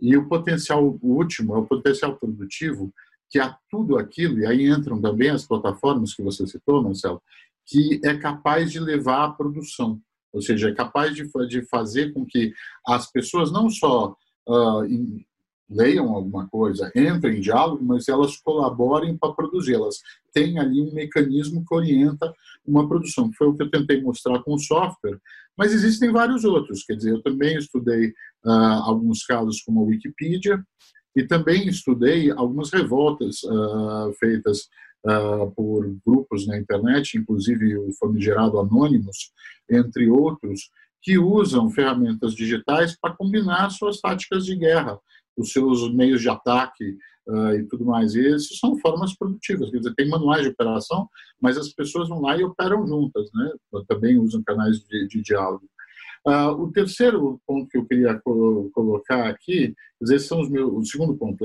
E o potencial último é o potencial produtivo, que há tudo aquilo, e aí entram também as plataformas que você citou, Marcelo, que é capaz de levar à produção ou seja, é capaz de, de fazer com que as pessoas não só uh, leiam alguma coisa, entrem em diálogo, mas elas colaborem para produzir, elas têm ali um mecanismo que orienta uma produção, foi o que eu tentei mostrar com o software, mas existem vários outros, quer dizer, eu também estudei uh, alguns casos como a Wikipedia, e também estudei algumas revoltas uh, feitas uh, por grupos na internet, inclusive o famigerado Anônimos, entre outros, que usam ferramentas digitais para combinar suas táticas de guerra, os seus meios de ataque uh, e tudo mais. E essas são formas produtivas, quer dizer, tem manuais de operação, mas as pessoas vão lá e operam juntas, né? Também usam canais de, de diálogo. Uh, o terceiro ponto que eu queria co colocar aqui, dizer, são os meus, o segundo ponto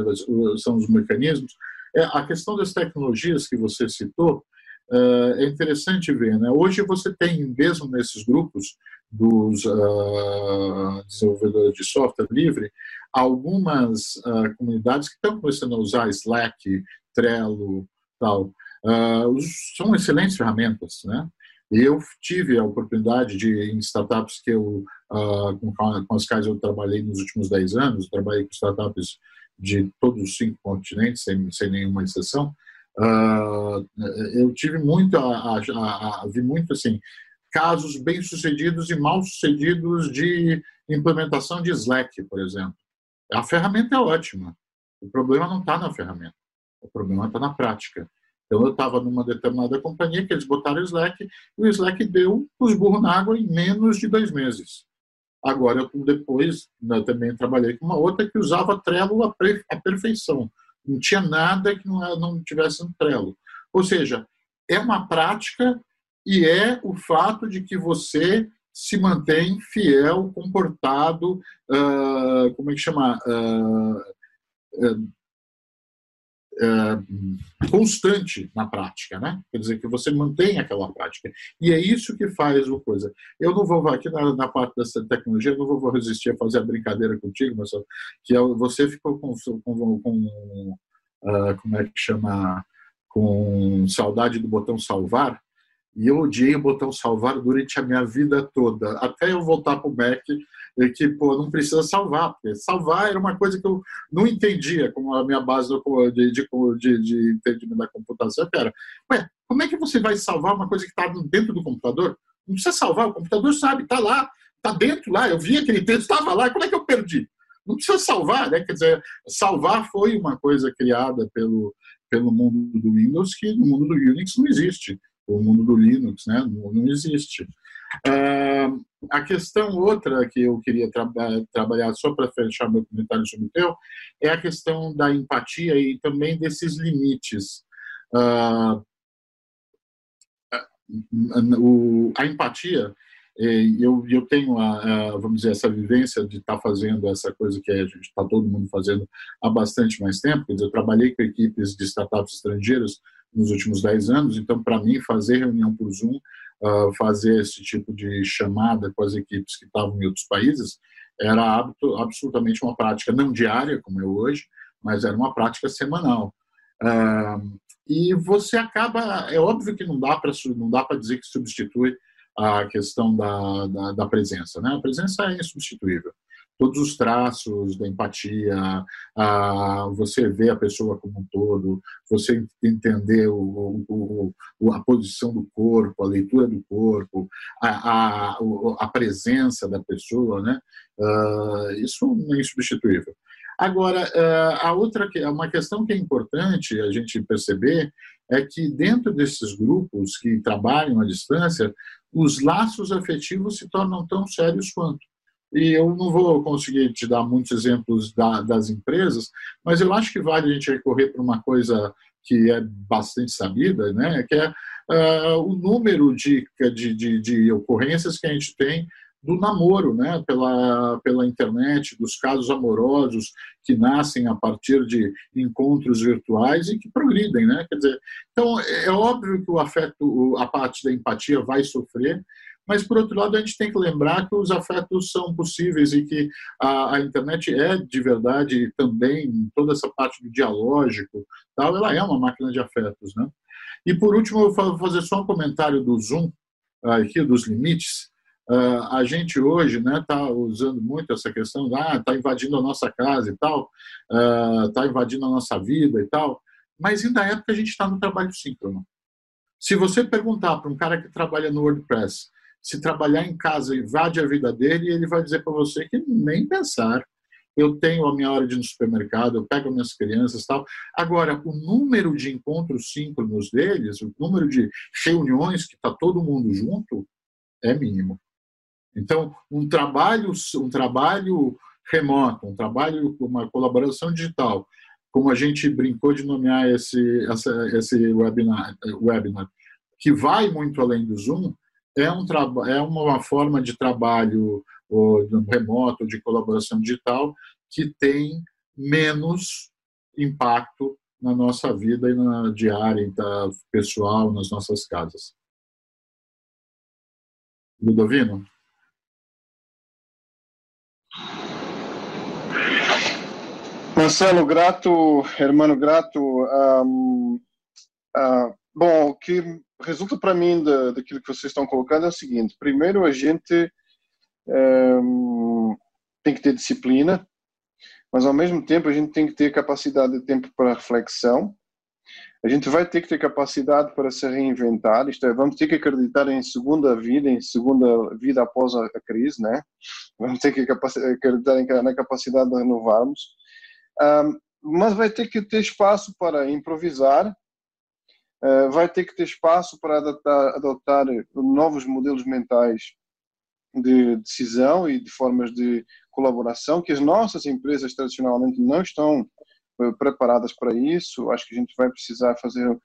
são os mecanismos, é, a questão das tecnologias que você citou uh, é interessante ver. Né? Hoje você tem, mesmo nesses grupos dos uh, desenvolvedores de software livre, algumas uh, comunidades que estão começando a usar Slack, Trello, tal. são excelentes ferramentas, né? Eu tive a oportunidade de, em startups que eu, com, com as quais eu trabalhei nos últimos 10 anos, trabalhei com startups de todos os cinco continentes, sem, sem nenhuma exceção, uh, eu tive muito a, a, a, vi muito assim casos bem sucedidos e mal sucedidos de implementação de Slack, por exemplo. A ferramenta é ótima. O problema não está na ferramenta. O problema está na prática. Então, eu estava numa determinada companhia que eles botaram o Slack e o Slack deu os burros na água em menos de dois meses. Agora, depois né, também trabalhei com uma outra que usava Trello à perfeição. Não tinha nada que não, não tivesse um Trello. Ou seja, é uma prática e é o fato de que você se mantém fiel, comportado, uh, como é que chama? Uh, uh, é, constante na prática, né? Quer dizer, que você mantém aquela prática. E é isso que faz o coisa. Eu não vou, aqui na, na parte dessa tecnologia, eu não vou resistir a fazer a brincadeira contigo, mas que é você ficou com, com, com uh, como é que chama, com saudade do botão salvar, e eu odiei o botão salvar durante a minha vida toda, até eu voltar para o Mac que pô, não precisa salvar, porque salvar era uma coisa que eu não entendia como a minha base de, de, de, de entendimento da computação. Era, ué, como é que você vai salvar uma coisa que está dentro do computador? Não precisa salvar, o computador sabe, está lá, está dentro lá, eu vi aquele texto, estava lá, como é que eu perdi? Não precisa salvar, né? Quer dizer, salvar foi uma coisa criada pelo, pelo mundo do Windows que no mundo do Unix não existe. O mundo do Linux, né? Não, não existe. Uh, a questão outra que eu queria tra trabalhar, só para fechar meu comentário sobre o teu, é a questão da empatia e também desses limites. Uh, o, a empatia, é, eu, eu tenho, a, a, vamos dizer, essa vivência de estar tá fazendo essa coisa que a gente está todo mundo fazendo há bastante mais tempo. Quer dizer, eu trabalhei com equipes de startups estrangeiras nos últimos 10 anos, então, para mim, fazer reunião por Zoom fazer esse tipo de chamada com as equipes que estavam em outros países era hábito, absolutamente uma prática não diária, como é hoje, mas era uma prática semanal. Uh, e você acaba, é óbvio que não dá para não dá para dizer que substitui a questão da, da, da, presença, né? A presença é insubstituível. Todos os traços da empatia, a, você vê a pessoa como um todo, você entender o, o, a posição do corpo, a leitura do corpo, a, a, a presença da pessoa, né? Uh, isso é insubstituível. Agora, eh, a outra uma questão que é importante a gente perceber é que dentro desses grupos que trabalham à distância, os laços afetivos se tornam tão sérios quanto. E eu não vou conseguir te dar muitos exemplos da, das empresas, mas eu acho que vale a gente recorrer para uma coisa que é bastante sabida, né? que é uh, o número de, de, de, de ocorrências que a gente tem do namoro, né, pela, pela internet, dos casos amorosos que nascem a partir de encontros virtuais e que progridem, né? Quer dizer, então é óbvio que o afeto, a parte da empatia vai sofrer, mas por outro lado a gente tem que lembrar que os afetos são possíveis e que a, a internet é de verdade também toda essa parte do dialógico, tal, ela é uma máquina de afetos, né? E por último eu vou fazer só um comentário do Zoom aqui dos limites Uh, a gente hoje está né, tá usando muito essa questão, ah, está invadindo a nossa casa e tal, está uh, invadindo a nossa vida e tal, mas ainda é porque a gente está no trabalho síncrono. Se você perguntar para um cara que trabalha no WordPress se trabalhar em casa invade a vida dele, ele vai dizer para você que nem pensar. Eu tenho a minha hora de ir no supermercado, eu pego minhas crianças tal. Agora, o número de encontros síncronos deles, o número de reuniões que está todo mundo junto, é mínimo. Então, um trabalho, um trabalho remoto, um trabalho uma colaboração digital, como a gente brincou de nomear esse, esse webinar, webinar, que vai muito além do Zoom, é, um é uma forma de trabalho ou, remoto, de colaboração digital, que tem menos impacto na nossa vida e na diária, pessoal, nas nossas casas. Ludovino? Marcelo, grato, hermano, grato. Um, uh, bom, o que resulta para mim da, daquilo que vocês estão colocando é o seguinte: primeiro, a gente um, tem que ter disciplina, mas ao mesmo tempo a gente tem que ter capacidade de tempo para reflexão. A gente vai ter que ter capacidade para se reinventar, isto é, vamos ter que acreditar em segunda vida, em segunda vida após a, crise, né? Vamos ter que acreditar na capacidade de renovarmos um, mas vai ter que ter espaço para improvisar, vai ter que ter espaço para adotar, adotar novos modelos mentais de decisão e de formas de colaboração que as nossas empresas tradicionalmente não estão uh, preparadas para isso. Acho que a gente vai precisar fazer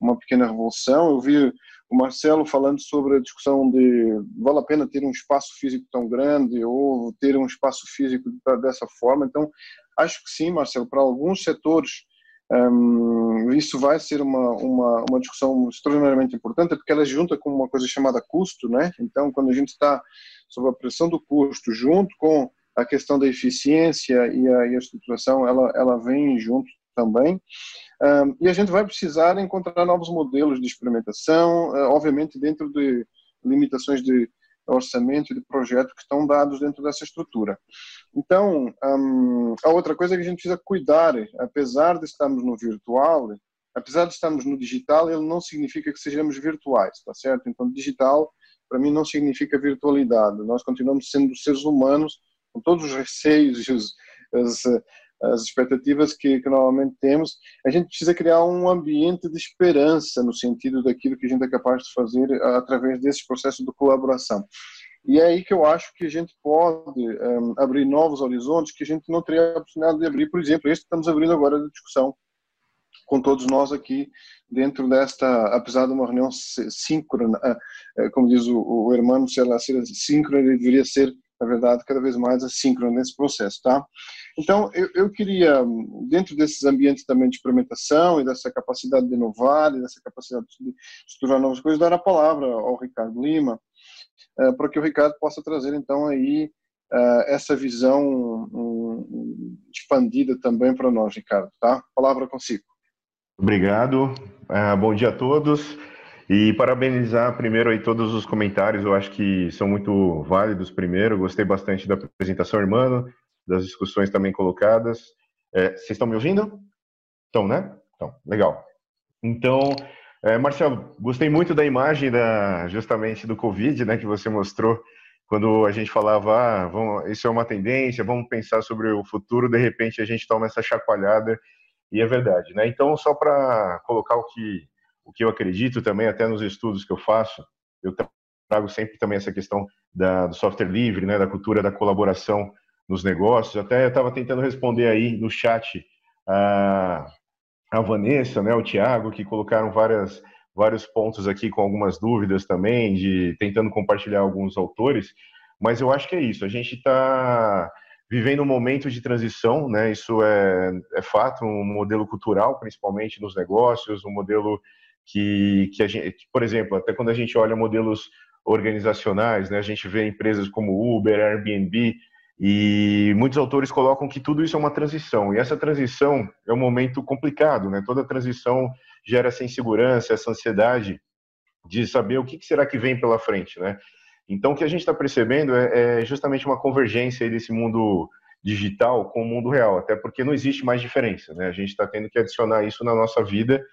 uma pequena revolução. Eu vi o Marcelo falando sobre a discussão de vale a pena ter um espaço físico tão grande ou ter um espaço físico dessa forma. Então, acho que sim, Marcelo, para alguns setores um, isso vai ser uma, uma, uma discussão extraordinariamente importante, porque ela junta com uma coisa chamada custo, né? Então, quando a gente está sob a pressão do custo, junto com a questão da eficiência e a, e a estruturação, ela, ela vem junto também. Um, e a gente vai precisar encontrar novos modelos de experimentação, uh, obviamente dentro de limitações de orçamento e de projeto que estão dados dentro dessa estrutura. Então, um, a outra coisa é que a gente precisa cuidar, apesar de estarmos no virtual, apesar de estarmos no digital, ele não significa que sejamos virtuais, tá certo? Então, digital para mim não significa virtualidade. Nós continuamos sendo seres humanos com todos os receios e os, as, as expectativas que, que, normalmente temos, a gente precisa criar um ambiente de esperança no sentido daquilo que a gente é capaz de fazer através desses processos de colaboração. E é aí que eu acho que a gente pode um, abrir novos horizontes que a gente não teria a oportunidade de abrir. Por exemplo, este que estamos abrindo agora de discussão com todos nós aqui dentro desta, apesar de uma reunião síncrona, eh, eh, como diz o, o irmão, se ela ser síncrona, ele deveria ser na verdade, cada vez mais assíncrono nesse processo, tá? Então, eu, eu, queria, dentro desses ambientes também de experimentação e dessa capacidade de inovar e dessa capacidade de estudar novas coisas, dar a palavra ao Ricardo Lima, uh, para que o Ricardo possa trazer, então, aí uh, essa visão um, expandida também para nós, Ricardo, tá? Palavra consigo. Obrigado. Uh, bom dia a todos. E parabenizar primeiro aí todos os comentários, eu acho que são muito válidos primeiro. Gostei bastante da apresentação, irmão, das discussões também colocadas. É, vocês estão me ouvindo? Estão, né? Então, legal. Então, é, Marcelo, gostei muito da imagem da, justamente do Covid, né, que você mostrou quando a gente falava, ah, vamos, isso é uma tendência, vamos pensar sobre o futuro, de repente a gente toma essa chacoalhada e é verdade, né? Então, só para colocar o que o que eu acredito também, até nos estudos que eu faço, eu trago sempre também essa questão da, do software livre, né, da cultura da colaboração nos negócios. Até eu estava tentando responder aí no chat a, a Vanessa, né, o Tiago, que colocaram várias, vários pontos aqui com algumas dúvidas também, de tentando compartilhar alguns autores. Mas eu acho que é isso. A gente está vivendo um momento de transição, né? Isso é, é fato, um modelo cultural, principalmente nos negócios, um modelo que, que a gente, por exemplo, até quando a gente olha modelos organizacionais, né? A gente vê empresas como Uber, Airbnb, e muitos autores colocam que tudo isso é uma transição, e essa transição é um momento complicado, né? Toda transição gera essa insegurança, essa ansiedade de saber o que será que vem pela frente, né? Então, o que a gente está percebendo é, é, justamente uma convergência desse mundo digital com o mundo real, até porque não existe mais diferença, né? A gente está tendo que adicionar isso na nossa vida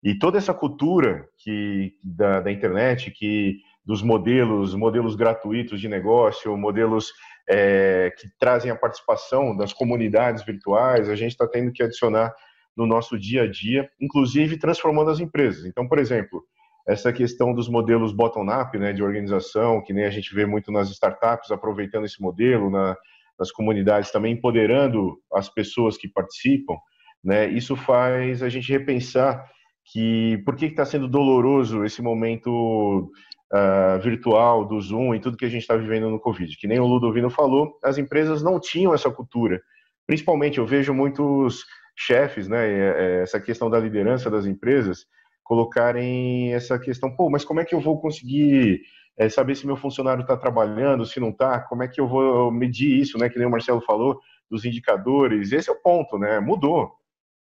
e toda essa cultura que da, da internet, que dos modelos, modelos gratuitos de negócio, modelos é, que trazem a participação das comunidades virtuais, a gente está tendo que adicionar no nosso dia a dia, inclusive transformando as empresas. Então, por exemplo, essa questão dos modelos bottom-up, né, de organização, que nem a gente vê muito nas startups, aproveitando esse modelo, na, nas comunidades também, empoderando as pessoas que participam, né, isso faz a gente repensar que por que está sendo doloroso esse momento uh, virtual, do Zoom e tudo que a gente está vivendo no Covid. Que nem o Ludovino falou, as empresas não tinham essa cultura. Principalmente, eu vejo muitos chefes, né, é, essa questão da liderança das empresas, colocarem essa questão, pô, mas como é que eu vou conseguir é, saber se meu funcionário está trabalhando, se não está, como é que eu vou medir isso, né, que nem o Marcelo falou, dos indicadores, esse é o ponto, né, mudou,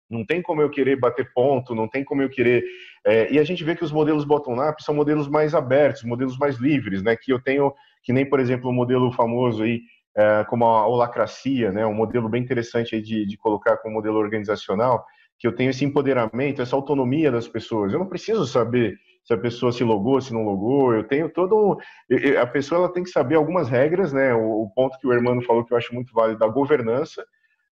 não tem como eu querer bater ponto, não tem como eu querer. É, e a gente vê que os modelos bottom-up são modelos mais abertos, modelos mais livres, né? Que eu tenho, que nem, por exemplo, o modelo famoso aí, é, como a holacracia, né? Um modelo bem interessante aí de, de colocar como modelo organizacional, que eu tenho esse empoderamento, essa autonomia das pessoas. Eu não preciso saber se a pessoa se logou, se não logou. Eu tenho todo. A pessoa ela tem que saber algumas regras, né? O ponto que o Hermano falou que eu acho muito válido da governança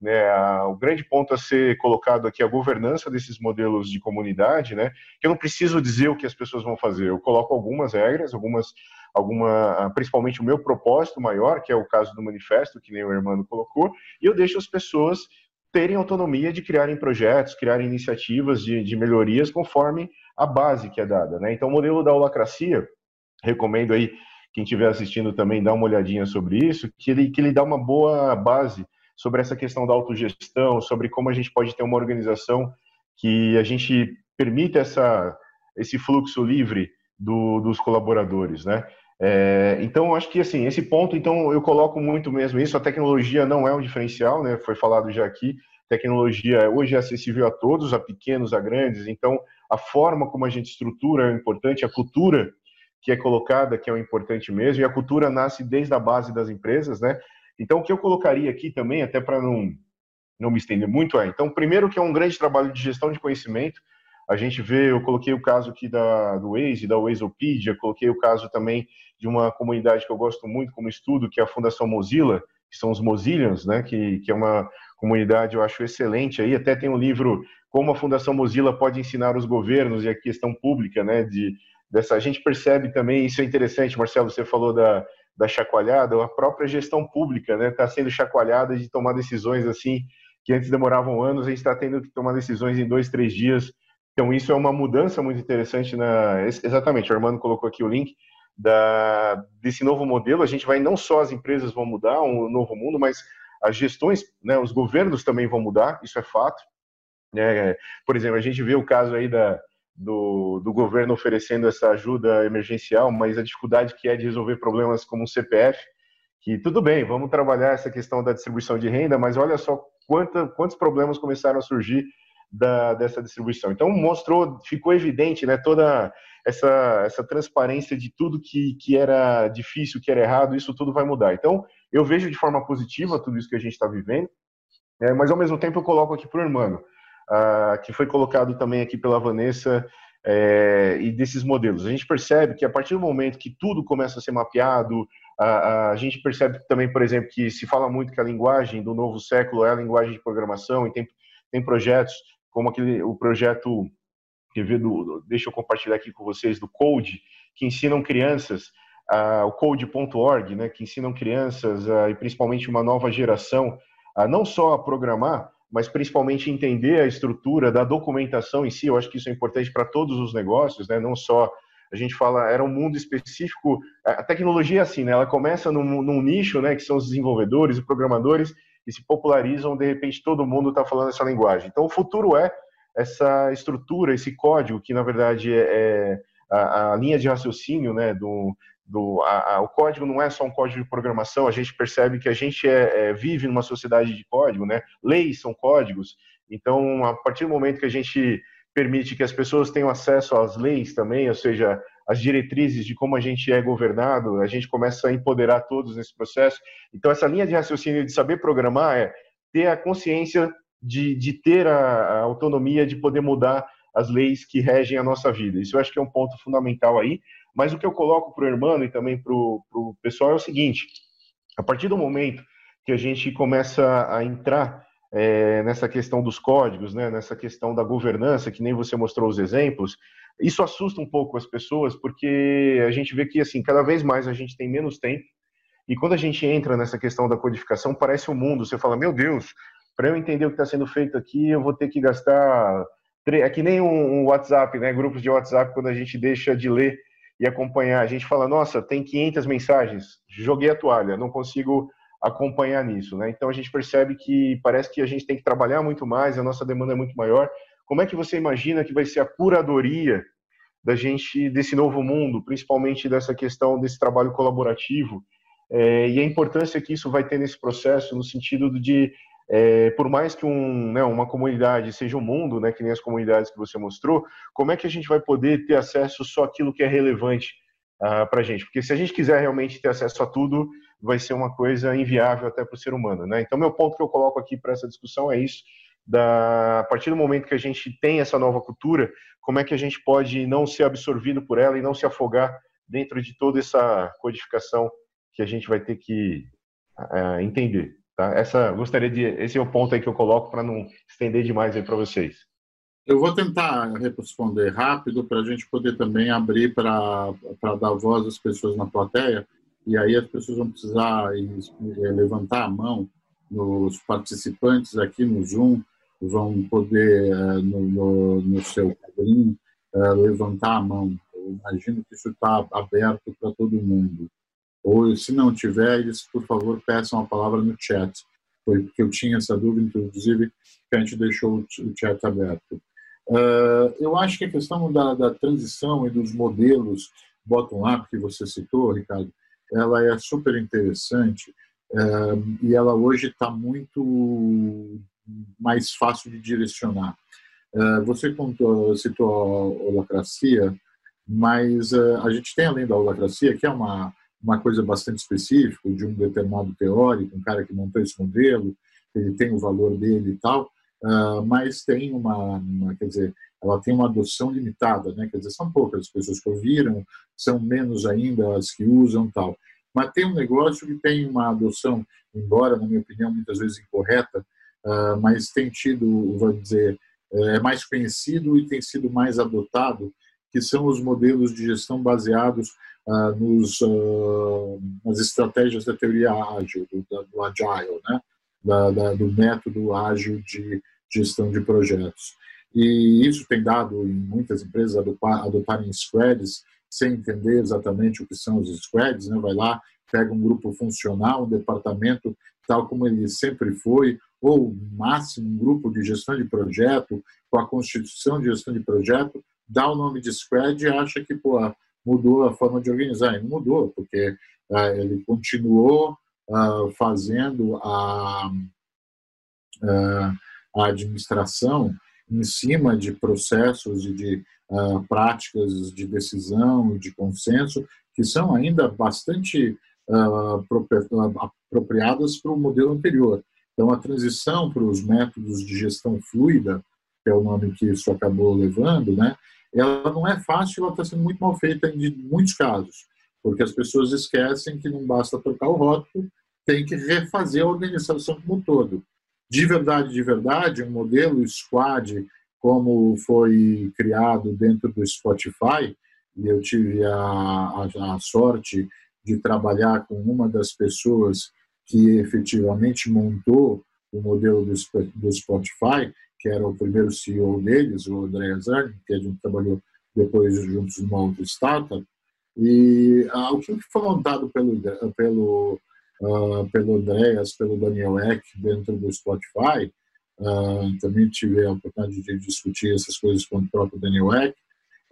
né, o grande ponto a ser colocado aqui é a governança desses modelos de comunidade, né, que eu não preciso dizer o que as pessoas vão fazer, eu coloco algumas regras, algumas, alguma, principalmente o meu propósito maior, que é o caso do manifesto, que nem o Hermano colocou, e eu deixo as pessoas terem autonomia de criarem projetos, criarem iniciativas de, de melhorias conforme a base que é dada. Né? Então, o modelo da holacracia, recomendo aí, quem estiver assistindo também, dar uma olhadinha sobre isso, que ele, que ele dá uma boa base sobre essa questão da autogestão, sobre como a gente pode ter uma organização que a gente permita essa, esse fluxo livre do, dos colaboradores, né? É, então, acho que assim, esse ponto, então, eu coloco muito mesmo isso. A tecnologia não é um diferencial, né? Foi falado já aqui. Tecnologia hoje é acessível a todos, a pequenos, a grandes. Então, a forma como a gente estrutura é importante, a cultura que é colocada que é o importante mesmo. E a cultura nasce desde a base das empresas, né? Então, o que eu colocaria aqui também, até para não, não me estender muito, é: então, primeiro, que é um grande trabalho de gestão de conhecimento. A gente vê, eu coloquei o caso aqui da, do Waze, da Wazeopedia, coloquei o caso também de uma comunidade que eu gosto muito como estudo, que é a Fundação Mozilla, que são os Mozillians, né, que, que é uma comunidade, eu acho, excelente aí. Até tem um livro, Como a Fundação Mozilla pode ensinar os governos e a questão pública, né, de, dessa... A gente percebe também, isso é interessante, Marcelo, você falou da, da chacoalhada, a própria gestão pública está né, tá sendo chacoalhada de tomar decisões assim que antes demoravam anos, a gente está tendo que tomar decisões em dois, três dias. Então isso é uma mudança muito interessante na exatamente. O Armando colocou aqui o link da desse novo modelo. A gente vai não só as empresas vão mudar, um novo mundo, mas as gestões, né, os governos também vão mudar. Isso é fato. É, por exemplo, a gente vê o caso aí da do, do governo oferecendo essa ajuda emergencial, mas a dificuldade que é de resolver problemas como o CPF, que tudo bem, vamos trabalhar essa questão da distribuição de renda, mas olha só quanta, quantos problemas começaram a surgir da, dessa distribuição. Então mostrou, ficou evidente, né, toda essa, essa transparência de tudo que, que era difícil, que era errado, isso tudo vai mudar. Então eu vejo de forma positiva tudo isso que a gente está vivendo, é, mas ao mesmo tempo eu coloco aqui para o Hermano, que foi colocado também aqui pela Vanessa, é, e desses modelos. A gente percebe que a partir do momento que tudo começa a ser mapeado, a, a, gente percebe também, por exemplo, que se fala muito que a linguagem do novo século é a linguagem de programação e tem, tem projetos como aquele, o projeto, que do, deixa eu compartilhar aqui com vocês, do Code, que ensinam crianças, uh, o code.org, né, que ensinam crianças uh, e principalmente uma nova geração, uh, não só a programar, mas principalmente entender a estrutura da documentação em si. Eu acho que isso é importante para todos os negócios, né? não só a gente fala, era um mundo específico. A tecnologia é assim, né? Ela começa num, num nicho, né? Que são os desenvolvedores e programadores e se popularizam. De repente, todo mundo está falando essa linguagem. Então, o futuro é essa estrutura, esse código que na verdade é, é a, a, linha de raciocínio, né? Do, do a, a, o código não é só um código de programação. A gente percebe que a gente é, é, vive numa sociedade de código, né? Leis são códigos. Então, a partir do momento que a gente permite que as pessoas tenham acesso às leis também, ou seja, as diretrizes de como a gente é governado, a gente começa a empoderar todos nesse processo. Então, essa linha de raciocínio de saber programar é ter a consciência de, de ter a, a autonomia de poder mudar as leis que regem a nossa vida. Isso eu acho que é um ponto fundamental aí. Mas o que eu coloco para o irmão e também para o pessoal é o seguinte: a partir do momento que a gente começa a entrar é, nessa questão dos códigos, né, nessa questão da governança, que nem você mostrou os exemplos, isso assusta um pouco as pessoas, porque a gente vê que assim cada vez mais a gente tem menos tempo, e quando a gente entra nessa questão da codificação, parece um mundo. Você fala, meu Deus, para eu entender o que está sendo feito aqui, eu vou ter que gastar. É que nem um WhatsApp, né? Grupos de WhatsApp, quando a gente deixa de ler e acompanhar, a gente fala, nossa, tem 500 mensagens, joguei a toalha, não consigo acompanhar nisso, né? Então a gente percebe que parece que a gente tem que trabalhar muito mais, a nossa demanda é muito maior. Como é que você imagina que vai ser a curadoria da gente desse novo mundo, principalmente dessa questão desse trabalho colaborativo é, e a importância que isso vai ter nesse processo, no sentido de é, por mais que um, né, uma comunidade seja um mundo, né, que nem as comunidades que você mostrou, como é que a gente vai poder ter acesso só àquilo que é relevante uh, ah, para a gente? Porque se a gente quiser realmente ter acesso a tudo, vai ser uma coisa inviável até para o ser humano. Né? Então, meu ponto que eu coloco aqui para essa discussão é isso. Da, a partir do momento que a gente tem essa nova cultura, como é que a gente pode não ser absorvido por ela e não se afogar dentro de toda essa codificação que a gente vai ter que uh, entender. Tá? Essa, gostaria de, esse é o ponto aí que eu coloco para não estender demais aí para vocês. Eu vou tentar responder rápido para a gente poder também abrir para dar voz às pessoas na plateia e aí as pessoas vão precisar eh, levantar a mão nos participantes aqui no Zoom vão poder eh, no, no, no seu quadrinho eh, levantar a mão. Eu imagino que isso está aberto para todo mundo. Ou se não tiver, eles por favor peçam a palavra no chat. Foi porque eu tinha essa dúvida, inclusive, que a gente deixou o chat aberto. Uh, eu acho que a questão da, da transição e dos modelos bottom-up que você citou, Ricardo, ela é super interessante é, e ela hoje está muito mais fácil de direcionar. É, você contou, citou a holacracia, mas a gente tem além da holacracia, que é uma, uma coisa bastante específica de um determinado teórico, um cara que montou esse modelo, ele tem o valor dele e tal, mas tem uma, uma, quer dizer, ela tem uma adoção limitada, né? Quer dizer, são poucas as pessoas que ouviram, são menos ainda as que usam tal. Mas tem um negócio que tem uma adoção, embora, na minha opinião, muitas vezes incorreta, uh, mas tem tido, vou dizer, é mais conhecido e tem sido mais adotado, que são os modelos de gestão baseados uh, nos, uh, nas estratégias da teoria ágil, do, do agile, né? Da, da, do método ágil de gestão de projetos. E isso tem dado em muitas empresas adotarem squads sem entender exatamente o que são os squads, né? vai lá, pega um grupo funcional, um departamento tal como ele sempre foi, ou máximo um grupo de gestão de projeto, com a constituição de gestão de projeto, dá o nome de squad e acha que pô, mudou a forma de organizar. E não mudou, porque ah, ele continuou ah, fazendo a, ah, a administração em cima de processos e de uh, práticas de decisão de consenso que são ainda bastante uh, apropriadas para o modelo anterior. Então, a transição para os métodos de gestão fluida, que é o nome que isso acabou levando, né, ela não é fácil, ela está sendo muito mal feita em muitos casos, porque as pessoas esquecem que não basta trocar o rótulo, tem que refazer a organização como um todo. De verdade, de verdade, um modelo squad como foi criado dentro do Spotify, e eu tive a, a, a sorte de trabalhar com uma das pessoas que efetivamente montou o modelo do, do Spotify, que era o primeiro CEO deles, o André Zerni, que a gente trabalhou depois juntos numa outra startup. E ah, o que foi montado pelo, pelo, uh, pelo Andreas, pelo Daniel Eck dentro do Spotify, uh, também tive a oportunidade de discutir essas coisas com o próprio Daniel Eck,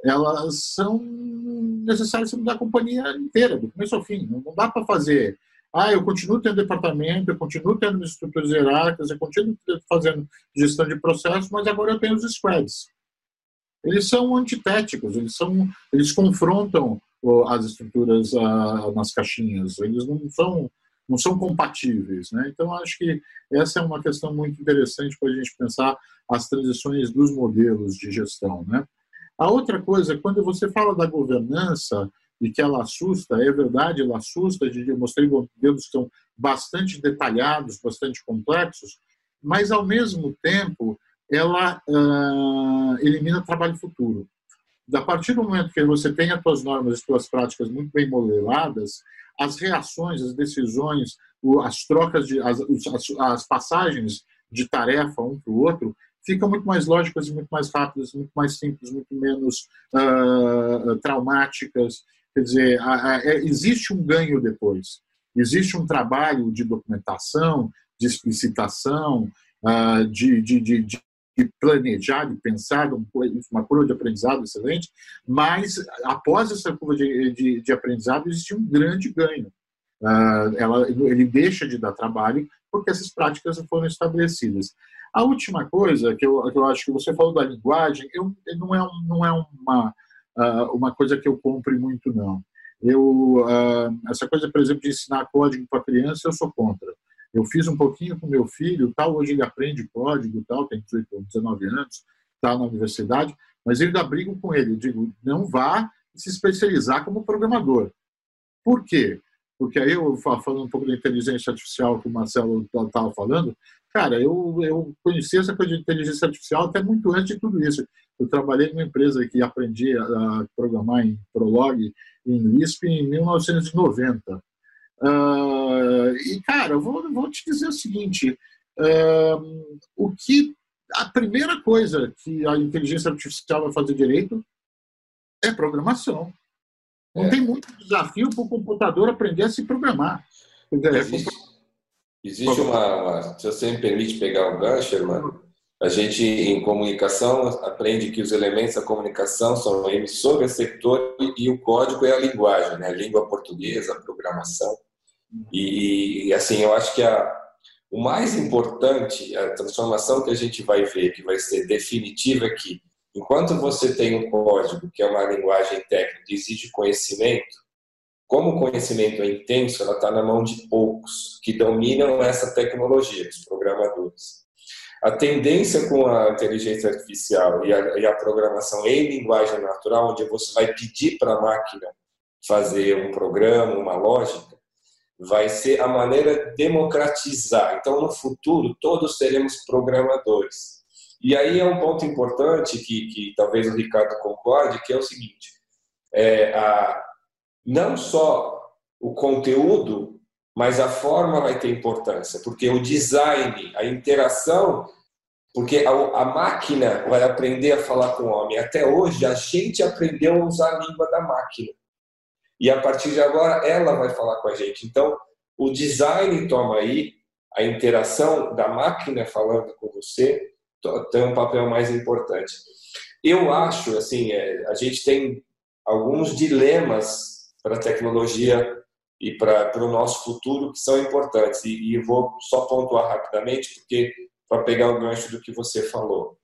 elas são necessárias para mudar a companhia inteira, do começo ao fim. Não dá para fazer ah, eu continuo tendo departamento, eu continuo tendo estruturas hierárquicas, eu continuo fazendo gestão de processos, mas agora eu tenho os squads. Eles são antitéticos, eles, são, eles confrontam as estruturas ah, nas caixinhas, eles não são, não são compatíveis. Né? Então, acho que essa é uma questão muito interessante para a gente pensar as transições dos modelos de gestão. Né? A outra coisa, quando você fala da governança, e que ela assusta, é verdade, ela assusta, eu mostrei modelos que são bastante detalhados, bastante complexos, mas, ao mesmo tempo, ela uh, elimina trabalho futuro. A partir do momento que você tem as suas normas, as suas práticas muito bem modeladas, as reações, as decisões, as trocas, de, as, as passagens de tarefa um para o outro ficam muito mais lógicas e muito mais rápidas, muito mais simples, muito menos uh, traumáticas. Quer dizer, a, a, é, existe um ganho depois. Existe um trabalho de documentação, de explicitação, uh, de, de, de, de, planejar, de pensar uma curva de aprendizado excelente, mas após essa curva de, de, de aprendizado existe um grande ganho. Uh, ela, ele deixa de dar trabalho porque essas práticas foram estabelecidas. A última coisa que eu, que eu acho que você falou da linguagem, eu, não é, não é uma uma coisa que eu compre muito, não. Eu, uh, essa coisa, por exemplo, de ensinar código para criança, eu sou contra. Eu fiz um pouquinho com meu filho, tal, hoje ele aprende código, tal, tem 18, 19 anos, está na universidade, mas eu ainda brigo com ele. Eu digo, não vá se especializar como programador. Por quê? Porque aí eu falando um pouco da inteligência artificial que o Marcelo estava falando, cara, eu, eu conheci essa coisa de inteligência artificial até muito antes de tudo isso. Eu trabalhei numa empresa que aprendi a programar em Prolog em Lisp em 1990. Uh, ah, e, cara, eu vou, vou te dizer o seguinte: uh, o que a primeira coisa que a inteligência artificial vai fazer direito é programação. Não é. tem muito desafio para o computador aprender a se programar. Existe, existe uma, uma, Se você me permite pegar um gancho, irmão, a gente, em comunicação, aprende que os elementos da comunicação são o emissor, receptor e o código é a linguagem, né? a língua portuguesa, a programação. E, e assim, eu acho que a, o mais importante, a transformação que a gente vai ver, que vai ser definitiva é que, enquanto você tem um código, que é uma linguagem técnica, que exige conhecimento, como o conhecimento é intenso, ela está na mão de poucos que dominam essa tecnologia, os programadores. A tendência com a inteligência artificial e a, e a programação em linguagem natural, onde você vai pedir para a máquina fazer um programa, uma lógica, vai ser a maneira de democratizar. Então, no futuro, todos seremos programadores. E aí é um ponto importante que, que talvez o Ricardo concorde, que é o seguinte: é, a, não só o conteúdo mas a forma vai ter importância, porque o design, a interação, porque a, a, máquina vai aprender a falar com o homem. Até hoje, a gente aprendeu a usar a língua da máquina. E a partir de agora, ela vai falar com a gente. Então, o design toma aí, a interação da máquina falando com você tem um papel mais importante. Eu acho, assim, é, a gente tem alguns dilemas para a tecnologia e para o nosso futuro que são importantes. E, e vou só pontuar rapidamente, porque para pegar o gancho do que você falou.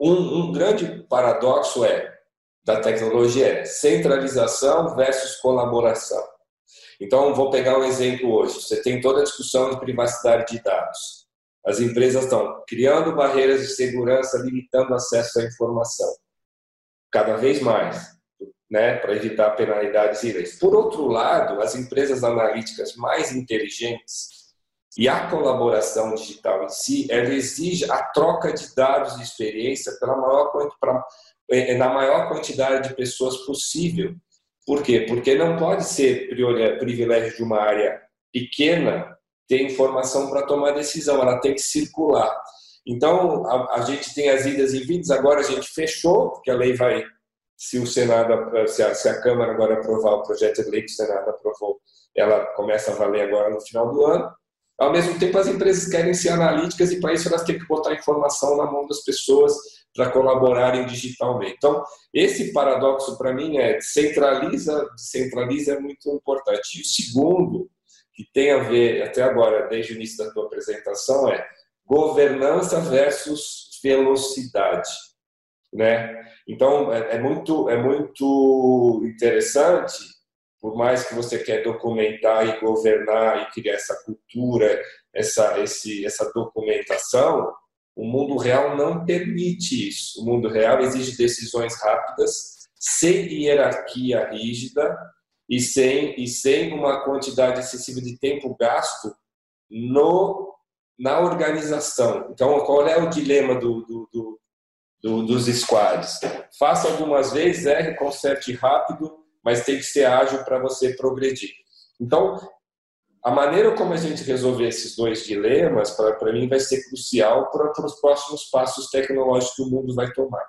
um, um grande paradoxo é da tecnologia é centralização versus colaboração. Então, vou pegar um exemplo hoje. Você tem toda a discussão de privacidade de dados. As empresas estão criando barreiras de segurança, limitando acesso à informação. Cada vez mais, né, para evitar penalidades e leis. Por outro lado, as empresas analíticas mais inteligentes e a colaboração digital em si, ela exige a troca de dados de experiência pela maior, pra, é, na maior quantidade de pessoas possível. Por quê? Porque não pode ser privilégio de uma área pequena ter informação para tomar decisão, ela tem que circular. Então, a, a, gente tem as idas e vindas, agora a gente fechou, porque a lei vai, se o Senado, se a, se a Câmara agora aprovar o projeto de lei que o Senado aprovou, ela começa a valer agora no final do ano. Ao mesmo tempo, as empresas querem ser analíticas e, para isso, elas têm que botar informação na mão das pessoas para colaborarem digitalmente. Então, esse paradoxo, para mim, é centraliza, centraliza é muito importante. E o segundo, que tem a ver, até agora, desde o início da tua apresentação, é governança versus velocidade. Né? Então, é, é muito, é muito interessante por mais que você quer documentar e governar e criar essa cultura, essa, esse, essa documentação, o mundo real não permite isso. O mundo real exige decisões rápidas, sem hierarquia rígida e sem, e sem uma quantidade excessiva de tempo gasto no, na organização. Então, qual é o dilema do, do, do, do dos squads? Faça algumas vezes, erre, conserte rápido, mas tem que ser ágil para você progredir. Então, a maneira como a gente resolver esses dois dilemas, para mim, vai ser crucial para, os próximos passos tecnológicos que o mundo vai tomar.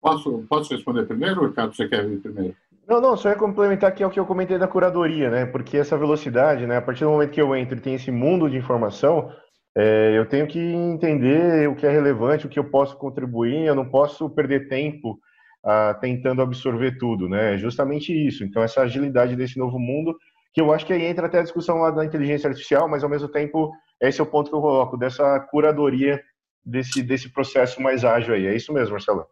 Posso, posso responder primeiro, Ricardo? Você quer vir primeiro? Não, não, só ia complementar aqui o que eu comentei da curadoria, né? Porque essa velocidade, né? A partir do momento que eu entro e tem esse mundo de informação, é, eu tenho que entender o que é relevante, o que eu posso contribuir, eu não posso perder tempo ah, tentando absorver tudo, né? É justamente isso. Então, essa agilidade desse novo mundo, que eu acho que aí entra até a discussão lá da inteligência artificial, mas ao mesmo tempo, esse é o ponto que eu coloco, dessa curadoria desse, desse processo mais ágil aí. É isso mesmo, Marcelo.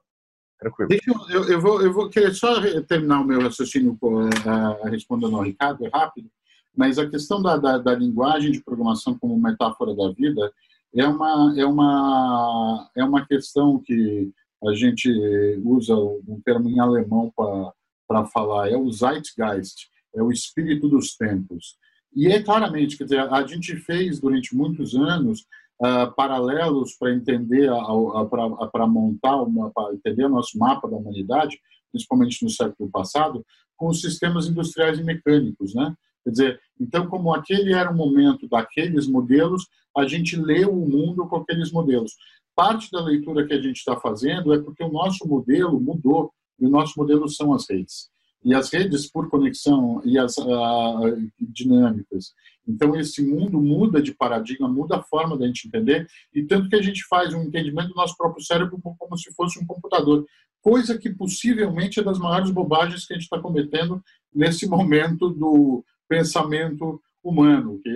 Tranquilo. Deixa eu, eu, vou, eu vou querer só terminar o meu raciocínio uh, respondendo ao Ricardo, é rápido, mas a questão da, da, da linguagem de programação como metáfora da vida é uma, é uma, é uma questão que a gente usa um termo em alemão para falar, é o Zeitgeist, é o espírito dos tempos. E é claramente, quer dizer, a gente fez durante muitos anos uh, paralelos para entender, para montar, para entender o nosso mapa da humanidade, principalmente no século passado, com os sistemas industriais e mecânicos, né? Quer dizer, então, como aquele era o momento daqueles modelos, a gente leu o mundo com aqueles modelos parte da leitura que a gente está fazendo é porque o nosso modelo mudou, e o nosso modelo são as redes. E as redes por conexão e as uh, dinâmicas. Então, esse mundo muda de paradigma, muda a forma da gente entender, e tanto que a gente faz um entendimento do nosso próprio cérebro como se fosse um computador. Coisa que possivelmente é das maiores bobagens que a gente está cometendo nesse momento do pensamento humano, que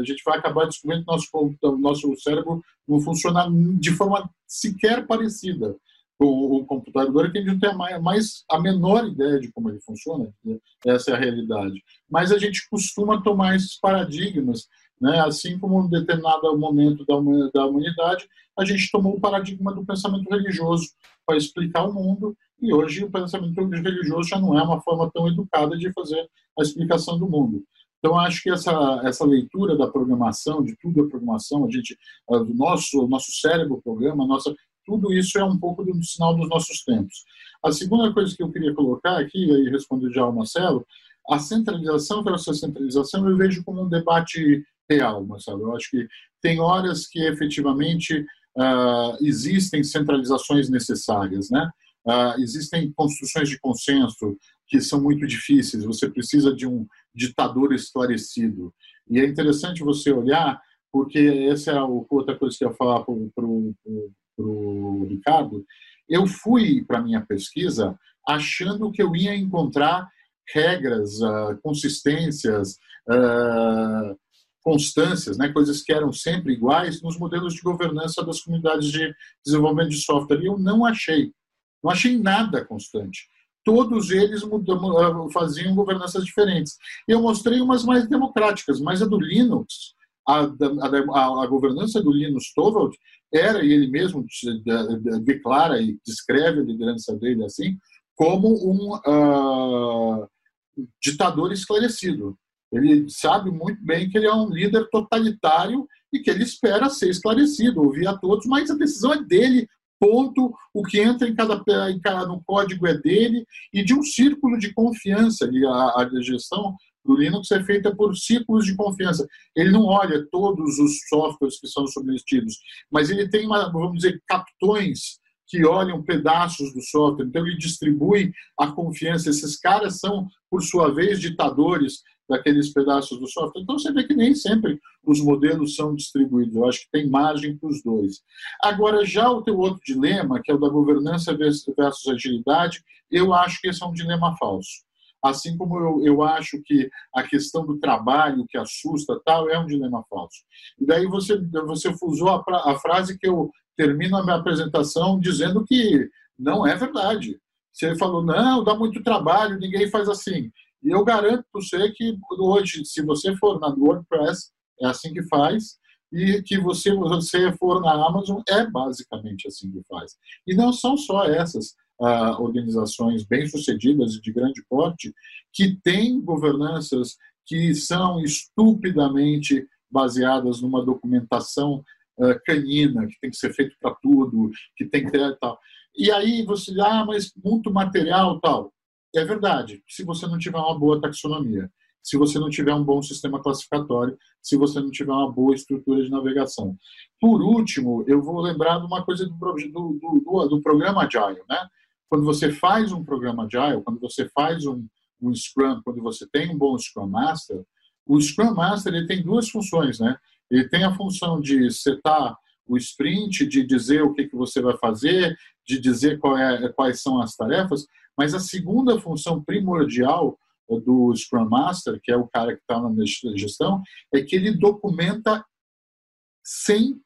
a gente vai acabar descobrindo que nosso, nosso cérebro não funciona de forma sequer parecida com o computador, que a gente não tem mais, mais a menor ideia de como ele funciona, né? essa é a realidade. Mas a gente costuma tomar esses paradigmas, né? assim como em determinado momento da, da humanidade, a gente tomou o paradigma do pensamento religioso para explicar o mundo, e hoje o pensamento religioso já não é uma forma tão educada de fazer a explicação do mundo. Então, acho que essa, essa leitura da programação, de tudo a programação, a gente, o nosso, nosso cérebro programa, nossa, tudo isso é um pouco do sinal dos nossos tempos. A segunda coisa que eu queria colocar aqui, e responder já ao Marcelo, a centralização versus centralização eu vejo como um debate real, Marcelo. Eu acho que tem horas que efetivamente uh, existem centralizações necessárias, né? Uh, existem construções de consenso que são muito difíceis. Você precisa de um ditador esclarecido. E é interessante você olhar, porque essa é outra coisa que eu ia falar para o Ricardo. Eu fui para minha pesquisa achando que eu ia encontrar regras, uh, consistências, uh, constâncias, né, coisas que eram sempre iguais nos modelos de governança das comunidades de desenvolvimento de software. E eu não achei. Não achei nada constante. Todos eles mudam, faziam governanças diferentes. Eu mostrei umas mais democráticas, mas a do Linux, a, a, a governança do Linus Torvald era, e ele mesmo declara e descreve a liderança dele assim, como um uh, ditador esclarecido. Ele sabe muito bem que ele é um líder totalitário e que ele espera ser esclarecido, ouvir a todos, mas a decisão é dele, ponto. O que entra em cada, em cada no código é dele e de um círculo de confiança. E a, a gestão do Linux é feita por círculos de confiança. Ele não olha todos os softwares que são submetidos, mas ele tem, uma, vamos dizer, capitões que olham pedaços do software. Então, ele distribui a confiança. Esses caras são, por sua vez, ditadores daqueles pedaços do software. Então, você vê que nem sempre os modelos são distribuídos. Eu acho que tem margem para os dois. Agora, já o teu outro dilema, que é o da governança versus agilidade, eu acho que esse é um dilema falso. Assim como eu, eu acho que a questão do trabalho que assusta tal é um dilema falso. E daí você, você usou a, a frase que eu termino a minha apresentação dizendo que não é verdade. Você falou, não, dá muito trabalho, ninguém faz assim. E eu garanto para você que hoje, se você for na WordPress, é assim que faz, e que você, você for na Amazon, é basicamente assim que faz. E não são só essas organizações bem-sucedidas e de grande porte que têm governanças que são estupidamente baseadas numa documentação uh, canina, que tem que ser feito para tudo, que tem que ter tal. E aí você, ah, mas muito material tal. É verdade, se você não tiver uma boa taxonomia, se você não tiver um bom sistema classificatório, se você não tiver uma boa estrutura de navegação. Por último, eu vou lembrar de uma coisa do, do, do, do programa Agile. Né? Quando você faz um programa Agile, quando você faz um, um Scrum, quando você tem um bom Scrum Master, o Scrum Master ele tem duas funções. Né? Ele tem a função de setar o sprint, de dizer o que, que você vai fazer, de dizer é, quais são as tarefas, mas a segunda função primordial do Scrum Master, que é o cara que está na gestão, é que ele documenta sem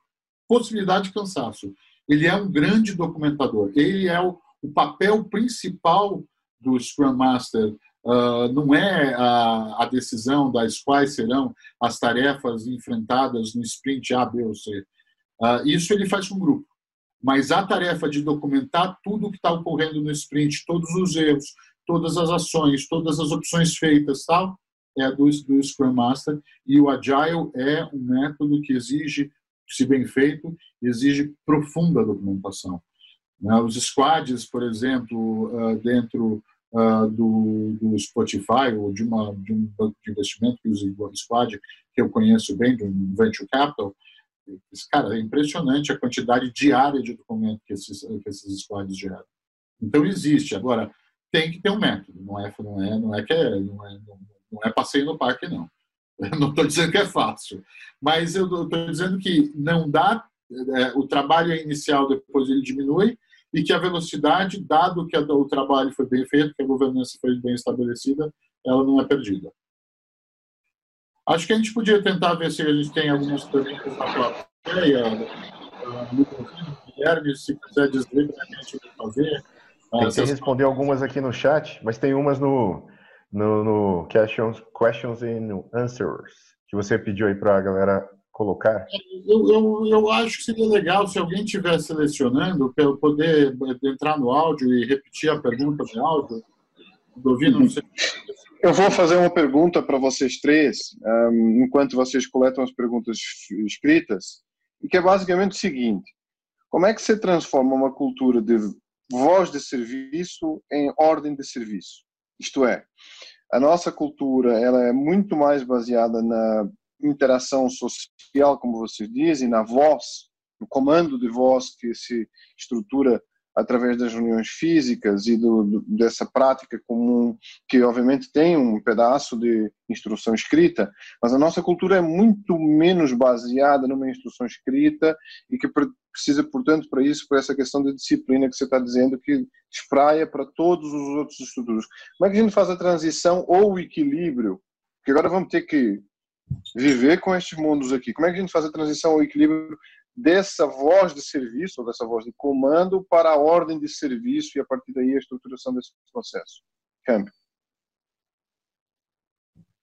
possibilidade de cansaço. Ele é um grande documentador. Ele é o, o papel principal do Scrum Master. Uh, não é a, a, decisão das quais serão as tarefas enfrentadas no sprint A, B ou C. Uh, isso ele faz com o grupo. Mas a tarefa de documentar tudo o que está ocorrendo no sprint, todos os erros, todas as ações, todas as opções feitas, tal, é a do, do Scrum Master. E o Agile é um método que exige, se bem feito, exige profunda documentação. Né? Os squads, por exemplo, ah, dentro ah, do, do Spotify ou de, uma, de um banco de investimento que usa o squad, que eu conheço bem, de um venture capital, Cara, é impressionante a quantidade diária de documento que esses, que esses squads geram. Então existe. Agora, tem que ter um método. Não é, não é, não é que é, não é, não é passeio no parque, não. Eu não estou dizendo que é fácil, mas eu estou dizendo que não dá. É, o trabalho inicial, depois ele diminui e que a velocidade, dado que o trabalho foi bem feito, que a governança foi bem estabelecida, ela não é perdida. Acho que a gente podia tentar ver se a gente tem algumas perguntas na plateia. Guilherme, se quiser dizer o que a gente vai fazer. Tentei responder algumas aqui no chat, mas tem umas no, no, no questions, questions and Answers, que você pediu aí para a galera colocar. Eu, eu, eu acho que seria legal se alguém estiver selecionando, para eu poder entrar no áudio e repetir a pergunta no áudio. Ouvindo, não sei. Eu vou fazer uma pergunta para vocês três, um, enquanto vocês coletam as perguntas escritas, que é basicamente o seguinte: como é que se transforma uma cultura de voz de serviço em ordem de serviço? Isto é, a nossa cultura ela é muito mais baseada na interação social, como vocês dizem, na voz, no comando de voz que se estrutura através das reuniões físicas e do, do, dessa prática comum, que obviamente tem um pedaço de instrução escrita, mas a nossa cultura é muito menos baseada numa instrução escrita e que precisa, portanto, para isso, por essa questão de disciplina que você está dizendo, que espraia para todos os outros estudos. Como é que a gente faz a transição ou o equilíbrio? Porque agora vamos ter que viver com estes mundos aqui? Como é que a gente faz a transição ao equilíbrio dessa voz de serviço, ou dessa voz de comando, para a ordem de serviço e a partir daí a estruturação desse processo? Câmbio.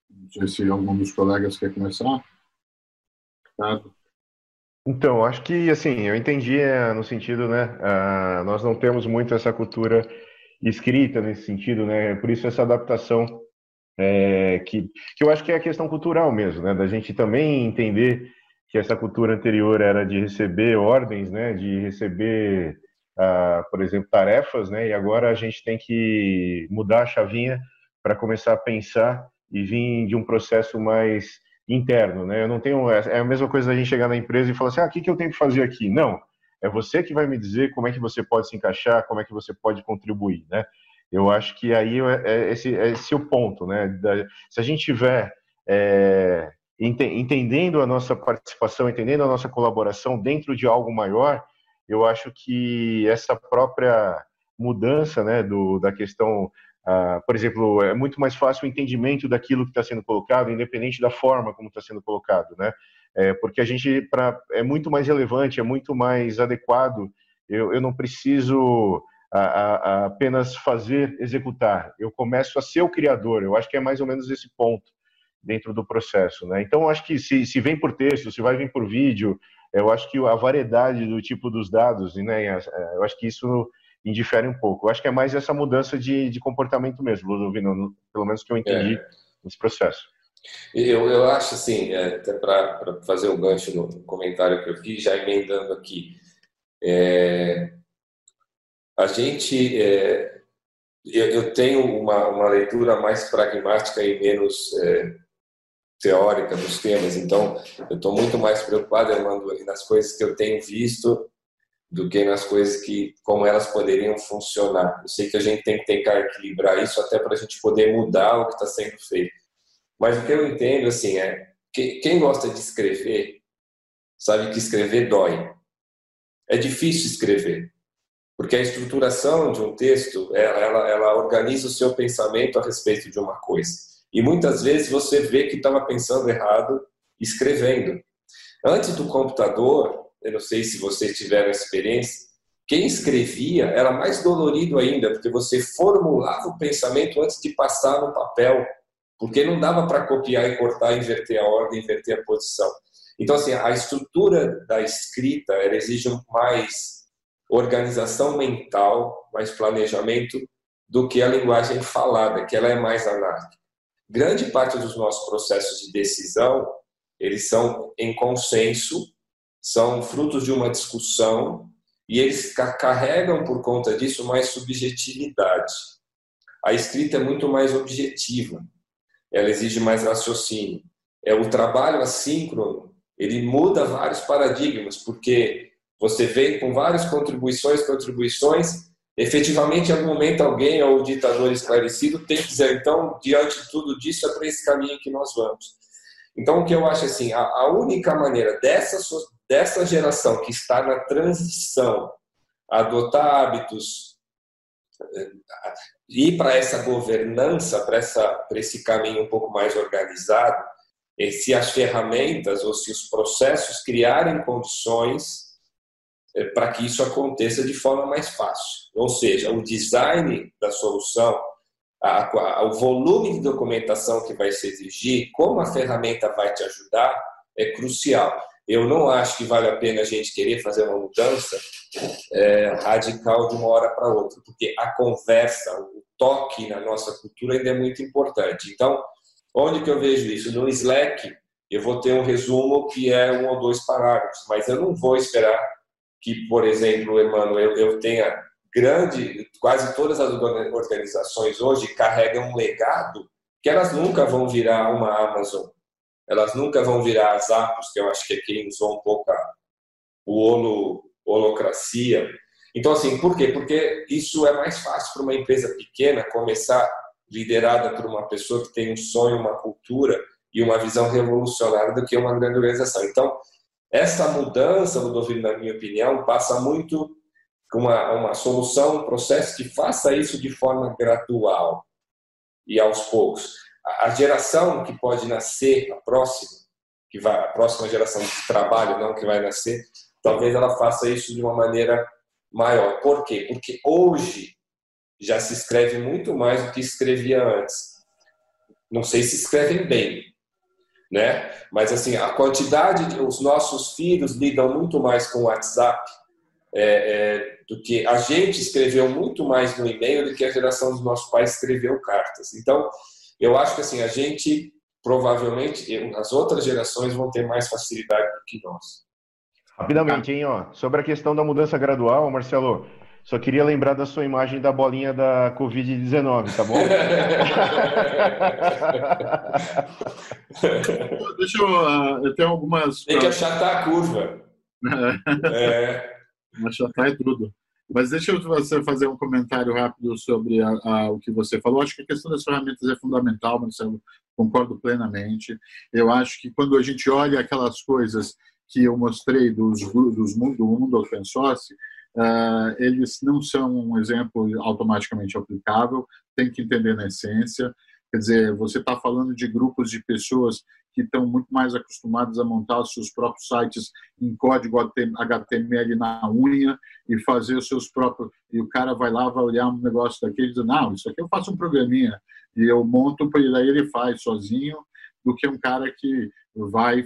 Não sei se algum dos colegas quer começar. Ricardo. Então, acho que, assim, eu entendi é, no sentido, né, uh, nós não temos muito essa cultura escrita nesse sentido, né, por isso essa adaptação é, que, que eu acho que é a questão cultural mesmo, né, da gente também entender que essa cultura anterior era de receber ordens, né, de receber, uh, por exemplo, tarefas, né, e agora a gente tem que mudar a chavinha para começar a pensar e vir de um processo mais interno, né? Eu não tenho é a mesma coisa da gente chegar na empresa e falar assim, ah, o que, que eu tenho que fazer aqui? Não, é você que vai me dizer como é que você pode se encaixar, como é que você pode contribuir, né? Eu acho que aí é, é esse, é esse o ponto, né? Se a gente tiver é, ent, entendendo a nossa participação, entendendo a nossa colaboração dentro de algo maior, eu acho que essa própria mudança, né, do, da questão Uh, por exemplo, é muito mais fácil o entendimento daquilo que está sendo colocado, independente da forma como está sendo colocado, né? É, porque a gente pra, é muito mais relevante, é muito mais adequado. Eu, eu não preciso a, a, a apenas fazer, executar. Eu começo a ser o criador. Eu acho que é mais ou menos esse ponto dentro do processo, né? Então, eu acho que se, se vem por texto, se vai vir por vídeo, eu acho que a variedade do tipo dos dados, né? Eu acho que isso indifere um pouco. Eu acho que é mais essa mudança de, de comportamento mesmo, Ludovino, pelo menos que eu entendi é. nesse processo. Eu, eu acho assim, é, até para fazer um gancho no comentário que eu fiz, já emendando aqui, é, a gente, é, eu, eu, tenho uma, uma leitura mais pragmática e menos é, teórica dos temas, então eu estou muito mais preocupado, Armando, nas coisas que eu tenho visto do que nas coisas que como elas poderiam funcionar. Eu sei que a gente tem que tentar equilibrar isso até para a gente poder mudar o que está sendo feito. Mas o que eu entendo assim é que quem gosta de escrever sabe que escrever dói. É difícil escrever porque a estruturação de um texto ela, ela, organiza o seu pensamento a respeito de uma coisa. E muitas vezes você vê que estava pensando errado escrevendo. Antes do computador, eu não sei se vocês tiveram experiência, quem escrevia era mais dolorido ainda, porque você formulava o pensamento antes de passar no papel, porque não dava para copiar e cortar, inverter a ordem, inverter a posição. Então, assim, a estrutura da escrita ela exige mais organização mental, mais planejamento do que a linguagem falada, que ela é mais anárquica. Grande parte dos nossos processos de decisão, eles são em consenso são frutos de uma discussão e eles carregam por conta disso mais subjetividade. A escrita é muito mais objetiva, ela exige mais raciocínio. É o trabalho assíncrono, ele muda vários paradigmas, porque você vem com várias contribuições, contribuições, efetivamente, em algum momento, alguém, ou o ditador esclarecido, tem que dizer, então, diante de tudo disso, é para esse caminho que nós vamos. Então, o que eu acho assim, a, a única maneira dessa, dessa geração que está na transição adotar hábitos, eh, ir para essa governança, para, essa, para esse caminho um pouco mais organizado, se as ferramentas ou se os processos criarem condições para que isso aconteça de forma mais fácil. Ou seja, o design da solução, a, a, o volume de documentação que vai se exigir, como a ferramenta vai te ajudar, é crucial. Eu não acho que vale a pena a gente querer fazer uma mudança é, radical de uma hora para outra, porque a conversa, o toque na nossa cultura ainda é muito importante. Então, onde que eu vejo isso? No Slack, eu vou ter um resumo que é um ou dois parágrafos, mas eu não vou esperar que, por exemplo, Emanuel, eu tenha grande, quase todas as organizações hoje carregam um legado que elas nunca vão virar uma Amazon elas nunca vão virar as apos, que eu acho que é quem usou um pouco a, holo, holocracia. Então, assim, por quê? Porque isso é mais fácil para uma empresa pequena começar liderada por uma pessoa que tem um sonho, uma cultura e uma visão revolucionária do que uma grande organização. Então, essa mudança, Ludovino, na minha opinião, passa muito com uma, uma solução, um processo que faça isso de forma gradual e aos poucos. a geração que pode nascer, a próxima, que vai, a próxima geração de trabalho, não que vai nascer, talvez ela faça isso de uma maneira maior. Por quê? Porque hoje já se escreve muito mais do que escrevia antes. Não sei se escrevem bem, né? Mas assim, a quantidade, de, os nossos filhos lidam muito mais com o WhatsApp é, é, do que a gente escreveu muito mais no e-mail do que a geração dos nossos pais escreveu cartas. Então, eu acho que assim a gente provavelmente as outras gerações vão ter mais facilidade do que nós. Rapidamente, hein, ó, sobre a questão da mudança gradual, Marcelo, só queria lembrar da sua imagem da bolinha da Covid-19, tá bom? Deixa eu. Uh, eu tenho algumas. Tem que achatar a curva. é. Achatar é tudo. Mas deixa eu você fazer um comentário rápido sobre a, a, o que você falou. Acho que a questão das ferramentas é fundamental, Marcelo. Concordo plenamente. Eu acho que quando a gente olha aquelas coisas que eu mostrei dos, dos mundo, do mundo open source, uh, eles não são um exemplo automaticamente aplicável. Tem que entender na essência. Quer dizer, você está falando de grupos de pessoas que estão muito mais acostumados a montar seus próprios sites em código HTML na unha e fazer os seus próprios. E o cara vai lá, vai olhar um negócio daquele e diz: Não, isso aqui eu faço um programinha e eu monto, e daí ele faz sozinho, do que um cara que vai,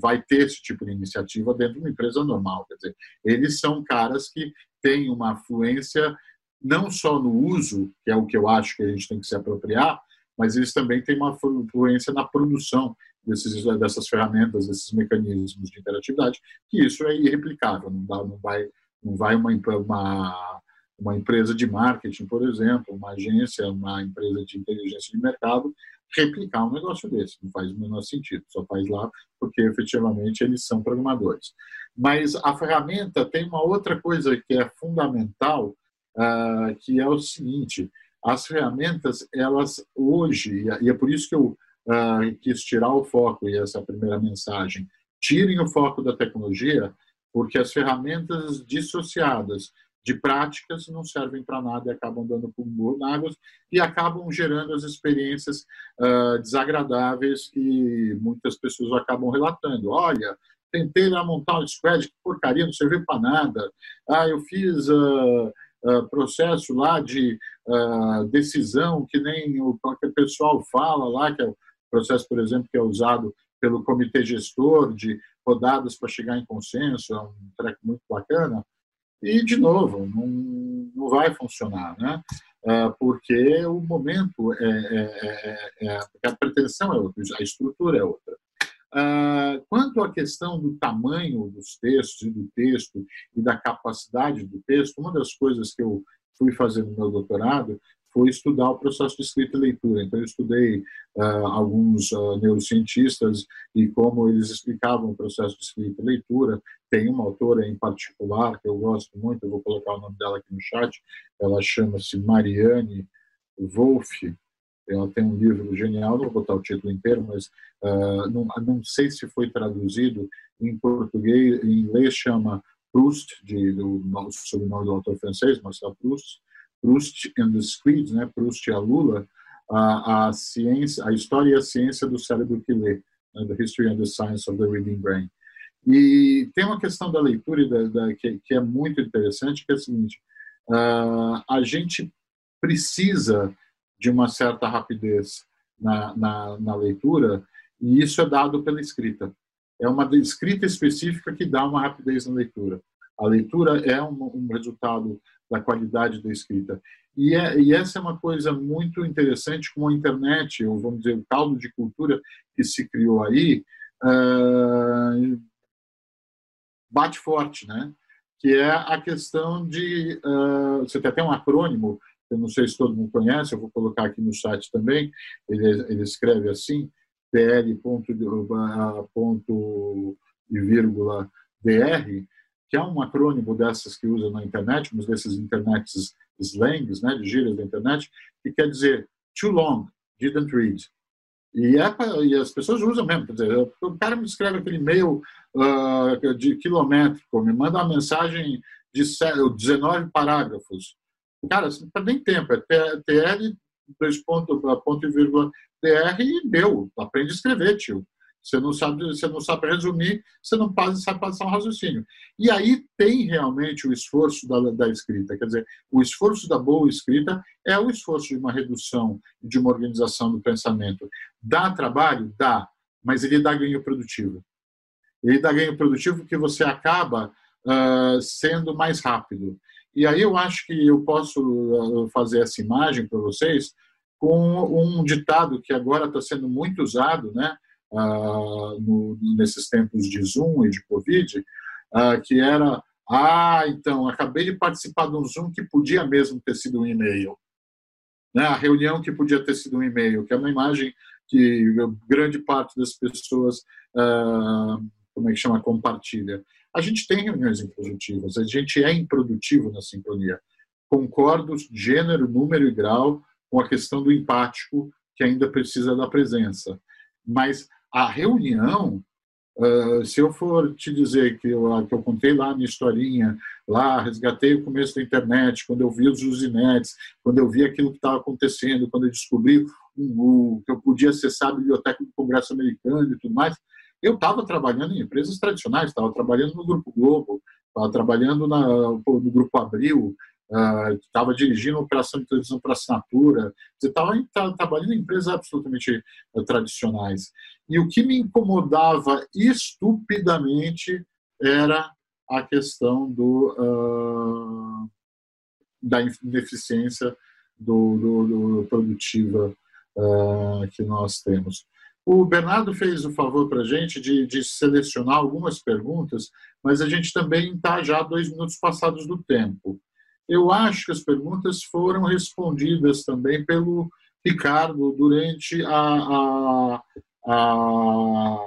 vai ter esse tipo de iniciativa dentro de uma empresa normal. Quer dizer, eles são caras que têm uma fluência não só no uso, que é o que eu acho que a gente tem que se apropriar, mas eles também têm uma influência na produção desses, dessas ferramentas, desses mecanismos de interatividade, que isso é irreplicável, não, dá, não vai, não vai uma, uma, uma empresa de marketing, por exemplo, uma agência, uma empresa de inteligência de mercado, replicar um negócio desse, não faz o menor sentido, só faz lá porque efetivamente eles são programadores. Mas a ferramenta tem uma outra coisa que é fundamental, uh, que é o seguinte, as ferramentas, elas hoje, e é por isso que eu uh, quis tirar o foco, e essa é a primeira mensagem, tirem o foco da tecnologia, porque as ferramentas dissociadas de práticas não servem para nada e acabam dando por águas e acabam gerando as experiências uh, desagradáveis que muitas pessoas acabam relatando. Olha, tentei lá montar um squad, que porcaria, não serviu para nada. Ah, eu fiz... Uh, ah, processo lá de uh, decisão, que nem o pessoal fala lá, que é o processo, por exemplo, que é usado pelo comitê gestor de rodadas para chegar em consenso, é um treco muito bacana. E, de novo, não, não vai funcionar, né? Uh, porque o momento é, é, é, é, a pretensão é outra, a estrutura é outra. Ah, quanto à questão do tamanho dos textos e do texto e da capacidade do texto, uma das coisas que eu fui fazer no meu doutorado foi estudar o processo de escrita e leitura. Então, eu estudei uh, alguns uh, neurocientistas e como eles explicavam o processo de escrita e leitura. Tem uma autora em particular que eu gosto muito, eu vou colocar o nome dela aqui no chat, ela chama-se Marianne Wolff, ela tem um livro genial, não vou botar o título inteiro, mas uh, não, não sei se foi traduzido em português, em inglês chama Proust, de, do sobrenome do autor francês, Marcel Proust, Proust and the Squids, né, Proust e a Lula, a, a ciência, a história e a ciência do cérebro que lê, né, The History and the Science of the Reading Brain. E tem uma questão da leitura da, da, que, que, é muito interessante, que é a seguinte, uh, a gente precisa de uma certa rapidez na, na, na leitura, e isso é dado pela escrita. É uma escrita específica que dá uma rapidez na leitura. A leitura é um, um resultado da qualidade da escrita. E, é, e, essa é uma coisa muito interessante como a internet, ou vamos dizer, o caldo de cultura que se criou aí, uh, bate forte, né? Que é a questão de. Uh, você tem até um acrônimo eu não sei se todo mundo conhece, eu vou colocar aqui no site também, ele, ele escreve assim, pl ponto, ponto e vírgula dr, que é um acrônimo dessas que usa na internet, mas desses internet slangs, né, de gírias da internet, que quer dizer too long, didn't read. E, é e as pessoas usam mesmo, quer dizer, o cara me escreve aquele e-mail uh, de quilométrico, me manda uma mensagem de 19 parágrafos, Cara, você não nem tempo, é TL dois pontos, ponto e vírgula, DR e deu. Aprende a escrever, tio. Você não sabe, você não sabe resumir, você não pode, sabe passar um raciocínio. E aí tem realmente o esforço da, da escrita. Quer dizer, o esforço da boa escrita é o esforço de uma redução, de uma organização do pensamento. Dá trabalho? Dá, mas ele dá ganho produtivo. Ele dá ganho produtivo porque você acaba uh, sendo mais rápido. E aí eu acho que eu posso fazer essa imagem para vocês com um ditado que agora está sendo muito usado, né? Uh, no, nesses tempos de Zoom e de Covid, uh, que era, ah, então, acabei de participar de um Zoom que podia mesmo ter sido um e-mail. Né? A reunião que podia ter sido um e-mail, que é uma imagem que grande parte das pessoas, uh, como é que chama, compartilha. A gente tem reuniões improdutivas, a gente é improdutivo na sincronia. Concordo, gênero, número e grau, com a questão do empático, que ainda precisa da presença. Mas a reunião, uh, se eu for te dizer que eu, que eu contei lá a minha historinha, lá resgatei o começo da internet, quando eu vi os usinetes, quando eu vi aquilo que estava acontecendo, quando eu descobri um, que eu podia acessar a biblioteca do Congresso Americano e tudo mais, eu estava trabalhando em empresas tradicionais, estava trabalhando no Grupo Globo, estava trabalhando na, no Grupo Abril, estava uh, dirigindo operação de televisão para assinatura, estava trabalhando em empresas absolutamente uh, tradicionais. E o que me incomodava estupidamente era a questão do, uh, da ineficiência do, do, do produtiva que nós temos. O Bernardo fez o favor para a gente de, de, selecionar algumas perguntas, mas a gente também está já dois minutos passados do tempo. Eu acho que as perguntas foram respondidas também pelo Ricardo durante a, a, a,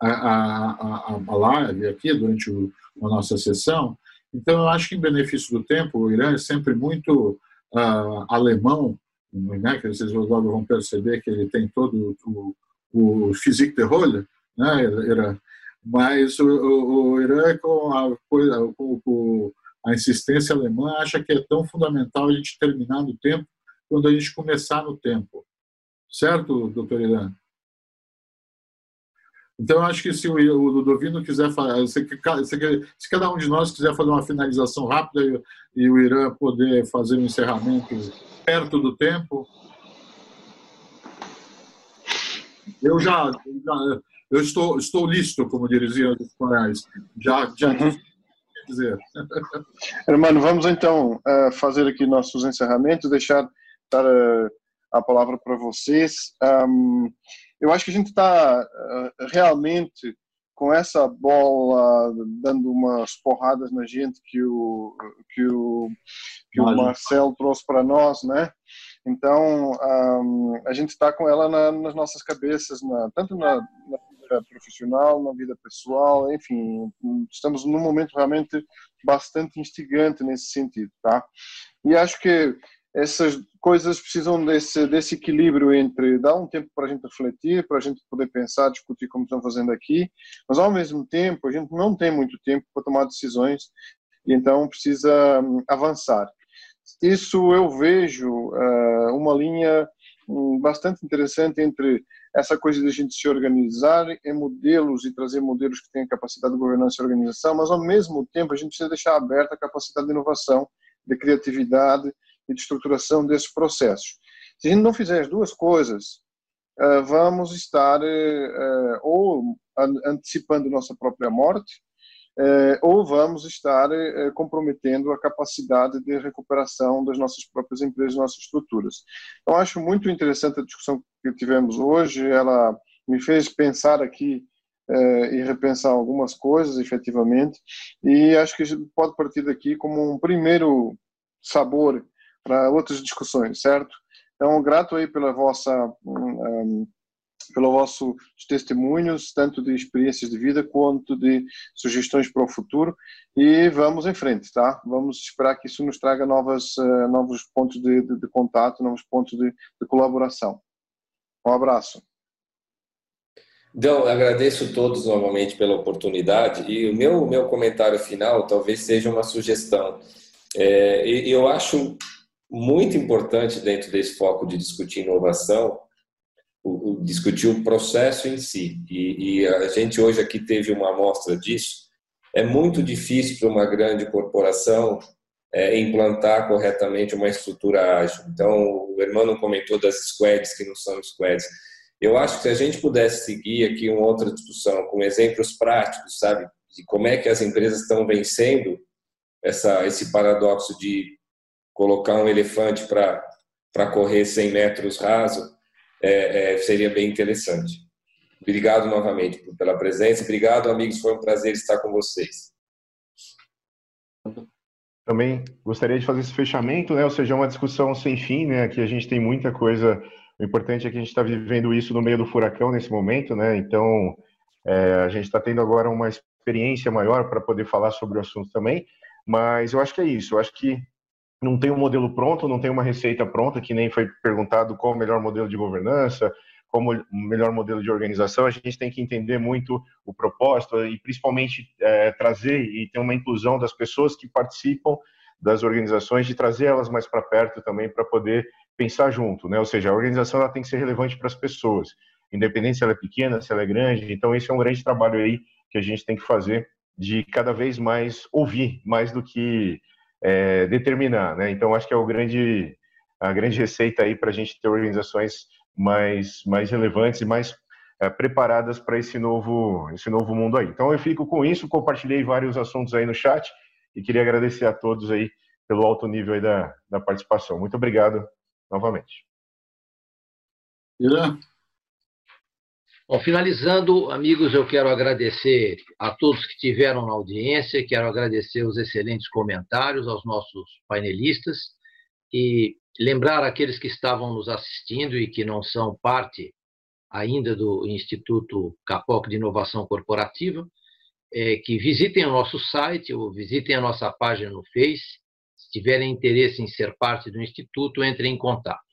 a, a live aqui, durante o, a nossa sessão. Então, eu acho que, em benefício do tempo, o Irã é sempre muito uh, alemão, né, que vocês logo vão perceber que ele tem todo o, o physique de rôle, né, era, mas o, o, o Irã, com a, com, a insistência alemã acha que é tão fundamental a gente terminar no tempo quando a gente começar no tempo. Certo, doutor Irã? Então, acho que se o Ludovino quiser fazer, se cada um de nós quiser fazer uma finalização rápida e o Irã poder fazer um encerramento perto do tempo. Eu já, já eu estou, estou listo, como diriam os espanhóis. Já, já dizer. Hermano, vamos então uh, fazer aqui nossos encerramentos, deixar dar uh, a palavra para vocês. Um, eu acho que a gente está uh, realmente com essa bola dando umas porradas na gente que o que o que o Marcel trouxe para nós, né? Então um, a gente está com ela na, nas nossas cabeças, na, tanto na, na profissional, na vida pessoal, enfim, estamos num momento realmente bastante instigante nesse sentido, tá? E acho que essas coisas precisam desse, desse equilíbrio entre dar um tempo para a gente refletir, para a gente poder pensar, discutir como estão fazendo aqui, mas ao mesmo tempo a gente não tem muito tempo para tomar decisões e então precisa hum, avançar. Isso eu vejo uh, uma linha um, bastante interessante entre essa coisa de a gente se organizar em modelos e trazer modelos que tenham capacidade de governança e organização, mas ao mesmo tempo a gente precisa deixar aberta a capacidade de inovação, de criatividade e de estruturação desses processos. Se a gente não fizer as duas coisas, eh, vamos estar eh, ou antecipando nossa própria morte, eh, ou vamos estar eh, comprometendo a capacidade de recuperação das nossas próprias empresas, nossas estruturas. Eu acho muito interessante a discussão que tivemos hoje, ela me fez pensar aqui eh, e repensar algumas coisas, efetivamente, e acho que a gente pode partir daqui como um primeiro sabor para outras discussões, certo? Então, grato aí pela vossa um, pelo vosso testemunhos, tanto de experiências de vida quanto de sugestões para o futuro. E vamos em frente, tá? Vamos esperar que isso nos traga novas, uh, novos pontos de, de, de, contato, novos pontos de, de colaboração. Um abraço. Então, agradeço todos novamente pela oportunidade e o meu, meu comentário final talvez seja uma sugestão. É, eu acho muito importante dentro desse foco de discutir inovação, o, o discutir o processo em si. E, e, a gente hoje aqui teve uma amostra disso. É muito difícil para uma grande corporação é, implantar corretamente uma estrutura ágil. Então, o Hermano comentou das squads que não são squads. Eu acho que se a gente pudesse seguir aqui uma outra discussão com exemplos práticos, sabe, de como é que as empresas estão vencendo essa, esse paradoxo de colocar um elefante para correr 100 metros raso, é, é, seria bem interessante. Obrigado novamente pela presença. Obrigado, amigos. Foi um prazer estar com vocês. Também gostaria de fazer esse fechamento, né? Ou seja, uma discussão sem fim, né? Aqui a gente tem muita coisa. O importante é que a gente está vivendo isso no meio do furacão nesse momento, né? Então, é, a gente está tendo agora uma experiência maior para poder falar sobre o assunto também. Mas eu acho que é isso. Eu acho que não tem um modelo pronto, não tem uma receita pronta, que nem foi perguntado qual o melhor modelo de governança, como o melhor modelo de organização, a gente tem que entender muito o propósito e principalmente é, trazer e ter uma inclusão das pessoas que participam das organizações, de trazer elas mais para perto também para poder pensar junto, né? Ou seja, a organização ela tem que ser relevante para as pessoas, independente se ela é pequena, se ela é grande. Então esse é um grande trabalho aí que a gente tem que fazer de cada vez mais ouvir, mais do que é, determinar, né? Então acho que é o grande a grande receita aí para a gente ter organizações mais, mais relevantes e mais é, preparadas para esse novo, esse novo mundo aí. Então eu fico com isso, compartilhei vários assuntos aí no chat e queria agradecer a todos aí pelo alto nível aí da, da participação. Muito obrigado novamente. Bom, finalizando, amigos, eu quero agradecer a todos que tiveram na audiência, quero agradecer os excelentes comentários aos nossos painelistas e lembrar aqueles que estavam nos assistindo e que não são parte ainda do Instituto Capoc de Inovação Corporativa, é, que visitem o nosso site ou visitem a nossa página no Face. Se tiverem interesse em ser parte do Instituto, entrem em contato.